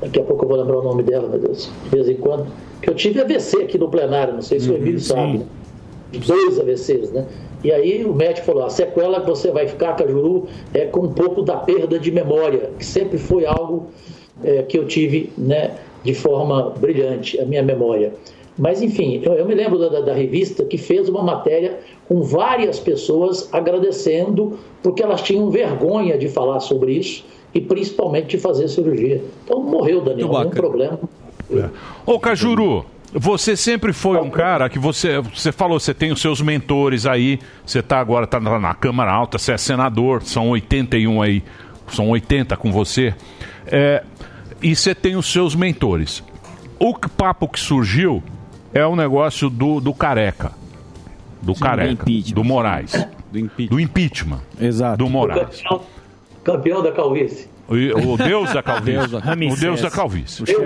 daqui a pouco eu vou lembrar o nome dela, meu Deus, de vez em quando, que eu tive AVC aqui no plenário, não sei se o Emílio sabe. né? Dois AVCs, né? E aí o médico falou: a sequela que você vai ficar, Cajuru, é com um pouco da perda de memória, que sempre foi algo é, que eu tive né, de forma brilhante, a minha memória. Mas, enfim, eu, eu me lembro da, da- da revista que fez uma matéria com várias pessoas agradecendo porque elas tinham vergonha de falar sobre isso e principalmente de fazer cirurgia. Então morreu, Daniel, tem problema. Ô, Cajuru, você sempre foi um cara que você, você falou, você tem os seus mentores aí, você tá agora tá na, na Câmara Alta, você é senador, são 81 aí, são 80 com você, é, e você tem os seus mentores. O que- papo que surgiu é o negócio do, do careca, do careca, do Moraes, do impeachment, Exato. do Moraes. Campeão, campeão da calvície. O, o Deus da calvície. Deus da- o Deus da calvície. Deus,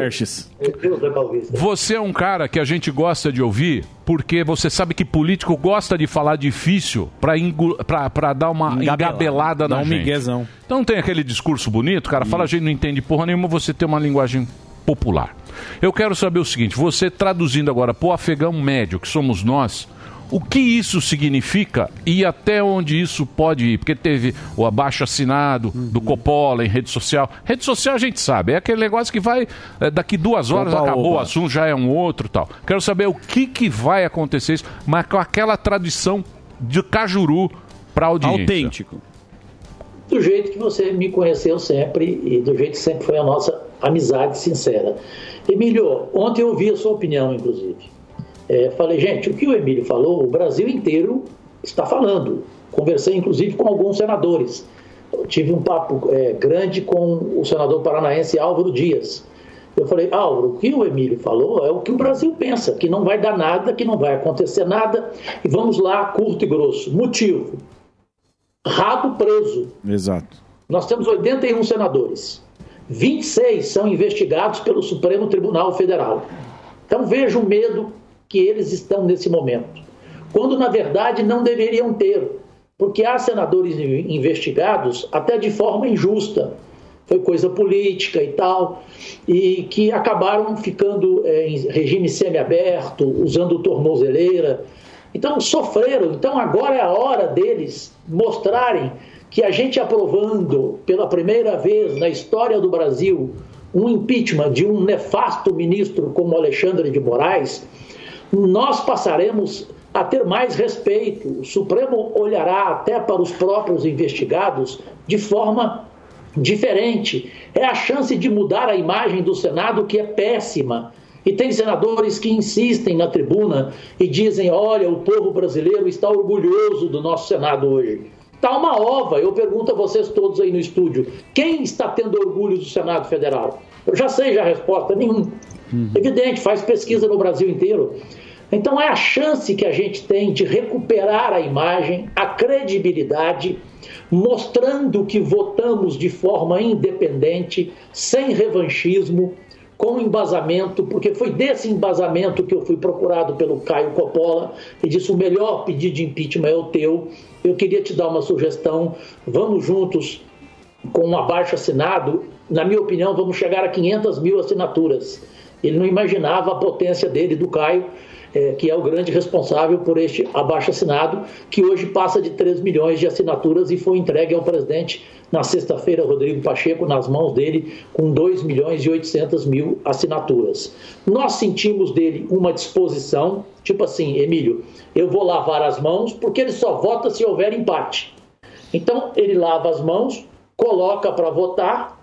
Deus da calvície. Você é um cara que a gente gosta de ouvir porque você sabe que político gosta de falar difícil para dar uma engabelada Dá na um gente. miguezão. Então tem aquele discurso bonito, cara, fala a gente não entende porra nenhuma, você tem uma linguagem popular. Eu quero saber o seguinte, você traduzindo agora pro afegão médio, que somos nós, o que isso significa e até onde isso pode ir? Porque teve o abaixo assinado do Coppola em rede social. Rede social a gente sabe, é aquele negócio que vai, é, daqui duas horas Opa, acabou o assunto, já é um outro tal. Quero saber o que, que vai acontecer, isso, mas com aquela tradição de Cajuru para audiência. Autêntico. do jeito que você me conheceu sempre e do jeito que sempre foi a nossa amizade sincera. Emílio, ontem eu ouvi a sua opinião, inclusive. É, falei, gente, o que o Emílio falou, o Brasil inteiro está falando. Conversei, inclusive, com alguns senadores. Eu tive um papo é, grande com o senador paranaense Álvaro Dias. Eu falei, Álvaro, o que o Emílio falou é o que o Brasil pensa, que não vai dar nada, que não vai acontecer nada, e vamos lá, curto e grosso. Motivo: rabo preso. Exato. Nós temos 81 senadores. 26 são investigados pelo Supremo Tribunal Federal. Então veja o medo que eles estão nesse momento. Quando, na verdade, não deveriam ter. Porque há senadores in- investigados até de forma injusta. Foi coisa política e tal. E que acabaram ficando eh, em regime semiaberto, usando tornozeleira. Então sofreram. Então agora é a hora deles mostrarem que a gente aprovando pela primeira vez na história do Brasil um impeachment de um nefasto ministro como Alexandre de Moraes, nós passaremos a ter mais respeito. O Supremo olhará até para os próprios investigados de forma diferente. É a chance de mudar a imagem do Senado, que é péssima. E tem senadores que insistem na tribuna e dizem: olha, o povo brasileiro está orgulhoso do nosso Senado hoje. Está uma ova. Eu pergunto a vocês todos aí no estúdio: quem está tendo orgulho do Senado Federal? Eu já sei já a resposta: nenhum. Evidente, faz pesquisa no Brasil inteiro. Então é a chance que a gente tem de recuperar a imagem, a credibilidade, mostrando que votamos de forma independente, sem revanchismo, com embasamento, porque foi desse embasamento que eu fui procurado pelo Caio Coppola e disse: o melhor pedido de impeachment é o teu. Eu queria te dar uma sugestão. Vamos juntos com um abaixo assinado. Na minha opinião, vamos chegar a 500 mil assinaturas. Ele não imaginava a potência dele, do Caio, eh, que é o grande responsável por este abaixo assinado, que hoje passa de 3 milhões de assinaturas e foi entregue ao presidente na sexta-feira, Rodrigo Pacheco, nas mãos dele, com 2 milhões e 800 mil assinaturas. Nós sentimos dele uma disposição, tipo assim, Emílio, eu vou lavar as mãos, porque ele só vota se houver empate. Então, ele lava as mãos, coloca para votar,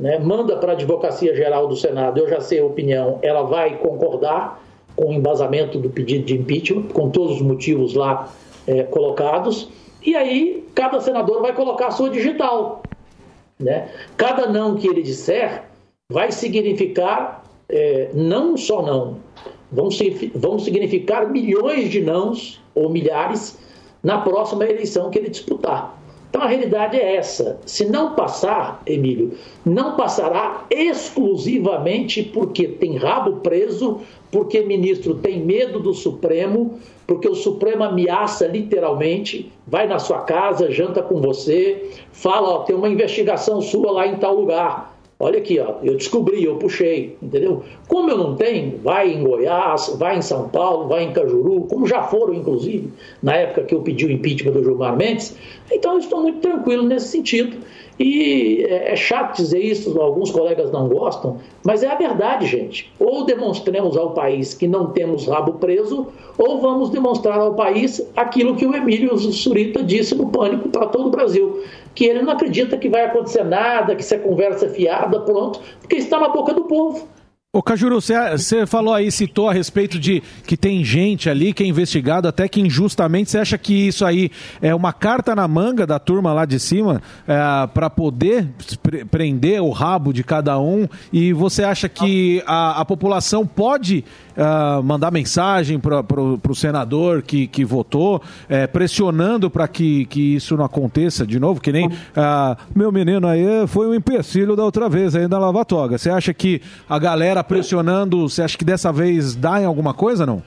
né, manda para a Advocacia Geral do Senado, eu já sei a opinião, ela vai concordar com o embasamento do pedido de impeachment, com todos os motivos lá eh, colocados, e aí cada senador vai colocar a sua digital. Né? Cada não que ele disser vai significar eh, não só não, vão, vão significar milhões de nãos ou milhares na próxima eleição que ele disputar. Então a realidade é essa. Se não passar, Emílio, não passará exclusivamente porque tem rabo preso, porque ministro tem medo do Supremo, porque o Supremo ameaça literalmente, vai na sua casa, janta com você, fala, ó, tem uma investigação sua lá em tal lugar. Olha aqui, ó, eu descobri, eu puxei, entendeu? Como eu não tenho, vai em Goiás, vai em São Paulo, vai em Cajuru, como já foram, inclusive, na época que eu pedi o impeachment do Gilmar Mendes. Então, eu estou muito tranquilo nesse sentido. E é é chato dizer isso, alguns colegas não gostam, mas é a verdade, gente. Ou demonstremos ao país que não temos rabo preso, ou vamos demonstrar ao país aquilo que o Emílio Surita disse no Pânico para todo o Brasil. Que ele não acredita que vai acontecer nada, que isso é conversa fiada, pronto, porque está na boca do povo. Ô Cajuru, você- falou aí, citou a respeito de que tem gente ali que é investigado até que injustamente. Você acha que isso aí é uma carta na manga da turma lá de cima para poder pre- prender o rabo de cada um? E você acha que a, a população pode ah, mandar mensagem para o senador que, que votou, eh, pressionando para que, que isso não aconteça de novo? Que nem ah, meu menino aí foi um empecilho da outra vez aí na Lava Toga. Você acha que a galera pressionando, você acha que dessa vez dá em alguma coisa, não?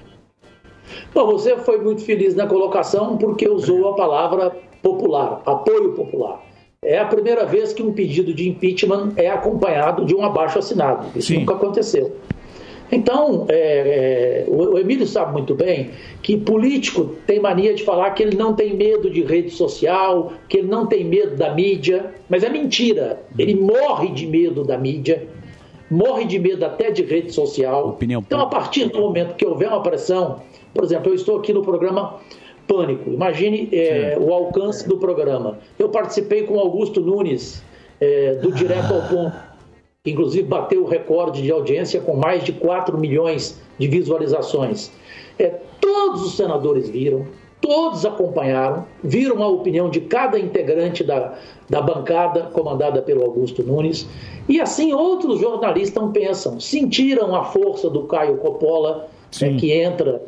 Bom, você foi muito feliz na colocação porque usou a palavra popular, apoio popular. É a primeira vez que um pedido de impeachment é acompanhado de um abaixo assinado. Isso nunca aconteceu. Então, é, é, o Emílio sabe muito bem que político tem mania de falar que ele não tem medo de rede social, que ele não tem medo da mídia, mas é mentira. Ele morre de medo da mídia, morre de medo até de rede social. então, a partir do momento que houver uma pressão, por exemplo, eu estou aqui no programa Pânico. Imagine é, o alcance do programa. Eu participei com Augusto Nunes, é, do Direto ao Ponto que inclusive bateu o recorde de audiência com mais de 4 milhões de visualizações. É, todos os senadores viram, todos acompanharam, viram a opinião de cada integrante da, da bancada comandada pelo Augusto Nunes, e assim outros jornalistas pensam, sentiram a força do Caio Coppola, é, que entra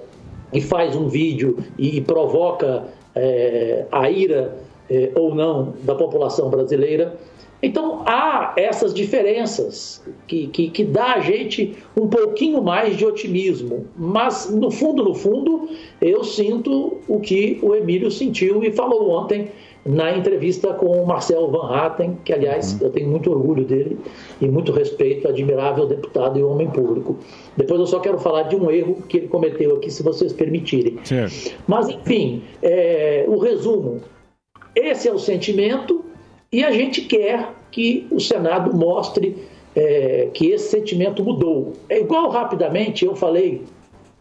e faz um vídeo e, provoca é, a ira é, ou não da população brasileira. Então há essas diferenças que, que, que dá a gente um pouquinho mais de otimismo. Mas no fundo, no fundo, eu sinto o que o Emílio sentiu e falou ontem na entrevista com o Marcel Van Hatten, que aliás eu tenho muito orgulho dele e muito respeito, admirável deputado e homem público. Depois eu só quero falar de um erro que ele cometeu aqui, se vocês permitirem. Mas enfim, é, o resumo: esse é o sentimento e a gente quer que o Senado mostre é, que esse sentimento mudou. É igual rapidamente, eu falei,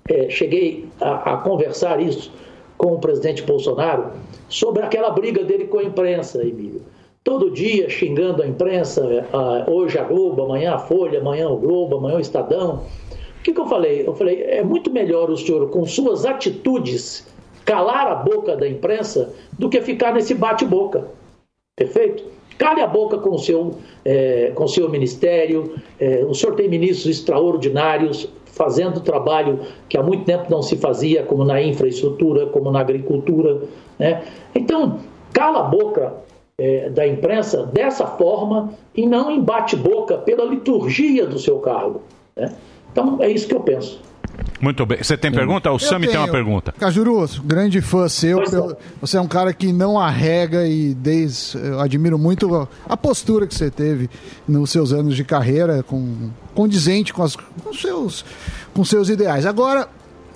é, cheguei a, a conversar isso com o presidente Bolsonaro sobre aquela briga dele com a imprensa, Emílio. Todo dia xingando a imprensa, ah, hoje a Globo, amanhã a Folha, amanhã o Globo, amanhã o Estadão. O que, que eu falei? Eu falei, é muito melhor o senhor, com suas atitudes, calar a boca da imprensa do que ficar nesse bate-boca. Perfeito? Cale a boca com o seu, eh, com o seu ministério. eh, o senhor tem ministros extraordinários fazendo trabalho que há muito tempo não se fazia, como na infraestrutura, como na agricultura. Né? Então, cala a boca eh, da imprensa dessa forma e não em bate-boca pela liturgia do seu cargo. né? Então, é isso que eu penso. Muito bem. Você tem pergunta? O Eu Sami tem uma pergunta. Cajuru, grande fã seu. pelo- Você é um cara que não arrega e desde, eu admiro muito a- postura que você teve nos seus anos de carreira, com, condizente com, as, com, seus, com seus ideais. Agora,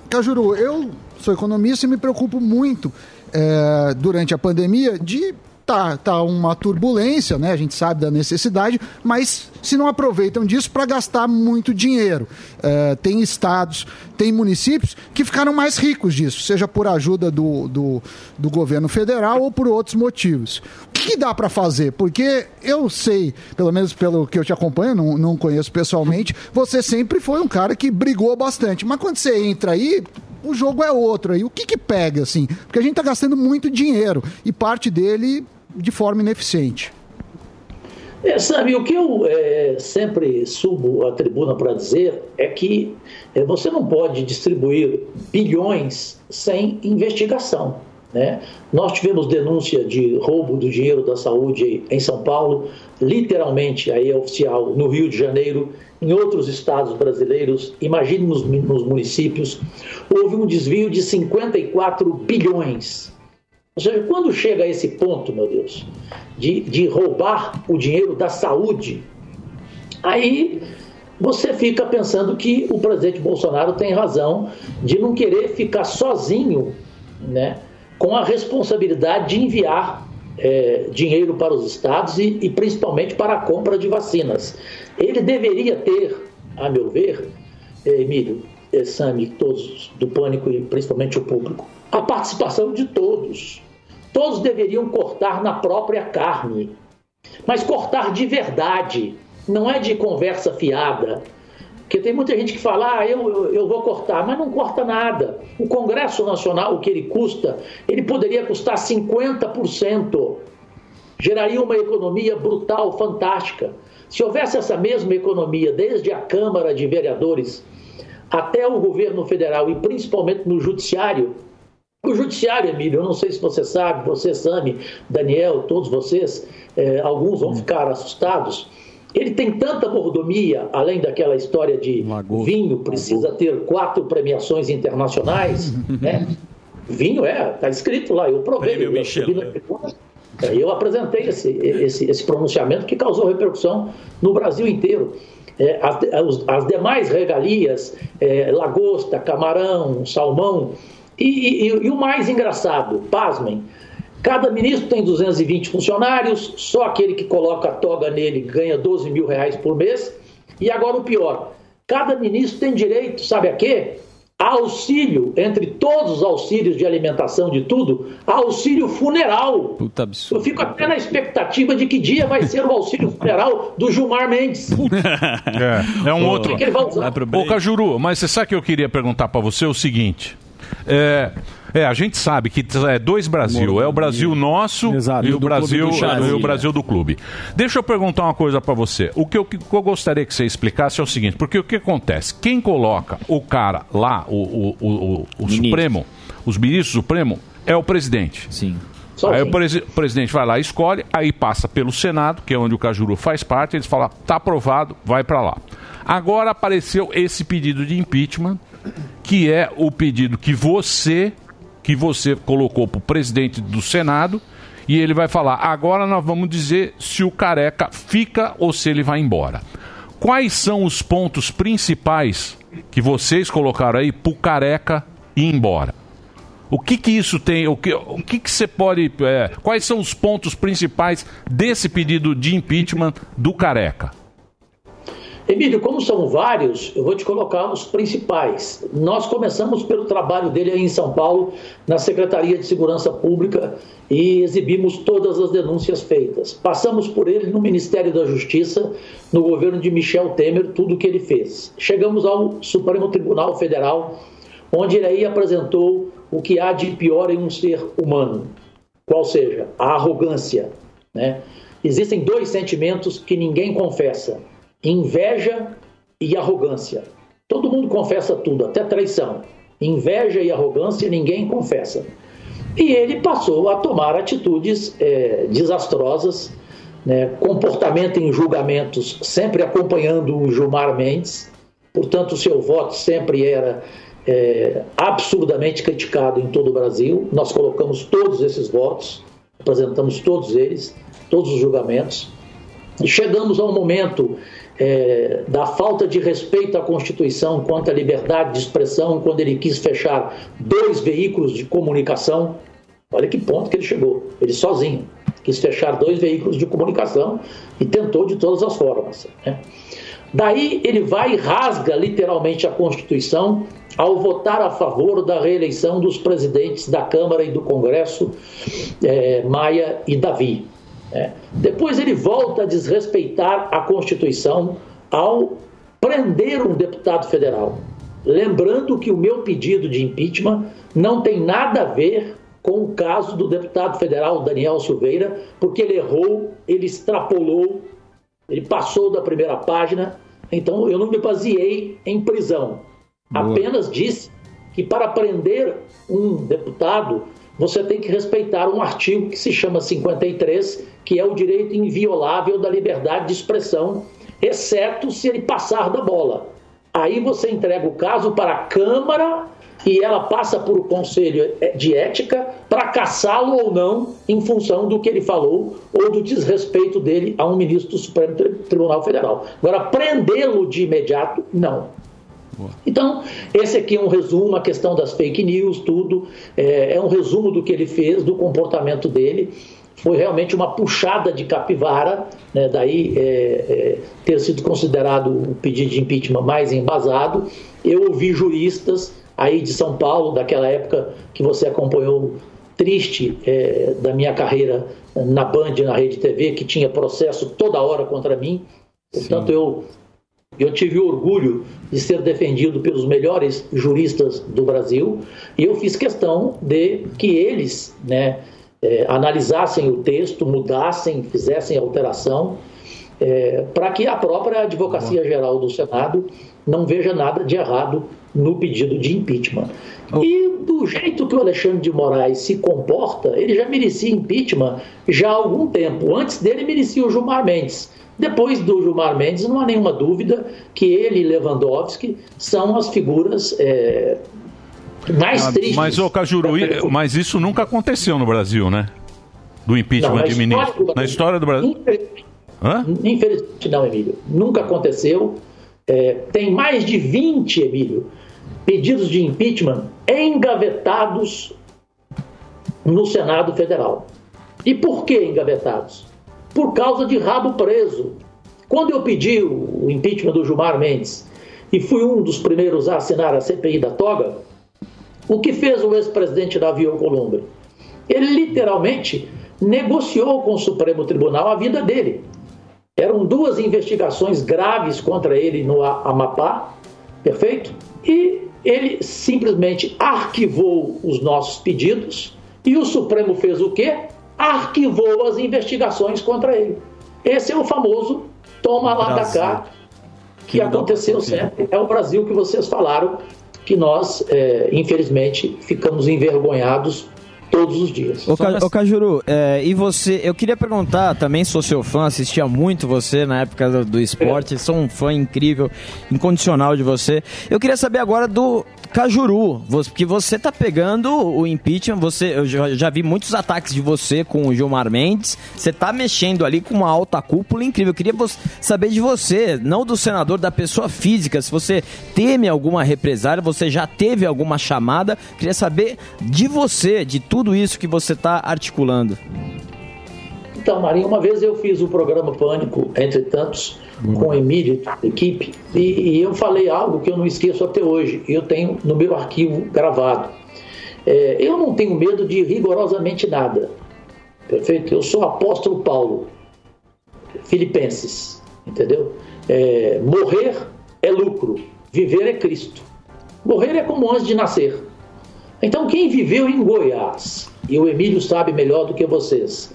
Cajuru, eu sou economista e me preocupo muito eh, durante a pandemia de tá, tá uma turbulência, né? A gente sabe da necessidade, mas se não aproveitam disso para gastar muito dinheiro. Eh, tem estados, tem municípios que ficaram mais ricos disso, seja por ajuda do, do, do governo federal ou por outros motivos. O que, que dá para fazer? Porque eu sei, pelo menos pelo que eu te acompanho, não, não conheço pessoalmente, você sempre foi um cara que brigou bastante. Mas quando você entra aí, o jogo é outro aí. O que que pega, assim? Porque a gente tá gastando muito dinheiro e parte dele de forma ineficiente. É, sabe, o que eu é, sempre subo a tribuna para dizer é que é, você não pode distribuir bilhões sem investigação. Né? Nós tivemos denúncia de roubo do dinheiro da saúde em São Paulo, literalmente, aí é oficial, no Rio de Janeiro, em outros estados brasileiros, imagine nos, nos municípios, houve um desvio de 54 bilhões. Ou seja, quando chega a esse ponto, meu Deus, de, de roubar o dinheiro da saúde, aí você fica pensando que o presidente Bolsonaro tem razão de não querer ficar sozinho né, com a responsabilidade de enviar é, dinheiro para os estados e, e principalmente para a compra de vacinas. Ele deveria ter, a meu ver, é, Emílio, é, Sami, todos do Pânico e principalmente o público, a participação de todos. Todos deveriam cortar na própria carne, mas cortar de verdade, não é de conversa fiada. Porque tem muita gente que fala, ah, eu, eu, eu vou cortar, mas não corta nada. O Congresso Nacional, o que ele custa, ele poderia custar 50%. Geraria uma economia brutal, fantástica. Se houvesse essa mesma economia, desde a Câmara de Vereadores até o governo federal e principalmente no judiciário, o judiciário, Emílio, eu não sei se você sabe, você, Sami, Daniel, todos vocês, eh, alguns vão ficar assustados. Ele tem tanta mordomia, além daquela história de vinho precisa ter quatro premiações internacionais, [laughs] né? Vinho é, está escrito lá, eu provei. Prêmio eu, eh, eu apresentei esse, esse, esse pronunciamento que causou repercussão no Brasil inteiro. É, as, as- as demais regalias, é, lagosta, camarão, salmão, e, e- e o mais engraçado, pasmem, cada ministro tem 220 funcionários, só aquele que coloca a toga nele ganha 12 mil reais por mês, e agora o pior, cada ministro tem direito, sabe a quê? A auxílio, entre todos os auxílios de alimentação de tudo, a auxílio funeral. Puta absurdo. Eu fico até na expectativa de que dia vai ser o auxílio funeral do Gilmar Mendes. [laughs] É, é um O outro. que que ele vai usar? Ô, Cajuru, mas você sabe que eu queria perguntar pra você o seguinte. É, é, a gente sabe que é dois Brasil. É o Brasil nosso Exato, e o do Brasil, do e o Brasil do clube. Deixa eu perguntar uma coisa pra você. O que eu, que eu gostaria que você explicasse é o seguinte, porque o que acontece? Quem coloca o cara lá, o, o, o, o- o Supremo, os ministros Supremo, é o presidente. Sim. Aí o, presi- o presidente vai lá, escolhe, aí passa pelo Senado, que é onde o Cajuru faz parte, eles falam, tá aprovado, vai para lá. Agora apareceu esse pedido de impeachment, que é o pedido que você, que você colocou para o presidente do Senado, e ele vai falar, agora nós vamos dizer se o careca fica ou se ele vai embora. Quais são os pontos principais que vocês colocaram aí para o careca ir embora? O que que isso tem? O que, o que que você pode? é, quais são os pontos principais desse pedido de impeachment do Careca? Emílio, como são vários, eu vou te colocar os principais. Nós começamos pelo trabalho dele aí em São Paulo, na Secretaria de Segurança Pública, e exibimos todas as denúncias feitas. Passamos por ele no Ministério da Justiça, no governo de Michel Temer, tudo o que ele fez. Chegamos ao Supremo Tribunal Federal, onde ele aí apresentou o que há de pior em um ser humano, qual seja, a arrogância. Né? Existem dois sentimentos que ninguém confessa inveja e arrogância. Todo mundo confessa tudo, até traição. Inveja e arrogância ninguém confessa. E ele passou a tomar atitudes é, desastrosas, né, comportamento em julgamentos sempre acompanhando o Gilmar Mendes, portanto, seu voto sempre era é, absurdamente criticado em todo o Brasil. Nós colocamos todos esses votos, apresentamos todos eles, todos os julgamentos. E chegamos ao momento é, da falta de respeito à Constituição quanto à liberdade de expressão, quando ele quis fechar dois veículos de comunicação. Olha que ponto que ele chegou, ele sozinho. Quis fechar dois veículos de comunicação e tentou de todas as formas. Né? Daí ele vai e rasga literalmente a Constituição ao votar a favor da reeleição dos presidentes da Câmara e do Congresso, é, Maia e Davi. É. Depois ele volta a desrespeitar a Constituição ao prender um deputado federal. Lembrando que o meu pedido de impeachment não tem nada a ver com o caso do deputado federal Daniel Silveira, porque ele errou, ele extrapolou, ele passou da primeira página. Então eu não me baseei em prisão. Boa. Apenas disse que para prender um deputado você tem que respeitar um artigo que se chama 53, que é o direito inviolável da liberdade de expressão, exceto se ele passar da bola. Aí você entrega o caso para a Câmara e ela passa por o Conselho de Ética para caçá-lo ou não em função do que ele falou ou do desrespeito dele a um ministro do Supremo Tribunal Federal. Agora, prendê-lo de imediato, não. Então, esse aqui é um resumo, a questão das fake news, tudo. É, é um resumo do que ele fez, do comportamento dele. Foi realmente uma puxada de capivara, né, daí é, é, ter sido considerado o pedido de impeachment mais embasado. Eu ouvi juristas aí de São Paulo, daquela época que você acompanhou triste é, da minha carreira na Band, na Rede TV, que tinha processo toda hora contra mim. Portanto, Sim. eu eu tive orgulho de ser defendido pelos melhores juristas do Brasil e eu fiz questão de que eles né, é, analisassem o texto, mudassem, fizessem alteração, é, para que a própria Advocacia Geral do Senado não veja nada de errado no pedido de impeachment. E do jeito que o Alexandre de Moraes se comporta, ele já merecia impeachment já há algum tempo. Antes dele, merecia o Gilmar Mendes. Depois do Gilmar Mendes, não há nenhuma dúvida que ele e Lewandowski são as figuras é, mais ah, tristes. Mas, ô Cajuru, mas isso nunca aconteceu no Brasil, né? Do impeachment Não, de ministro. Na história do Brasil. Infelizmente, Hã? infelizmente não, Emílio. Nunca aconteceu. É, tem mais de 20, Emílio, pedidos de impeachment engavetados no Senado Federal. E por que engavetados? Por causa de rabo preso. Quando eu pedi o impeachment do Gilmar Mendes e fui um dos primeiros a assinar a CPI da toga, o que fez o ex-presidente Davi Alcolumbre? Ele literalmente negociou com o Supremo Tribunal a vida dele. Eram duas investigações graves contra ele no Amapá, perfeito? E ele simplesmente arquivou os nossos pedidos e o Supremo fez o quê? Arquivou as investigações contra ele. Esse é o famoso toma lá da cá que, que aconteceu sempre. É o Brasil que vocês falaram, que nós, é, infelizmente, ficamos envergonhados todos os dias. Ô, Ca... Ô Cajuru, é, e você, eu queria perguntar, também sou seu fã, assistia muito você na época do, do esporte, é. sou um fã incrível, incondicional de você. Eu queria saber agora do Cajuru, porque você tá pegando o impeachment, você, eu já, já, vi muitos ataques de você com o Gilmar Mendes, você tá mexendo ali com uma alta cúpula incrível. Eu queria saber de você, não do senador, da pessoa física, se você teme alguma represália, você já teve alguma chamada, queria saber de você, de tudo isso que você tá articulando. Então, Marinho, uma vez eu fiz o programa Pânico, entre tantos, com o Emílio equipe, e, e eu falei algo que eu não esqueço até hoje, eu tenho no meu arquivo gravado. É, eu não tenho medo de rigorosamente nada, perfeito? Eu sou apóstolo Paulo, Filipenses, entendeu? É, morrer é lucro, viver é Cristo. Morrer é como antes de nascer. Então, quem viveu em Goiás, e o Emílio sabe melhor do que vocês,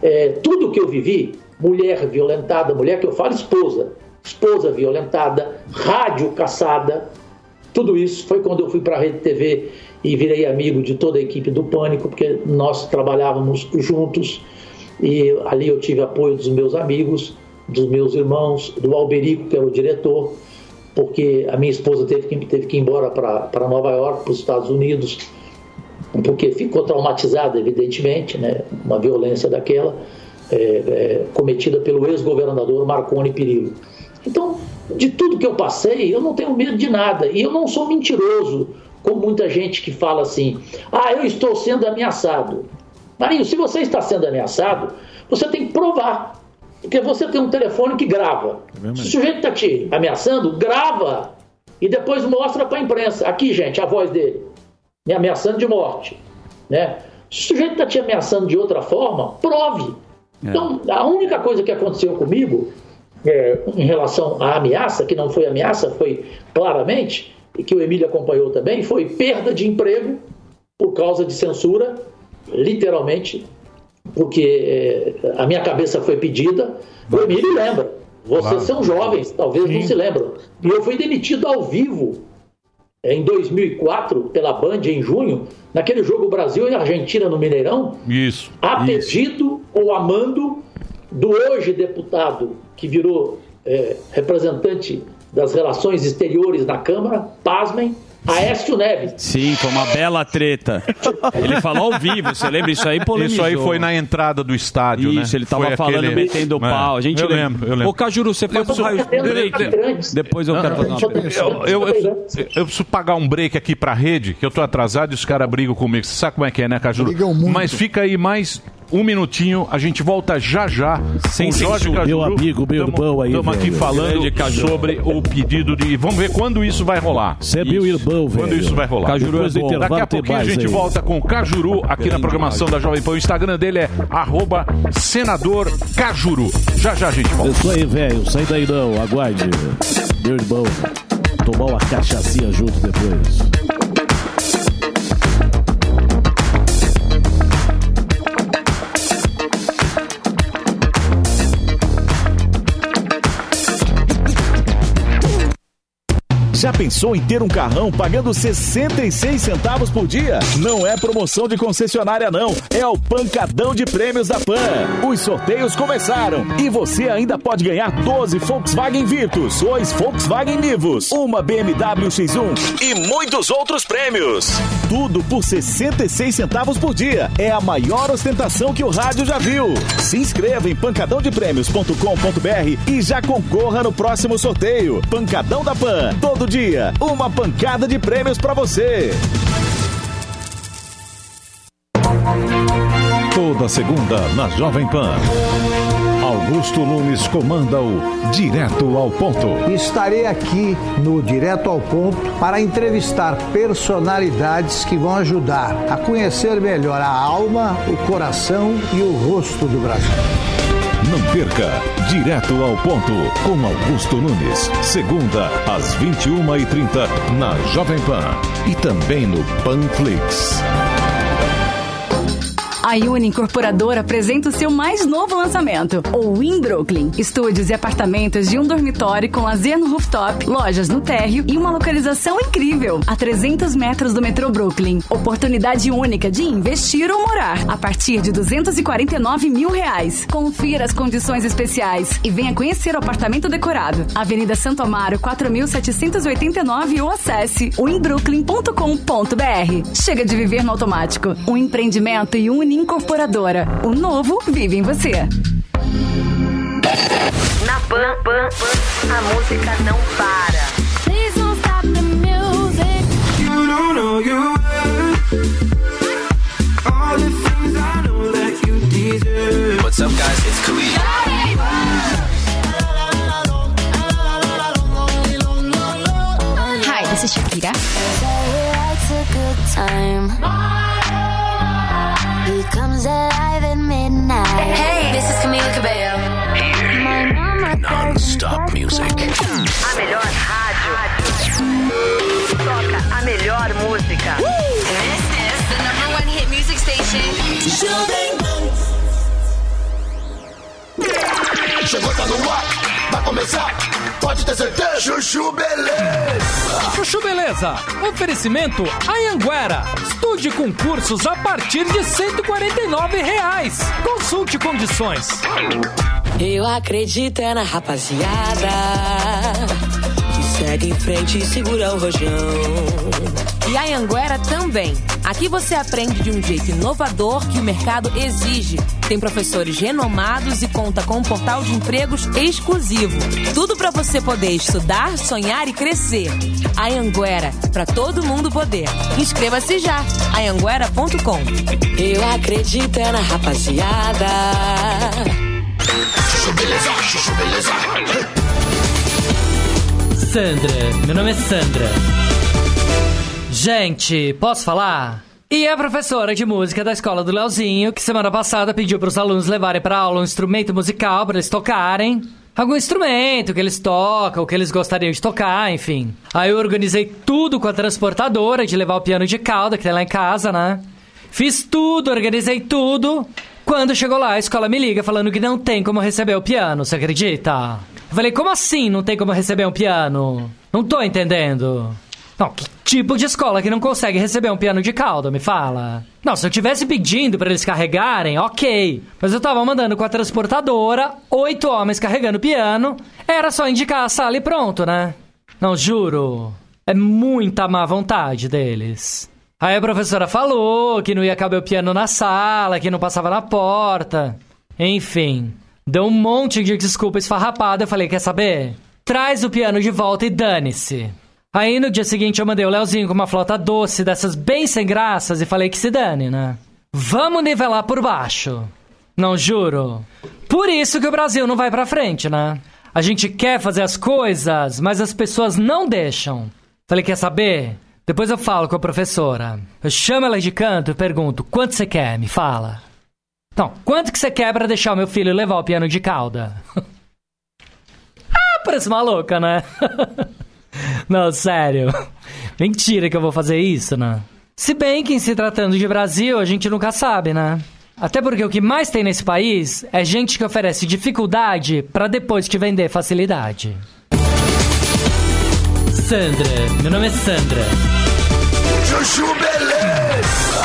é, tudo que eu vivi, mulher violentada, mulher que eu falo esposa, esposa violentada, rádio caçada, tudo isso foi quando eu fui para a Rede TV e virei amigo de toda a equipe do Pânico, porque nós trabalhávamos juntos e ali eu tive apoio dos meus amigos, dos meus irmãos, do Alberico, que era o diretor, porque a minha esposa teve que, teve que ir embora para Nova York, para os Estados Unidos, porque ficou traumatizada, evidentemente, né? uma violência daquela, é, é, cometida pelo ex-governador Marconi Perillo. Então, de tudo que eu passei, eu não tenho medo de nada. E eu não sou mentiroso, como muita gente que fala assim: ah, eu estou sendo ameaçado. Marinho, se você está sendo ameaçado, você tem que provar. Porque você tem um telefone que grava. Se o sujeito está te ameaçando, grava. E depois mostra para a imprensa. Aqui, gente, a voz dele. Me ameaçando de morte. Né? Se o sujeito está te ameaçando de outra forma, prove. Então, a única coisa que aconteceu comigo é, em relação à ameaça, que não foi ameaça, foi claramente, e que o Emílio acompanhou também, foi perda de emprego por causa de censura, literalmente, porque é, a minha cabeça foi pedida. O Emílio lembra. Vocês Claro. são jovens, talvez não se lembram. E eu fui demitido ao vivo é, em 2004 pela Band em junho, naquele jogo Brasil e Argentina no Mineirão, Isso. a pedido ou a mando do hoje deputado que virou é, representante das relações exteriores na Câmara, pasmem, Aécio Neves. Sim, foi uma bela treta. Ele falou ao vivo, você lembra? Isso aí polemizou. Isso aí foi na entrada do estádio, né? Isso, ele tava Foi falando, aquele- metendo É, pau. A gente eu lembra. lembro, eu lembro. Ô, Cajuru, você foi pro raio... Depois eu quero fazer uma pergunta. Eu, eu, eu- eu preciso pagar um break aqui pra rede, que eu tô atrasado e os caras brigam comigo. Você sabe como é que é, né, Cajuru? Mas fica aí mais um minutinho, a gente volta já já. Sem com Jorge censura. Cajuru. Meu amigo, meu irmão aí, Estamos aqui velho. falando sobre o pedido de. Vamos ver quando isso vai rolar. Você é meu irmão, velho. Quando isso vai rolar. Cajuru é bom. Daqui a pouquinho a gente aí. volta com o Cajuru aqui na programação da Jovem Pan. O Instagram dele é arroba senador Cajuru. Já já a gente volta. Isso aí, velho. Sai daí não. Aguarde. Meu irmão. Tomar uma cachaçinha junto depois. Já pensou em ter um carrão pagando 66 centavos por dia? Não é promoção de concessionária não, é o pancadão de prêmios da Pan. Os sorteios começaram e você ainda pode ganhar 12 Volkswagen Virtus, 2 Volkswagen Nivus, uma BMW X1 e muitos outros prêmios. Tudo por 66 centavos por dia. É a maior ostentação que o rádio já viu. Se inscreva em pancadãodeprêmios.com.br e já concorra no próximo sorteio. Pancadão da Pan. Todo dia, uma pancada de prêmios pra você. Toda segunda na Jovem Pan. Augusto Nunes comanda o Direto ao Ponto. Estarei aqui no Direto ao Ponto para entrevistar personalidades que vão ajudar a conhecer melhor a alma, o coração e o rosto do Brasil. Não perca Direto ao Ponto com Augusto Nunes. Segunda às 21h30 na Jovem Pan e também no Panflix. A Uni Incorporadora apresenta o seu mais novo lançamento, o Win Brooklyn. Estúdios e apartamentos de um dormitório com lazer no rooftop, lojas no térreo e uma localização incrível, a 300 metros do metrô Brooklyn. Oportunidade única de investir ou morar, a partir de 249 mil reais. Confira as condições especiais e venha conhecer o apartamento decorado. Avenida Santo Amaro, 4.789 ou acesse winbrooklyn.com.br. Chega de viver no automático. Um empreendimento e Uni Incorporadora. O novo vive em você. Na Pan, pan, pan a música não para. Please don't stop the music. You don't know you worth all the things I know that you deserve. What's up, guys? It's Khalid. Hi, this is Shakira. He comes alive at midnight. Hey, this is Camila Cabello. My mama Non-stop music. A melhor rádio. Toca a melhor música. This is the number one hit music station. Chegou, tá no ar, vai começar, pode ter certeza. Chuchu Beleza. Chuchu Beleza. Oferecimento Anhanguera. Estude com cursos a partir de 149 reais. Consulte condições. Eu acredito é na rapaziada segue em frente e segura o rojão. E a Anguera também. Aqui você aprende de um jeito inovador que o mercado exige. Tem professores renomados e conta com um portal de empregos exclusivo. Tudo para você poder estudar, sonhar e crescer. A Anguera, para todo mundo poder. Inscreva-se já. Anhanguera.com. Eu acredito é na rapaziada. Chuchu Beleza, Chuchu Beleza. Sandra, meu nome é Sandra. Gente, posso falar? E a professora de música da escola do Leozinho, que semana passada pediu para os alunos levarem para aula um instrumento musical para eles tocarem. Algum instrumento que eles tocam, que eles gostariam de tocar, enfim. Aí eu organizei tudo com a transportadora de levar o piano de cauda que tem lá em casa, né? Fiz tudo, organizei tudo. Quando chegou lá, a escola me liga falando que não tem como receber o piano, você acredita? Eu falei, como assim não tem como receber um piano? Não tô entendendo. Não, que tipo de escola que não consegue receber um piano de cauda, me fala? Não, se eu tivesse pedindo pra eles carregarem, ok. Mas eu tava mandando com a transportadora, oito homens carregando piano, era só indicar a sala e pronto, né? Não, juro. É muita má vontade deles. Aí a professora falou que não ia caber o piano na sala, que não passava na porta. Enfim, deu um monte de desculpa esfarrapada. Eu falei: quer saber? Traz o piano de volta e dane-se. Aí no dia seguinte eu mandei o Leozinho com uma flauta doce, dessas bem sem graças, e falei que se dane, né? Vamos nivelar por baixo. Não juro. Por isso que o Brasil não vai pra frente, né? A gente quer fazer as coisas, mas as pessoas não deixam. Falei, quer saber? Depois eu falo com a professora. Eu chamo ela de canto e pergunto: quanto você quer? Me fala. Não, quanto que você quer pra deixar o meu filho levar o piano de cauda? [laughs] ah, parece maluca, né? [laughs] Não, sério. Mentira que eu vou fazer isso, né? Se bem que em se tratando de Brasil, a gente nunca sabe, né? Até porque o que mais tem nesse país é gente que oferece dificuldade pra depois te vender facilidade. Sandra, meu nome é Sandra. Chuchu Beleza.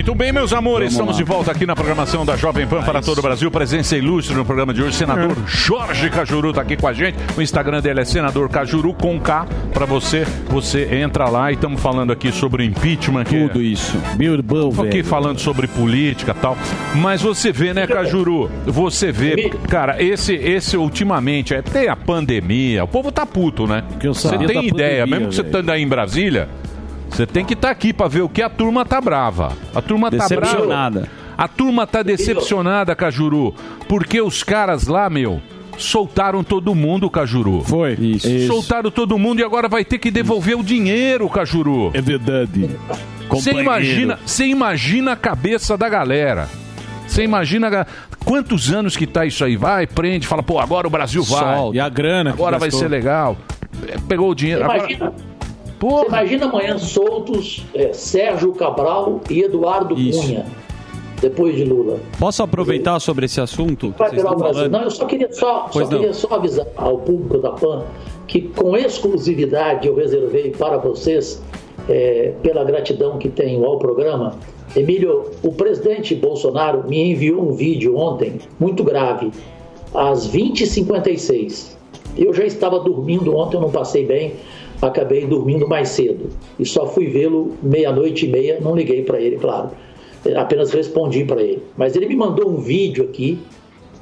Muito bem, meus amores, estamos de volta aqui na programação da Jovem Pan para todo o Brasil. Presença ilustre no programa de hoje, senador Jorge Cajuru está aqui com a gente. O Instagram dele é senador Cajuru com K para você. Você entra lá e estamos falando aqui sobre impeachment. Tudo isso. Bilbao, aqui falando sobre política e tal. Mas você vê, né, Cajuru? Você vê, cara, esse, esse ultimamente, é, tem a pandemia, o povo tá puto, né? Você sabia tem da ideia, pandemia, mesmo que você velho. tá aí em Brasília, você tem que estar aqui pra ver o que a turma tá brava. A turma tá Decepcionada. brava. A turma tá decepcionada, Cajuru, porque os caras lá, meu, soltaram todo mundo, Cajuru. Foi. Isso. Soltaram todo mundo e agora vai ter que devolver o dinheiro, Cajuru. É verdade. Você imagina, você imagina a cabeça da galera. Você imagina quantos anos que tá isso aí? Vai, prende, fala, pô, agora o Brasil vai. Solta. E a grana que Agora vai ser legal. Pegou o dinheiro. Agora, Imagina, você imagina amanhã soltos é, Sérgio Cabral e Eduardo Cunha, depois de Lula. Posso aproveitar sobre esse assunto? que Vai virar o Brasil. falando? Não, eu só queria só, só, não. queria só avisar ao público da PAN que com exclusividade eu reservei para vocês, é, pela gratidão que tenho ao programa, Emílio, o presidente Bolsonaro me enviou um vídeo ontem, muito grave, às 20h56. Eu já estava dormindo ontem, eu não passei bem, acabei dormindo mais cedo. E só fui vê-lo meia-noite e meia, não liguei para ele, claro. É, Apenas respondi para ele. Mas ele me mandou um vídeo aqui,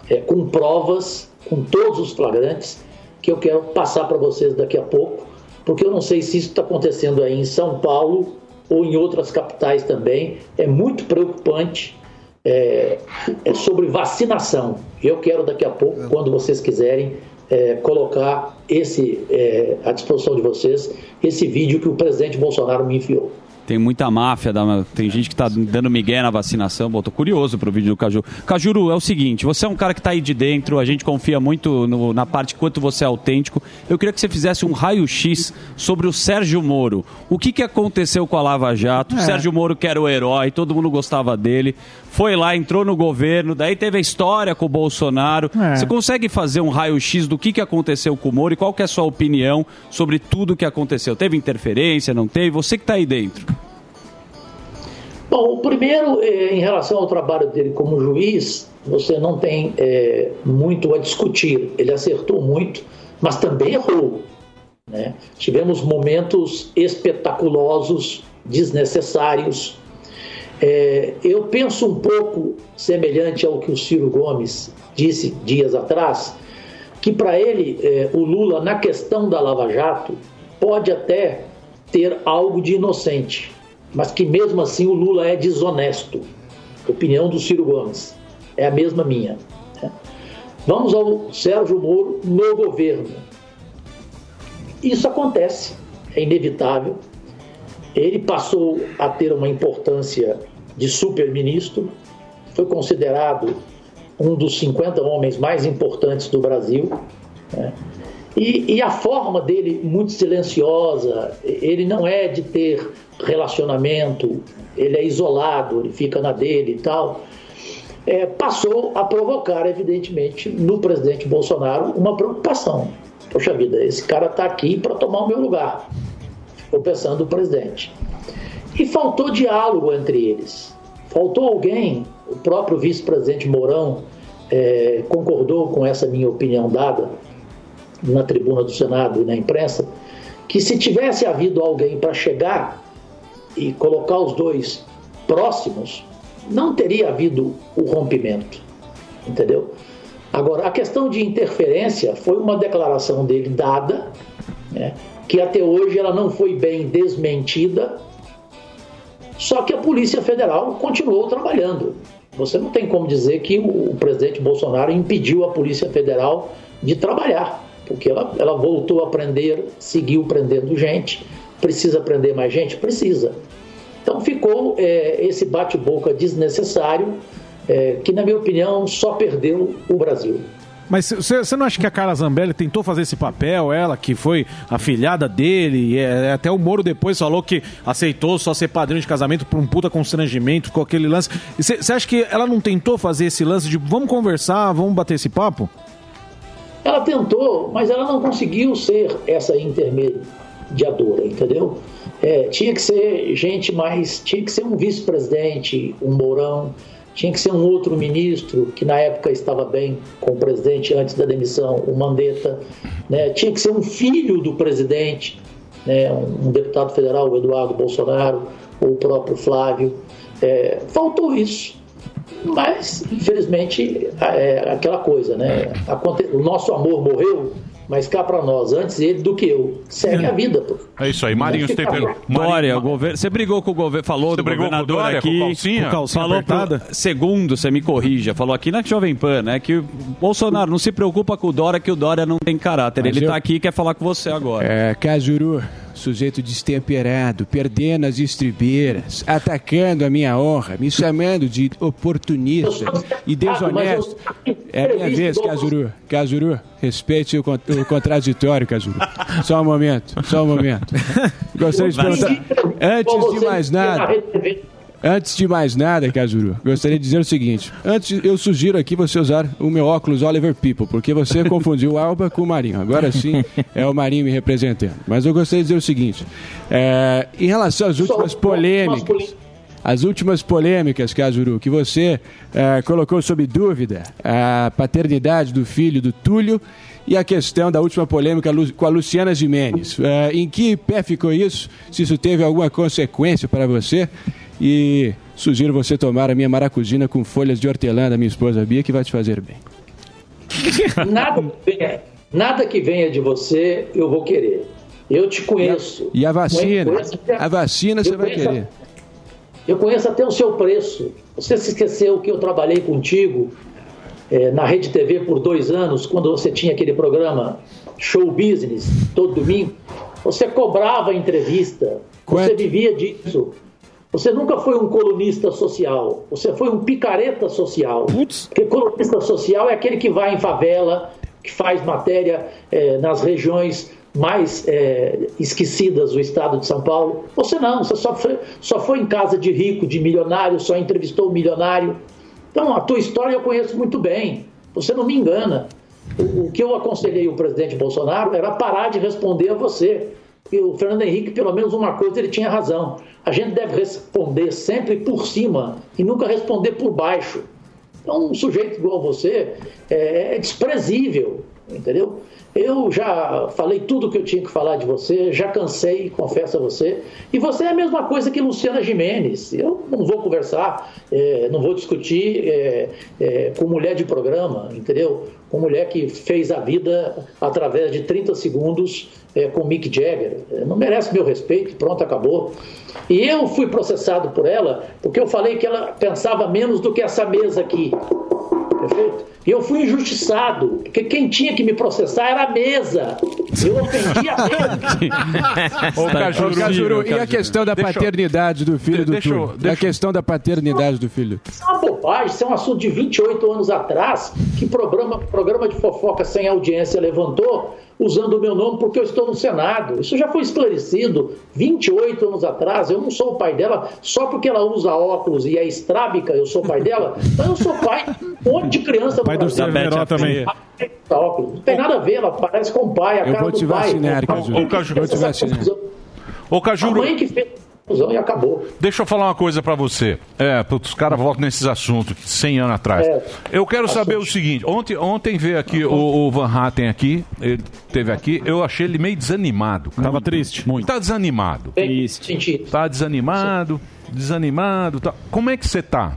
é, com provas, com todos os flagrantes, que eu quero passar para vocês daqui a pouco, porque eu não sei se isso está acontecendo aí em São Paulo ou em outras capitais também. É muito preocupante. É, é sobre vacinação. Eu quero daqui a pouco, quando vocês quiserem, é, colocar esse é, à disposição de vocês esse vídeo que o presidente Bolsonaro me enviou. Tem muita máfia, tem gente que tá dando migué na vacinação. Bom, tô curioso pro vídeo do Caju. Cajuru, é o seguinte, você é um cara que tá aí de dentro, a gente confia muito no- na parte quanto você é autêntico. Eu queria que você fizesse um raio-x sobre o Sérgio Moro. O que, que aconteceu com a Lava Jato? O É. Sérgio Moro, que era o herói, todo mundo gostava dele, foi lá, entrou no governo, daí teve a história com o Bolsonaro. É. Você consegue fazer um raio-x do que, que aconteceu com o Moro e qual que é a sua opinião sobre tudo que aconteceu? Teve interferência, não teve? Você que tá aí dentro. Bom, o primeiro, eh, em relação ao trabalho dele como juiz, você não tem eh, muito a discutir. Ele acertou muito, mas também errou. né? Tivemos momentos espetaculosos, desnecessários. Eh, eu penso um pouco semelhante ao que o Ciro Gomes disse dias atrás, que para ele, eh, o Lula, na questão da Lava Jato, pode até ter algo de inocente, mas que mesmo assim o Lula é desonesto. Opinião do Ciro Gomes. É a mesma minha. né? Vamos ao Sérgio Moro no governo. Isso acontece, é inevitável. Ele passou a ter uma importância de super-ministro, foi considerado um dos 50 homens mais importantes do Brasil. né? E, e a forma dele, muito silenciosa, ele não é de ter relacionamento, ele é isolado, ele fica na dele e tal. É, passou a provocar, evidentemente, no presidente Bolsonaro uma preocupação. Poxa vida, esse cara está aqui para tomar o meu lugar. Ficou pensando o presidente. E faltou diálogo entre eles. Faltou alguém, o próprio vice-presidente Mourão eh, concordou com essa minha opinião dada na tribuna do Senado e na imprensa, que se tivesse havido alguém para chegar e colocar os dois próximos, não teria havido o rompimento. Entendeu? Agora, a questão de interferência foi uma declaração dele dada, né, que até hoje ela não foi bem desmentida, só que a Polícia Federal continuou trabalhando. Você não tem como dizer que o, presidente Bolsonaro impediu a Polícia Federal de trabalhar, porque ela, ela voltou a prender, seguiu prendendo gente. Precisa prender mais gente? Precisa. Então ficou é, esse bate-boca desnecessário, é, que, na minha opinião, só perdeu o Brasil. Mas você não acha que a Carla Zambelli tentou fazer esse papel, ela que foi a filhada dele, e é, até o Moro depois falou que aceitou só ser padrinho de casamento por um puta constrangimento com aquele lance. Você acha que ela não tentou fazer esse lance de vamos conversar, vamos bater esse papo? Ela tentou, mas ela não conseguiu ser essa intermediadora, entendeu? É, tinha que ser gente mais. Tinha que ser um vice-presidente, um Mourão, tinha que ser um outro ministro, que na época estava bem com o presidente antes da demissão, o Mandetta. Né? Tinha que ser um filho do presidente, né? um, deputado federal, o Eduardo Bolsonaro, ou o próprio Flávio. É, faltou isso. Mas, infelizmente, é aquela coisa, né? O nosso amor morreu, mas cá para nós, antes ele do que eu. Segue a vida, pô. É isso aí, Marinho Stephen. aí. Dória, o governo. Você brigou com o governo, falou do brigou com o governador Dória, aqui. com calcinha? Com calcinha falou pro, apertada? segundo, você me corrija, falou aqui na Jovem Pan, né? Que o Bolsonaro não se preocupa com o Dória, que o Dória não tem caráter. Mas Ele eu- tá aqui e quer falar com você agora. É, Cajuru, sujeito destemperado, perdendo as estribeiras, atacando a minha honra, me chamando de oportunista e desonesto. É a minha vez, Cajuru. Cajuru, respeite o, con- o contraditório, Cajuru. Só um momento, só um momento. Gostaria de perguntar, antes de mais nada, Antes de mais nada, Cajuru, gostaria de dizer o seguinte. Antes, eu sugiro aqui você usar o meu óculos Oliver People, porque você confundiu o Alba com o Marinho. Agora sim é o Marinho me representando. Mas eu gostaria de dizer o seguinte. é, em relação às últimas polêmicas, as últimas polêmicas, Cajuru, que você é, colocou sob dúvida a paternidade do filho do Túlio e a questão da última polêmica com a Luciana Jimenez. É, em que pé ficou isso? Se isso teve alguma consequência para você? E sugiro você tomar a minha maracujina com folhas de hortelã da minha esposa Bia, que vai te fazer bem. [laughs] Nada que venha, nada que venha de você eu vou querer. Eu te conheço. E a vacina? Conheço A vacina você vai querer. Eu conheço até o seu preço. Você se esqueceu que eu trabalhei contigo eh, na Rede TV por dois anos, quando você tinha aquele programa Show Business, todo domingo. Você cobrava entrevista, você vivia disso. Você nunca foi um colunista social, você foi um picareta social. Porque colunista social é aquele que vai em favela, que faz matéria eh, nas regiões mais eh, esquecidas do estado de São Paulo. Você não, você só foi, só foi em casa de rico, de milionário, só entrevistou o milionário. Então, a tua história eu conheço muito bem. Você não me engana. O, o que eu aconselhei o presidente Bolsonaro era parar de responder a você. E o Fernando Henrique, pelo menos uma coisa, ele tinha razão. A gente deve responder sempre por cima e nunca responder por baixo. Então, um sujeito igual você é, é desprezível, entendeu? Eu já falei tudo o que eu tinha que falar de você, já cansei, confesso a você. E você é a mesma coisa que Luciana Jimenez. Eu não vou conversar, é, não vou discutir é, é, com mulher de programa, entendeu? Com mulher que fez a vida através de 30 segundos é, com Mick Jagger. É, Não merece meu respeito, pronto, acabou. E eu fui processado por ela porque eu falei que ela pensava menos do que essa mesa aqui. Perfeito? E eu fui injustiçado, porque quem tinha que me processar era a mesa. Eu ofendi a mesa. Ô, Cajuru, Cajuru, e a questão da Deixa paternidade do filho do deixa Túlio? E a questão da paternidade do filho? Isso é uma bobagem, isso é um assunto de 28 anos atrás, que programa, programa de fofoca sem audiência levantou, usando o meu nome porque eu estou no Senado. Isso já foi esclarecido 28 anos atrás. Eu não sou o pai dela só porque ela usa óculos e é estrábica, eu sou pai dela. Então eu sou pai de um monte de criança Pai do. Cerveró também. Usa óculos. Não tem nada a ver, ela parece com o pai, a Eu cara vou do pai. vacinar, Cajuru. Ô, Cajuru. Vou te vacinar. Ô, Cajuru. A mãe que fez confusão e acabou. Deixa eu falar uma coisa pra você. É, putz, os caras voltam nesses assuntos 100 anos atrás. É. Eu quero saber o seguinte: ontem, ontem veio aqui o, o Van Hatten aqui, ele teve aqui, eu achei ele meio desanimado. Tava triste. Muito. Tá desanimado. Triste. Tá desanimado, desanimado. Tá. Como é que você tá?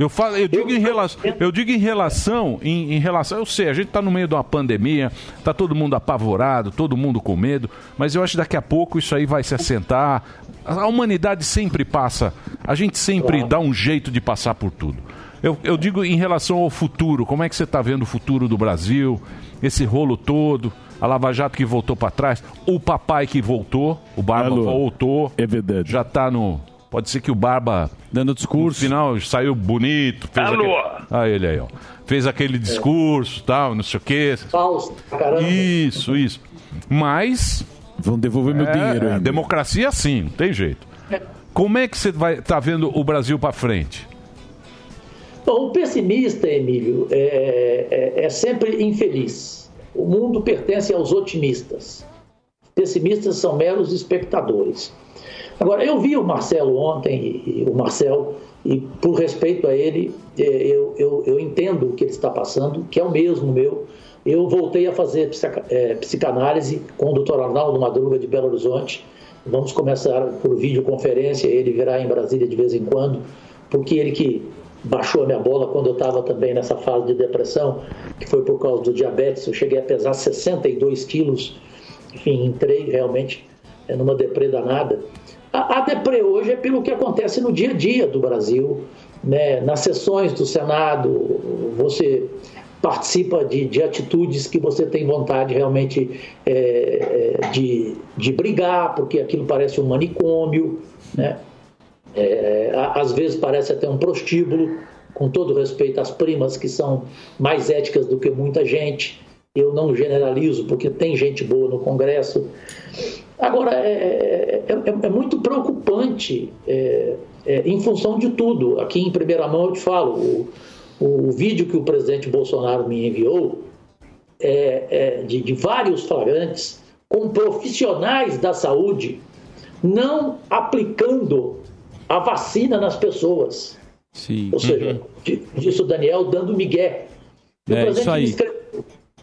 Eu, falo, eu, digo em relação, eu digo em relação, em, em relação, eu sei, a gente está no meio de uma pandemia, tá todo mundo apavorado, todo mundo com medo, mas eu acho que daqui a pouco isso aí vai se assentar. A humanidade sempre passa, a gente sempre dá um jeito de passar por tudo. Eu, eu digo em relação ao futuro, como é que você está vendo o futuro do Brasil, esse rolo todo, a Lava Jato que voltou para trás, o papai que voltou, o Barba voltou, é verdade. já está no... Pode ser que o Barba dando discurso, no final saiu bonito, fez Alô? aquele... Ah, ele aí, ó. Fez aquele discurso, tal, não sei o quê. Falso, caramba. Isso, isso. Mas vão devolver meu dinheiro É, ainda. democracia sim, não tem jeito. Como é que você vai tá vendo o Brasil para frente? Bom, o pessimista, Emílio, é, é- é sempre infeliz. O mundo pertence aos otimistas. Os pessimistas são meros espectadores. Agora, eu vi o Marcelo ontem, e, o Marcel, e por respeito a ele, é, eu, eu, eu entendo o que ele está passando, que é o mesmo meu. Eu voltei a fazer é, psicanálise com o Dr. Arnaldo Madruga de Belo Horizonte. Vamos começar por videoconferência, ele virá em Brasília de vez em quando, porque ele que baixou a minha bola quando eu estava também nessa fase de depressão, que foi por causa do diabetes. Eu cheguei a pesar 62 quilos, enfim, entrei realmente é, numa deprê danada. A, a deprê hoje é pelo que acontece no dia a dia do Brasil, né? nas sessões do Senado, você participa de, de atitudes que você tem vontade realmente é, é, de, de brigar, porque aquilo parece um manicômio, né? É, às vezes parece até um prostíbulo, com todo respeito às primas que são mais éticas do que muita gente. Eu não generalizo, porque tem gente boa no Congresso. Agora, é, é- é- é muito preocupante é, é, em função de tudo. Aqui em primeira mão eu te falo, o, o vídeo que o presidente Bolsonaro me enviou é, de, de vários flagrantes com profissionais da saúde não aplicando a vacina nas pessoas. Sim. Ou seja, di- disse o Daniel dando migué. O É, presidente isso aí.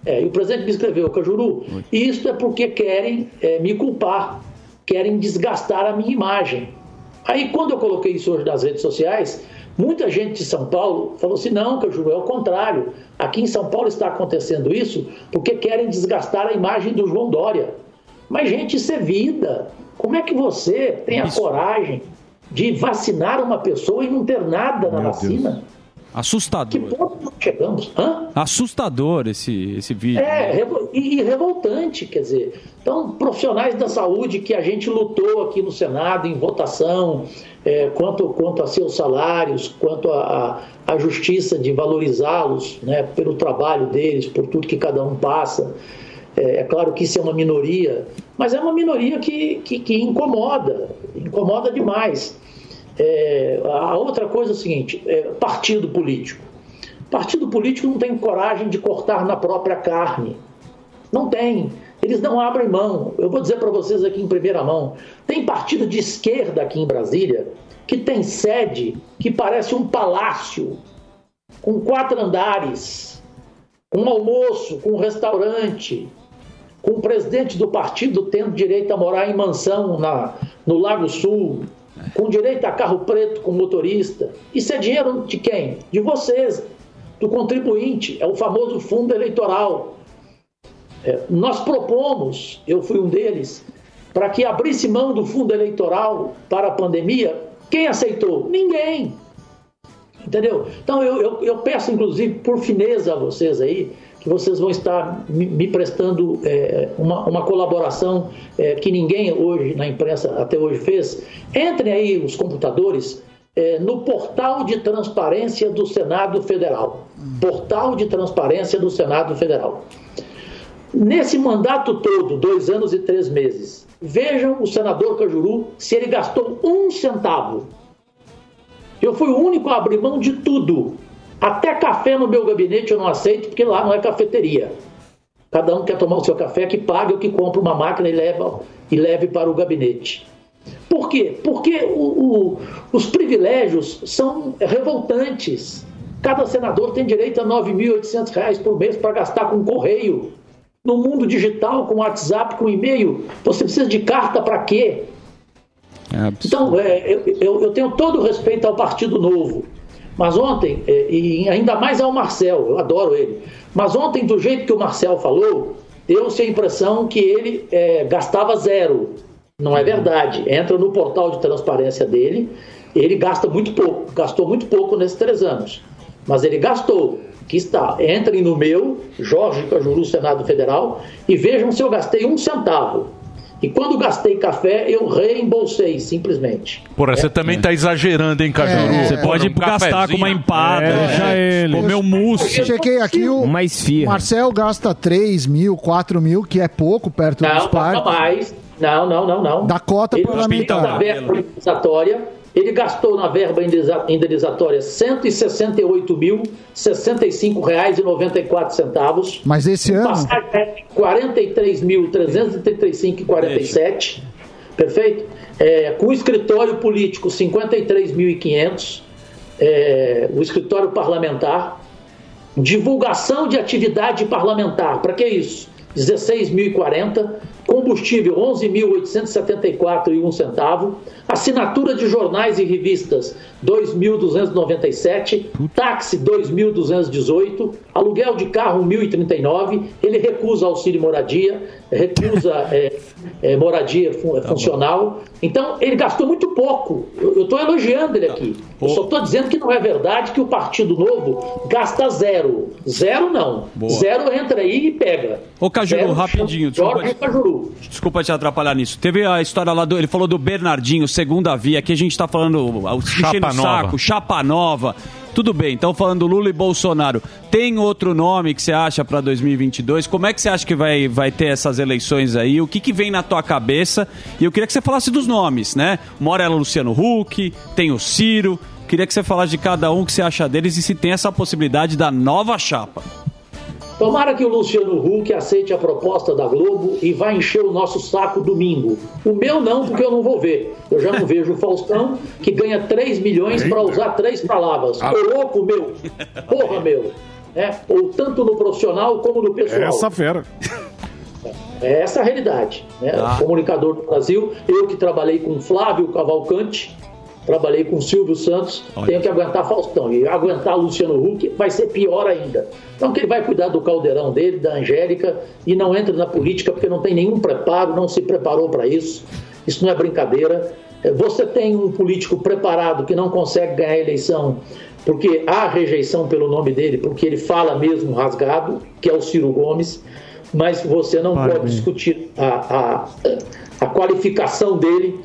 É, e o presidente me escreveu, Cajuru, isto é porque querem é, me culpar, querem desgastar a minha imagem. Aí, quando eu coloquei isso hoje nas redes sociais, muita gente de São Paulo falou assim: não, Cajuru, é o contrário. Aqui em São Paulo está acontecendo isso porque querem desgastar a imagem do João Dória. Mas, gente, isso é vida. Como é que você tem a coragem de vacinar uma pessoa e não ter nada na vacina? Assustador. Que ponto chegamos? Hã? Assustador esse, esse vídeo. É, revo- e, e revoltante, quer dizer. Então, profissionais da saúde que a gente lutou aqui no Senado em votação, é, quanto, quanto a seus salários, quanto a, a, a justiça de valorizá-los né, pelo trabalho deles, por tudo que cada um passa. É, é claro que isso é uma minoria, mas é uma minoria que, que, que incomoda, incomoda demais. É, a outra coisa é o seguinte: é, partido político. Partido político não tem coragem de cortar na própria carne. Não tem. Eles não abrem mão. Eu vou dizer para vocês aqui em primeira mão: tem partido de esquerda aqui em Brasília que tem sede que parece um palácio, com quatro andares, com almoço, com restaurante, com o presidente do partido tendo direito a morar em mansão na, no Lago Sul, com direito a carro preto com motorista. Isso é dinheiro de quem? De vocês, do contribuinte. É o famoso fundo eleitoral. É, nós propomos, eu fui um deles, para que abrisse mão do fundo eleitoral para a pandemia. Quem aceitou? Ninguém. Entendeu? Então eu, eu, eu peço, inclusive, por fineza a vocês aí, que vocês vão estar me, prestando é, uma, uma colaboração é, que ninguém hoje na imprensa até hoje fez. Entrem aí os computadores é, no portal de transparência do Senado Federal. Portal de transparência do Senado Federal. Nesse mandato todo, dois anos e três meses, vejam o senador Cajuru se ele gastou um centavo. Eu fui o único a abrir mão de tudo. Até café no meu gabinete eu não aceito, porque lá não é cafeteria. Cada um quer tomar o seu café, que pague ou que compre uma máquina e, leva, e leve para o gabinete. Por quê? Porque o- o- os privilégios são revoltantes. Cada senador tem direito a 9.800 reais por mês para gastar com correio. No mundo digital, com WhatsApp, com e-mail, você precisa de carta para quê? Então, é, eu, eu- eu tenho todo o respeito ao Partido Novo. Mas ontem, é, e ainda mais ao Marcel, eu adoro ele. Mas ontem, do jeito que o Marcel falou, deu-se a impressão que ele é, gastava zero. Não é verdade. Entra no portal de transparência dele, ele gasta muito pouco. Gastou muito pouco nesses três anos. Mas ele gastou. Que está. Entrem no meu, Jorge Cajuru, Senado Federal, e vejam se eu gastei um centavo. E quando gastei café, eu reembolsei, simplesmente. Porra, você também tá exagerando, hein, Cajuru? É, Você pode Um gastar cafezinho. com uma empada, É, deixa ele. comer um mousse. Eu chequei aqui, o Uma esfirra. Marcel gasta 3 mil, 4 mil, que é pouco perto dos Não, não parques. mais. Não, não, não, não. Da cota ele parlamentar. gastou na verba ele gastou na verba indeniza- indenizatória R$ 168.065,94 centavos. Mas esse ano, Passagem aérea, 43.335,47. Perfeito? É, com o escritório político, 53.500. É, o escritório parlamentar. Divulgação de atividade parlamentar. Para que isso? 16.040. Combustível, 11.874 e um centavo. Assinatura de jornais e revistas, 2.297. Táxi, 2.218. Aluguel de carro, 1.039. Ele recusa auxílio moradia, recusa é, [laughs] é, moradia fun- funcional. Então, ele gastou muito pouco. Eu estou elogiando ele aqui. Eu só estou dizendo que não é verdade que o Partido Novo gasta zero. Zero não. Boa. Zero entra aí e pega. Ô, Cajuru, Zero, rapidinho, desculpa Jorge Cajuru. Desculpa te atrapalhar nisso. Teve a história lá do. Ele falou do Bernardinho, segunda via. Aqui a gente tá falando. o nova. saco, chapa nova. Tudo bem, então falando Lula e Bolsonaro. Tem outro nome que você acha para 2022? Como é que você acha que vai, vai ter essas eleições aí? O que, que vem na tua cabeça? E eu queria que você falasse dos nomes, né? É o Luciano Huck, tem o Ciro. Queria que você falasse de cada um, o que você acha deles e se tem essa possibilidade da nova chapa. Tomara que o Luciano Huck aceite a proposta da Globo e vá encher o nosso saco domingo. O meu não, porque eu não vou ver. Eu já não [laughs] vejo o Faustão, que ganha 3 milhões para usar três palavras. Ah. Ô louco, meu! Porra, meu! É, ou tanto no profissional como no pessoal. Essa fera. É essa a realidade. Né? Tá. Comunicador do Brasil, eu que trabalhei com Flávio Cavalcante, trabalhei com o Silvio Santos, tenho que aguentar Faustão. E aguentar Luciano Huck vai ser pior ainda. Então que ele vai cuidar do caldeirão dele, da Angélica, e não entra na política porque não tem nenhum preparo, não se preparou para isso. Isso não é brincadeira. É, Você tem um político preparado que não consegue ganhar a eleição porque há rejeição pelo nome dele, porque ele fala mesmo rasgado, que é o Ciro Gomes, mas você não pode discutir a, a, a qualificação dele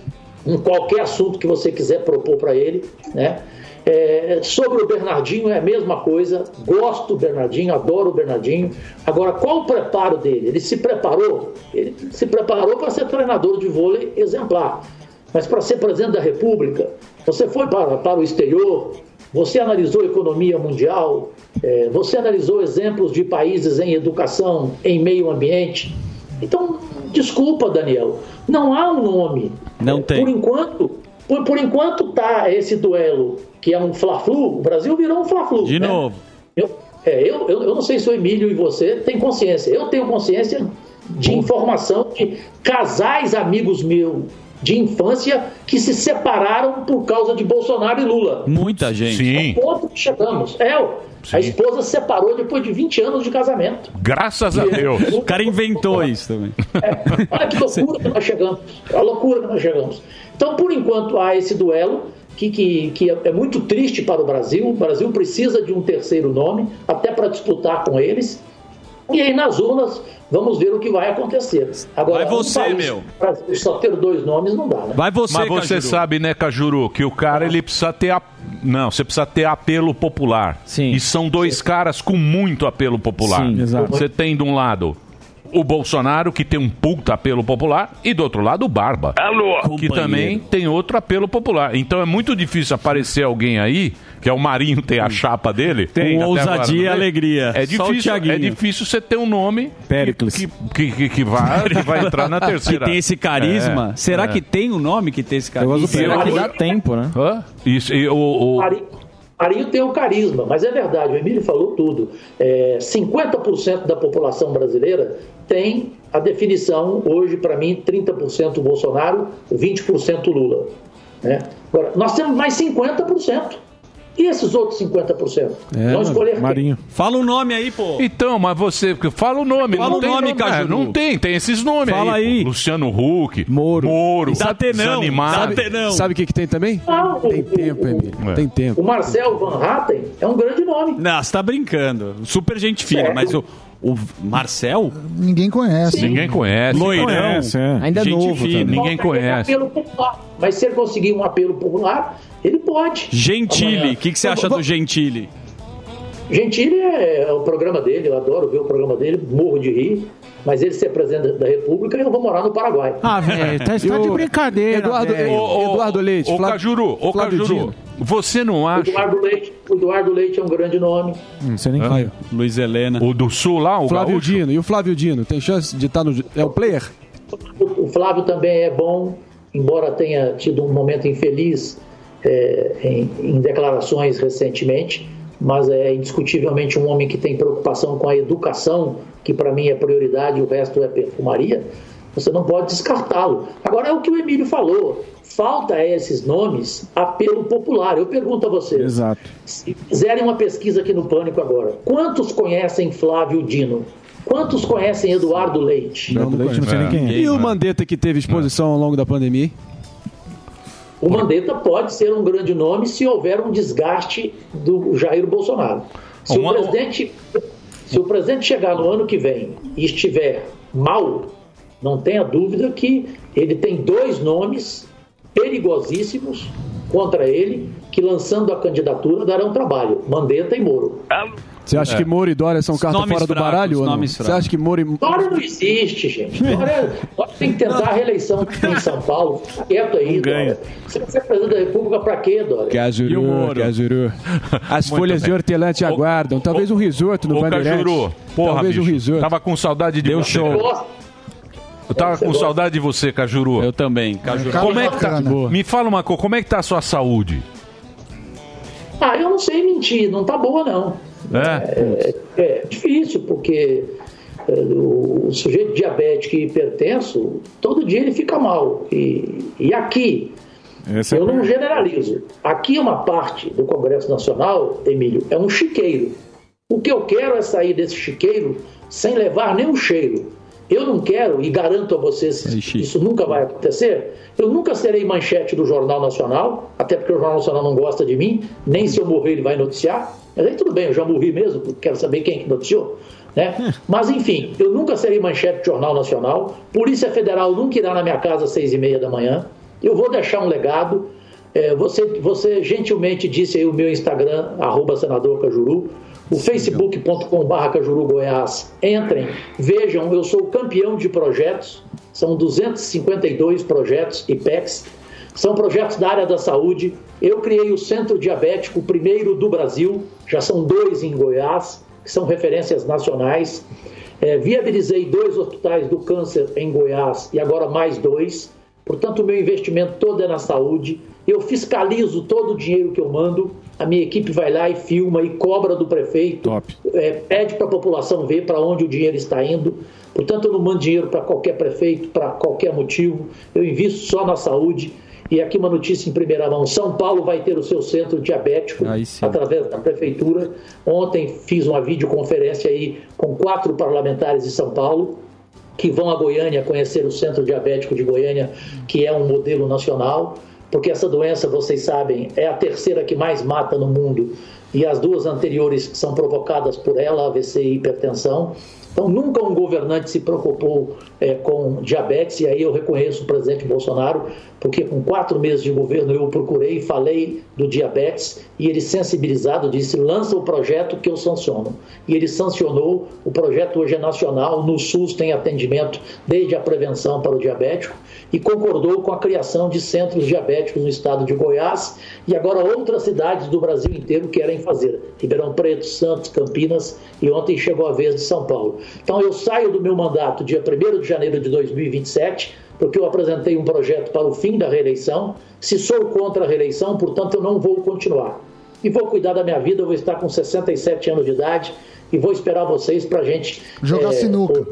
em qualquer assunto que você quiser propor para ele, né? É, sobre o Bernardinho é a mesma coisa, gosto do Bernardinho, adoro o Bernardinho. Agora, qual o preparo dele? Ele se preparou? Ele se preparou para ser treinador de vôlei exemplar, mas para ser presidente da República, você foi para, para o exterior, você analisou economia mundial, é, você analisou exemplos de países em educação, em meio ambiente. Então, desculpa, Daniel, não há um nome. Não tem. Por enquanto, por, por enquanto tá esse duelo, que é um Fla-Flu, o Brasil virou um Fla-Flu. De né? novo. Eu, é, eu, eu, eu não sei se o Emílio e você têm consciência. Eu tenho consciência de informação de casais amigos meus de infância que se separaram por causa de Bolsonaro e Lula. Muita gente. Ao ponto que chegamos. É, ó, a esposa se separou depois de 20 anos de casamento. Graças a Deus. [laughs] O cara inventou isso também. Olha que loucura que nós chegamos. A loucura que nós chegamos. Então, por enquanto, há esse duelo que, que, que é muito triste para o Brasil. O Brasil precisa de um terceiro nome, até para disputar com eles. E aí, nas urnas, vamos ver o que vai acontecer. Agora, Vai você, um país, meu. Só ter dois nomes não dá, né? Vai você, Mas você Cajuru. sabe, né, Cajuru, que o cara ele precisa ter. a- Não, você precisa ter apelo popular. Sim. E são dois caras com muito apelo popular. Sim, exato. Você tem de um lado o Bolsonaro, que tem um puta apelo popular, e do outro lado o Barba. que Companheiro. também tem outro apelo popular. Então é muito difícil aparecer alguém aí, que é o Marinho, tem a chapa dele. Tem. Com ousadia e veio. alegria. É difícil, é difícil você ter um nome Péricles. que, que, que, que vai, que vai entrar na terceira. [laughs] Que tem esse carisma. É, Será é. que tem um nome que tem esse carisma? Será que dá tempo, né? Hã? Isso, e o, o- Marinho, tem o carisma, mas é verdade, o Emílio falou tudo. É, 50% da população brasileira tem a definição, hoje, para mim, 30% Bolsonaro, 20% Lula. né? Agora, nós temos mais 50%. E esses outros 50%? É, Vamos escolher quem? Fala o nome aí, pô. Então, mas você. Fala o nome. Fala não o tem nome, é, Cajuru. Não tem, tem esses nomes Fala aí. aí. Luciano Huck. Moro. Moro. Datenão. Datenão. Sabe o que, que tem também? Não, Tem o- tempo, Emílio. É. Tem tempo. O Marcel Van Hatten é um grande nome. Não, você tá brincando. Super gente fina, Sério? mas o, o Marcel? Ninguém conhece. Ninguém conhece. Loirão. Conhece, é. Ainda é Gente novo. Ninguém conhece. Apelo popular. Mas se ele conseguir um apelo popular, ele pode. Gentili. Amanhã. O que, que você acha do Gentili? Gentili é, é o programa dele, eu adoro ver o programa dele, morro de rir. Mas ele ser presidente da República, eu vou morar no Paraguai. Ah, velho, tá, você [laughs] tá de brincadeira. Eduardo, ô, Eduardo Leite. Ô, Flávio- Cajuru, ô, Cajuru. Dino. Você não O acha. Eduardo Leite, o Eduardo Leite é um grande nome. Não sei nem. Aí, Luiz Helena. O do Sul lá, o Flávio gaúcho? Dino. E o Flávio Dino? Tem chance de estar no. É o player? O Flávio também é bom, embora tenha tido um momento infeliz é, em, em declarações recentemente, mas é indiscutivelmente um homem que tem preocupação com a educação, que para mim é prioridade e o resto é perfumaria. Você não pode descartá-lo. Agora é o que o Emílio falou. Falta a esses nomes apelo popular. Eu pergunto a vocês. Exato. Se fizerem uma pesquisa aqui no Pânico agora, quantos conhecem Flávio Dino? Quantos conhecem Eduardo Leite? Eduardo Leite, não sei nem quem é. E o Mandetta que teve exposição ao longo da pandemia? O Mandetta pode ser um grande nome se houver um desgaste do Jair Bolsonaro. Se, o, presidente, se o presidente chegar no ano que vem e estiver mal, não tenha dúvida que ele tem dois nomes perigosíssimos contra ele, que lançando a candidatura darão trabalho: Mandetta e Moro. Você acha É. que Moro e Dória são carta fora do fracos, baralho? ou não? Você acha que Moro e. Dória não existe, gente. Dória, Dória tem que tentar a reeleição em São Paulo. Fica quieto aí, Dória. Você vai ser presidente da República pra quê, Dória? Cajuru, Moro? Cajuru. [laughs] As Muito folhas bem. de hortelã te aguardam. Talvez um risoto no Bandeirantes. Cajuru. Porra, Talvez um bicho. risoto. Tava com saudade de Deu você. show. Gosta? Eu tava com saudade de você, Cajuru. Eu também. Cajuru. Como é que tá? Me fala uma coisa, como é que tá a sua saúde? Ah, eu não sei mentir, não tá boa, não. É? É, é difícil, porque é, o, o sujeito diabético e hipertenso, todo dia ele fica mal. E, e aqui, Esse é eu o- não generalizo. Aqui é uma parte do Congresso Nacional, Emílio, é um chiqueiro. O que eu quero é sair desse chiqueiro sem levar nenhum cheiro. Eu não quero, e garanto a vocês que isso nunca vai acontecer, eu nunca serei manchete do Jornal Nacional, até porque o Jornal Nacional não gosta de mim, nem se eu morrer ele vai noticiar. Mas aí tudo bem, eu já morri mesmo, porque quero saber quem que noticiou. Né? Mas enfim, eu nunca serei manchete do Jornal Nacional, Polícia Federal nunca irá na minha casa às seis e meia da manhã, eu vou deixar um legado. É, você, você gentilmente disse aí o meu Instagram, arroba senador Cajuru, o facebook.com.br Cajuru Goiás. Entrem, vejam, eu sou campeão de projetos, são 252 projetos IPEX, são projetos da área da saúde. Eu criei o Centro Diabético, o primeiro do Brasil, já são dois em Goiás, que são referências nacionais. É, viabilizei dois hospitais do câncer em Goiás e agora mais dois. Portanto, o meu investimento todo é na saúde. Eu fiscalizo todo o dinheiro que eu mando. A minha equipe vai lá e filma e cobra do prefeito. É, pede para a população ver para onde o dinheiro está indo. Portanto, eu não mando dinheiro para qualquer prefeito, para qualquer motivo. Eu invisto só na saúde. E aqui uma notícia em primeira mão: São Paulo vai ter o seu centro diabético através da prefeitura. Ontem fiz uma videoconferência aí com quatro parlamentares de São Paulo que vão a Goiânia conhecer o Centro Diabético de Goiânia, que é um modelo nacional, porque essa doença, vocês sabem, é a terceira que mais mata no mundo e as duas anteriores são provocadas por ela, AVC e hipertensão. Então, nunca um governante se preocupou eh, com diabetes, e aí eu reconheço o presidente Bolsonaro, porque com quatro meses de governo eu procurei e falei do diabetes, e ele, sensibilizado, disse: lança o projeto que eu sanciono. E ele sancionou, o projeto hoje é nacional, no SUS tem atendimento desde a prevenção para o diabético, e concordou com a criação de centros diabéticos no estado de Goiás, e agora outras cidades do Brasil inteiro querem fazer: Ribeirão Preto, Santos, Campinas, e ontem chegou a vez de São Paulo. Então eu saio do meu mandato dia 1 de janeiro de 2027, porque eu apresentei um projeto para o fim da reeleição. Se sou contra a reeleição, portanto, eu não vou continuar. E vou cuidar da minha vida, eu vou estar com 67 anos de idade e vou esperar vocês para a gente. Jogar eh, sinuca.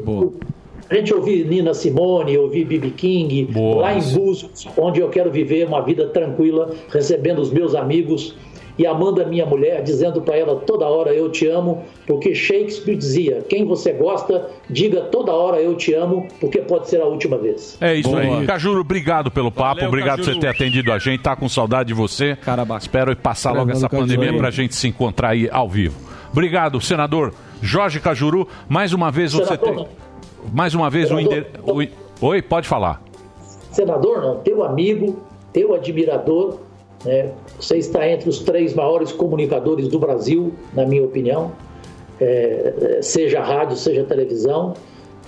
a gente ouvir Nina Simone, ouvir Bibi King, lá em Búzios, onde eu quero viver uma vida tranquila, recebendo os meus amigos e amando a minha mulher, dizendo para ela toda hora eu te amo, porque Shakespeare dizia: quem você gosta, diga toda hora eu te amo, porque pode ser a última vez. É isso Boa. aí. Cajuro, obrigado pelo papo, Valeu, obrigado por você ter atendido a gente, tá com saudade de você. Espero passar logo essa Cajuru. pandemia pra gente se encontrar aí ao vivo. Obrigado, senador Jorge Cajuru. Mais uma vez você Senador, tem. Mais uma vez o, Senador. o i- Oi, pode falar. Senador, não, teu amigo, teu admirador, né? você está entre os três maiores comunicadores do Brasil, na minha opinião, É, é, seja rádio, seja televisão.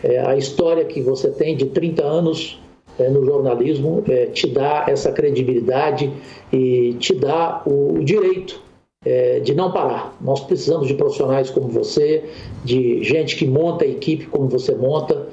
É, a história que você tem de 30 anos é, no jornalismo é, te dá essa credibilidade e te dá o direito é, de não parar. Nós precisamos de profissionais como você, de gente que monta a equipe como você monta.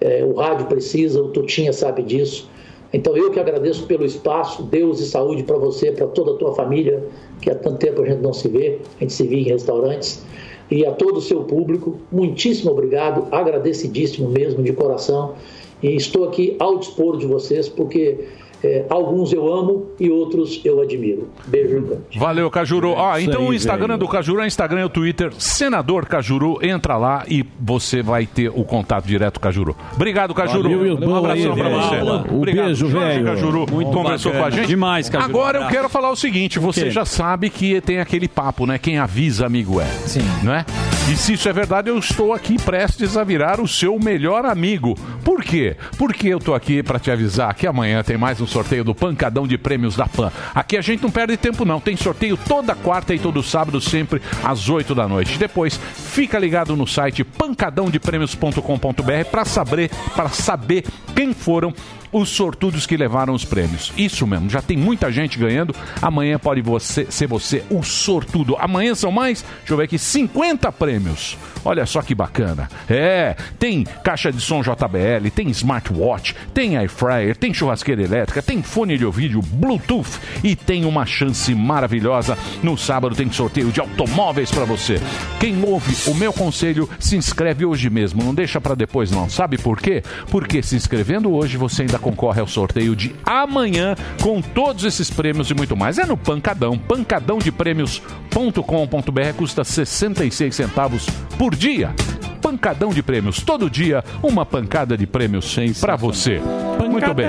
É, o rádio precisa, o Tutinha sabe disso. Então eu que agradeço pelo espaço, Deus e saúde para você, para toda a tua família, que há tanto tempo a gente não se vê, a gente se vê em restaurantes. E a todo o seu público, muitíssimo obrigado, agradecidíssimo mesmo, de coração. E estou aqui ao dispor de vocês, porque é, alguns eu amo e outros eu admiro. Beijo grande. Valeu, Cajuru. Ó, isso então aí, o Instagram velho. do Cajuru é o Instagram e o Twitter, Senador Cajuru. Entra lá e você vai ter o contato direto com o Cajuru. Obrigado, Cajuru. Valeu, um Ilbão abração aí, pra velho. você. Um Obrigado. beijo, Jorge velho. Cajuru Muito conversou bacana. com a gente. Demais, Cajuru. Agora eu Abraço. quero falar o seguinte: você já sabe que tem aquele papo, né? Quem avisa, amigo é. Sim. Não é? E se isso é verdade, eu estou aqui prestes a virar o seu melhor amigo. Por quê? Porque eu tô aqui para te avisar que amanhã tem mais um sorteio do Pancadão de Prêmios da Pan. Aqui a gente não perde tempo não, tem sorteio toda quarta e todo sábado, sempre às 8 da noite. Depois, fica ligado no site pancadãodeprêmios.com.br para saber, para saber quem foram os sortudos que levaram os prêmios. Isso mesmo, já tem muita gente ganhando. Amanhã pode você ser você o sortudo. Amanhã são mais, deixa eu ver aqui, 50 prêmios. Olha só que bacana. É, tem caixa de som JBL, tem smartwatch, tem air fryer, tem churrasqueira elétrica, tem fone de ouvido Bluetooth e tem uma chance maravilhosa. No sábado tem sorteio de automóveis para você. Quem ouve o meu conselho, se inscreve hoje mesmo, não deixa para depois não. Sabe por quê? Porque se inscrevendo hoje você ainda concorre ao sorteio de amanhã com todos esses prêmios e muito mais. É no Pancadão, pancadãodeprêmios.com.br, custa 66 centavos por dia. Pancadão de prêmios, todo dia uma pancada de prêmios para você. Muito bem.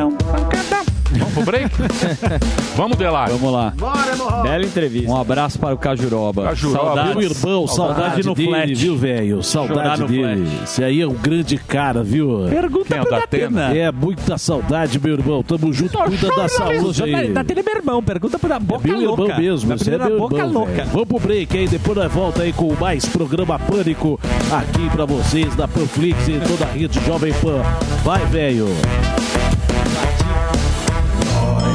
Vamos pro break? [laughs] Vamos, Delar. Vamos lá. Bela entrevista. Um abraço para o Cajuroba. Cajuroba. Saudades. Meu irmão, saudade, no dele, flat. viu, velho? Saudade no dele. Esse aí é um grande cara, viu? Pergunta Quem é da. Atena? É, muita saudade, meu irmão. Tamo junto, cuida da saúde aí. Datena é meu irmão. Pergunta pra boca Meu irmão louca. mesmo, Da esse é meu boca irmão, louca. velho. Vamos pro break aí, depois nós volta aí com mais programa Pânico aqui pra vocês da Panflix e toda a rede Jovem Pan. Vai, velho.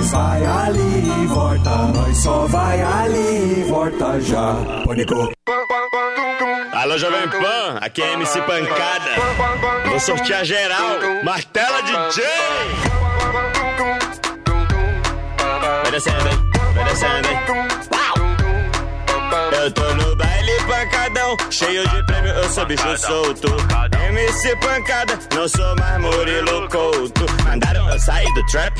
Nós vai ali e volta, nós só vai ali e volta já. Pânico. Alô, Jovem Pan, aqui é MC Pancada. Vou sortear geral, martela DJ. Vai descendo? Vai descendo? Eu tô no pancadão, cheio de prêmio, eu sou bicho solto. MC Pancada, não sou mais Murilo Couto. Mandaram eu sair do trap,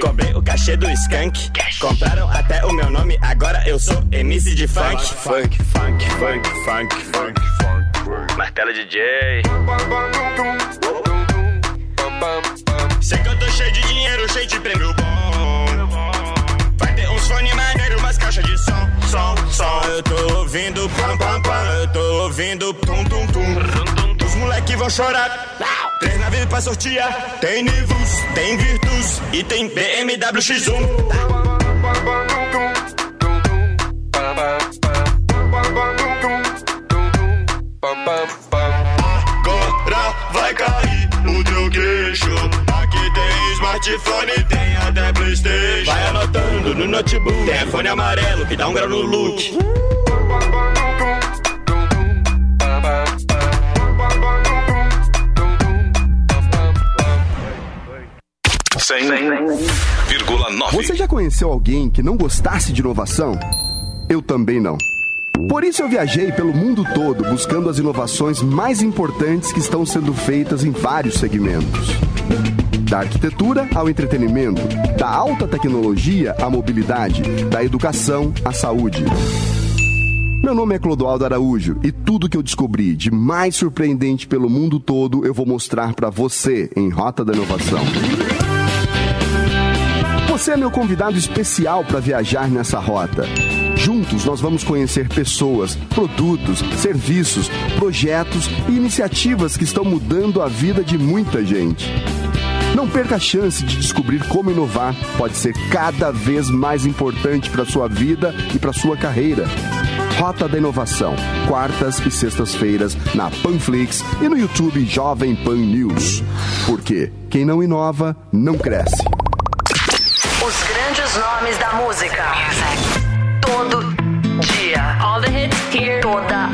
cobrei o cachê do skunk. Compraram até o meu nome, agora eu sou MC de funk. Funk, funk, funk, funk, funk, funk. Martelo DJ. Sei que eu tô cheio de dinheiro, cheio de prêmio bom. Vai ter uns fone maneiro, umas caixas de som, som, som. Eu tô ouvindo pam, pam, pam. Eu tô ouvindo tum, tum, tum. Os moleque vão chorar. Três naves pra sortear. Tem Nivus, tem Virtus e tem BMW X1. Agora vai cair o teu queixo. Smartphone, tem até Playstation. Vai anotando no notebook. Tem iPhone amarelo que dá um grau no look. Você já conheceu alguém que não gostasse de inovação? Eu também não. Por isso eu viajei pelo mundo todo buscando as inovações mais importantes que estão sendo feitas em vários segmentos. Da arquitetura ao entretenimento, da alta tecnologia à mobilidade, da educação à saúde. Meu nome é Clodoaldo Araújo e tudo que eu descobri de mais surpreendente pelo mundo todo eu vou mostrar para você em Rota da Inovação. Você é meu convidado especial para viajar nessa rota. Juntos nós vamos conhecer pessoas, produtos, serviços, projetos e iniciativas que estão mudando a vida de muita gente. Não perca a chance de descobrir como inovar pode ser cada vez mais importante para sua vida e para sua carreira. Rota da Inovação, quartas e sextas-feiras na Panflix e no YouTube Jovem Pan News. Porque quem não inova não cresce. Os grandes nomes da música. Todo dia. All the hits here. Toda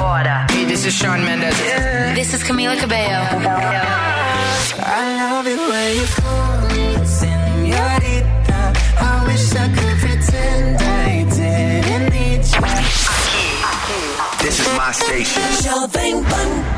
hora. Hey, this is Sean Mendes. This is Camila Cabello. This is my station.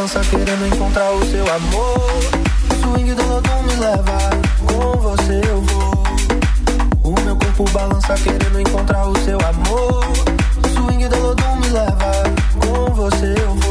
Balança querendo encontrar o seu amor. Swing do lodo me leva, com você eu vou. O meu corpo balança querendo encontrar o seu amor. Swing do lodo me leva, com você eu vou.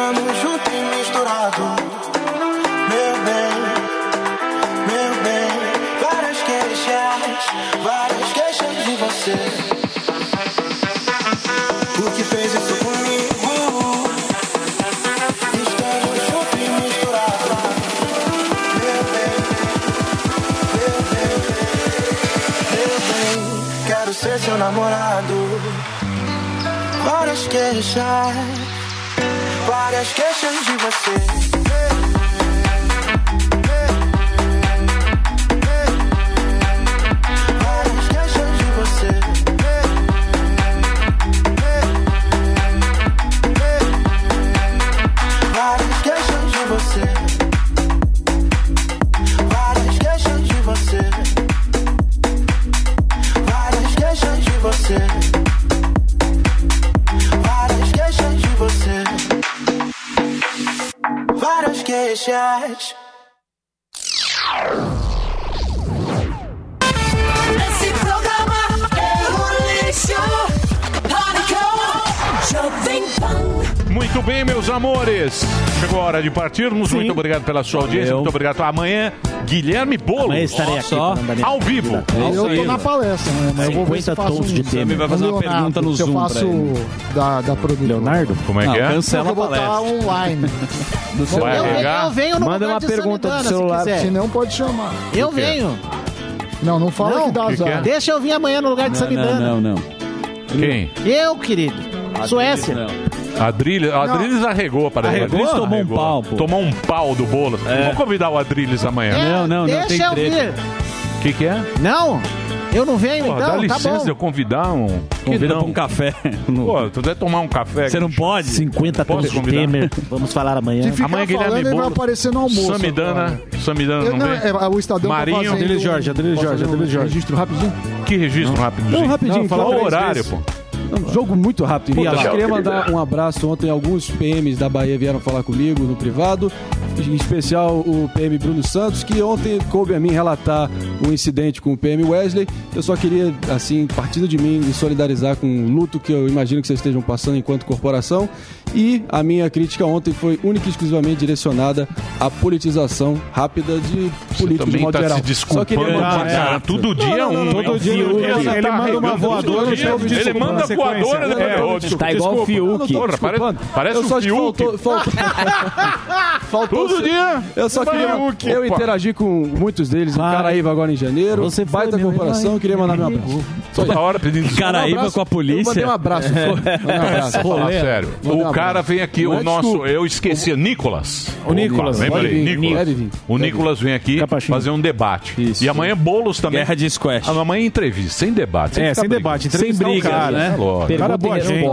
Estamos juntos e misturados. Meu bem, meu bem. Várias queixas, várias queixas de você. O que fez isso comigo? Estamos juntos e misturados. Meu bem, meu bem, meu bem. Quero ser seu namorado. Várias queixas, várias queixas de você. Meus amores. Chegou a hora de partirmos. Muito obrigado pela sua audiência. Valeu. Muito obrigado. Amanhã, Guilherme Boulos. Amanhã estarei aqui Só ao vivo. Eu tô na palestra, né? Mas eu vou ver se 50 faço um, de Temer. vai fazer um uma Leonardo, pergunta no que eu Zoom pra faço da, da produtora. Leonardo? Como é que Não, é? cancela eu vou a botar palestra. online. [laughs] Do Eu, Vai eu, eu venho no Manda lugar uma de pergunta do celular. Se, se não, pode chamar. Eu venho. Não, não fala Não. que dá Que que azar. é? Deixa eu vir amanhã no lugar de Samidana. Não, não, não. Quem? Eu, querido. Suécia. Não. Adriles, Adriles arregou para ele. Arregou? Adriles tomou um pau, pô. Tomou um pau do Boulos. Vamos convidar o Adriles amanhã. É, Não, não, não, tem Deixa eu vir. O que, que é? Não, eu não venho Pô, dá então, tá licença bom. de eu convidar um. Convida não. pra um café. [laughs] Pô, tu deve tomar um café. Você não pode? 50 Posso tons de convidar? Temer. Vamos falar amanhã. Se ficar Amanhã Guilherme falando, ele vai aparecer no almoço. Samidana. agora. Samidana Eu, não, não, vem? é, o Estadão Marinho. tá fazendo... Adriles Jorge, Adriles Jorge, Adriles Jorge. Registro rapidinho? Que registro rápido. Não, gente. rapidinho, Fala fala o horário, vezes. pô. Um jogo muito rápido. Puta, Eu tchau, queria mandar um abraço ontem. Alguns PMs da Bahia vieram falar comigo no privado. Em especial o PM Bruno Santos, que ontem coube a mim relatar o incidente com o PM Wesley. Eu só queria, assim, partindo de mim, me solidarizar com o luto que eu imagino que vocês estejam passando enquanto corporação. E a minha crítica ontem foi única e exclusivamente direcionada à politização rápida de políticos de também modo tá geral. se desculpando, Só queria mandar- cara. Todo dia um, hein? Todo dia, Todo dia ele, tá ele manda uma voadora dia. Ele manda. Voadora, né? É, desculpa, Tá igual o. Fiuk. Porra, parece, parece Eu só o Fiuk. faltou, faltou, [laughs] faltou Todo dia. Eu só queria. Fiuk, eu interagi com muitos deles. O Caraíva agora em janeiro. Você baita meu corporação. herói. Eu queria mandar meu abraço. Toda hora pedindo Caraíba com a polícia. Eu mandei um abraço. Mandei um abraço. Fala sério. O cara vem aqui, o é nosso. Eu esqueci, Nicolas. O Nicolas. Vir, Nicolas. O Nicolas vem aqui fazer um debate. Isso. E amanhã Boulos também. Guerra de squash. Amanhã entrevista, sem debate. É, sem debate, Sem briga, cara, né? Lógico. Cara boa gente.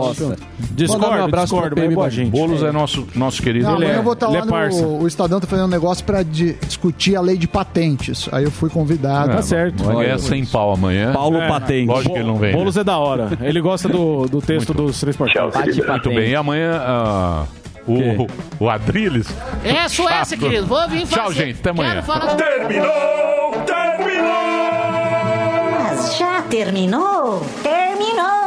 Discordo, um abraço discordo, é PM boa gente. Boulos é nosso, nosso querido. Não, Ele amanhã é- eu vou estar ele lá é parça. no... O Estadão tá fazendo um negócio pra de- discutir a lei de patentes. Aí eu fui convidado. Tá certo. Vai ganhar sem pau amanhã. Paulo É. Patente. Lógico que ele não vem. né? Boulos é da hora. Ele gosta do, do texto dos três portais. Muito bem. E amanhã ah, o, o Adriles. É Suécia, Chato. querido. Vou vir fazer. Tchau, gente. Até amanhã. Falar- Terminou! Terminou! Mas já terminou? Terminou!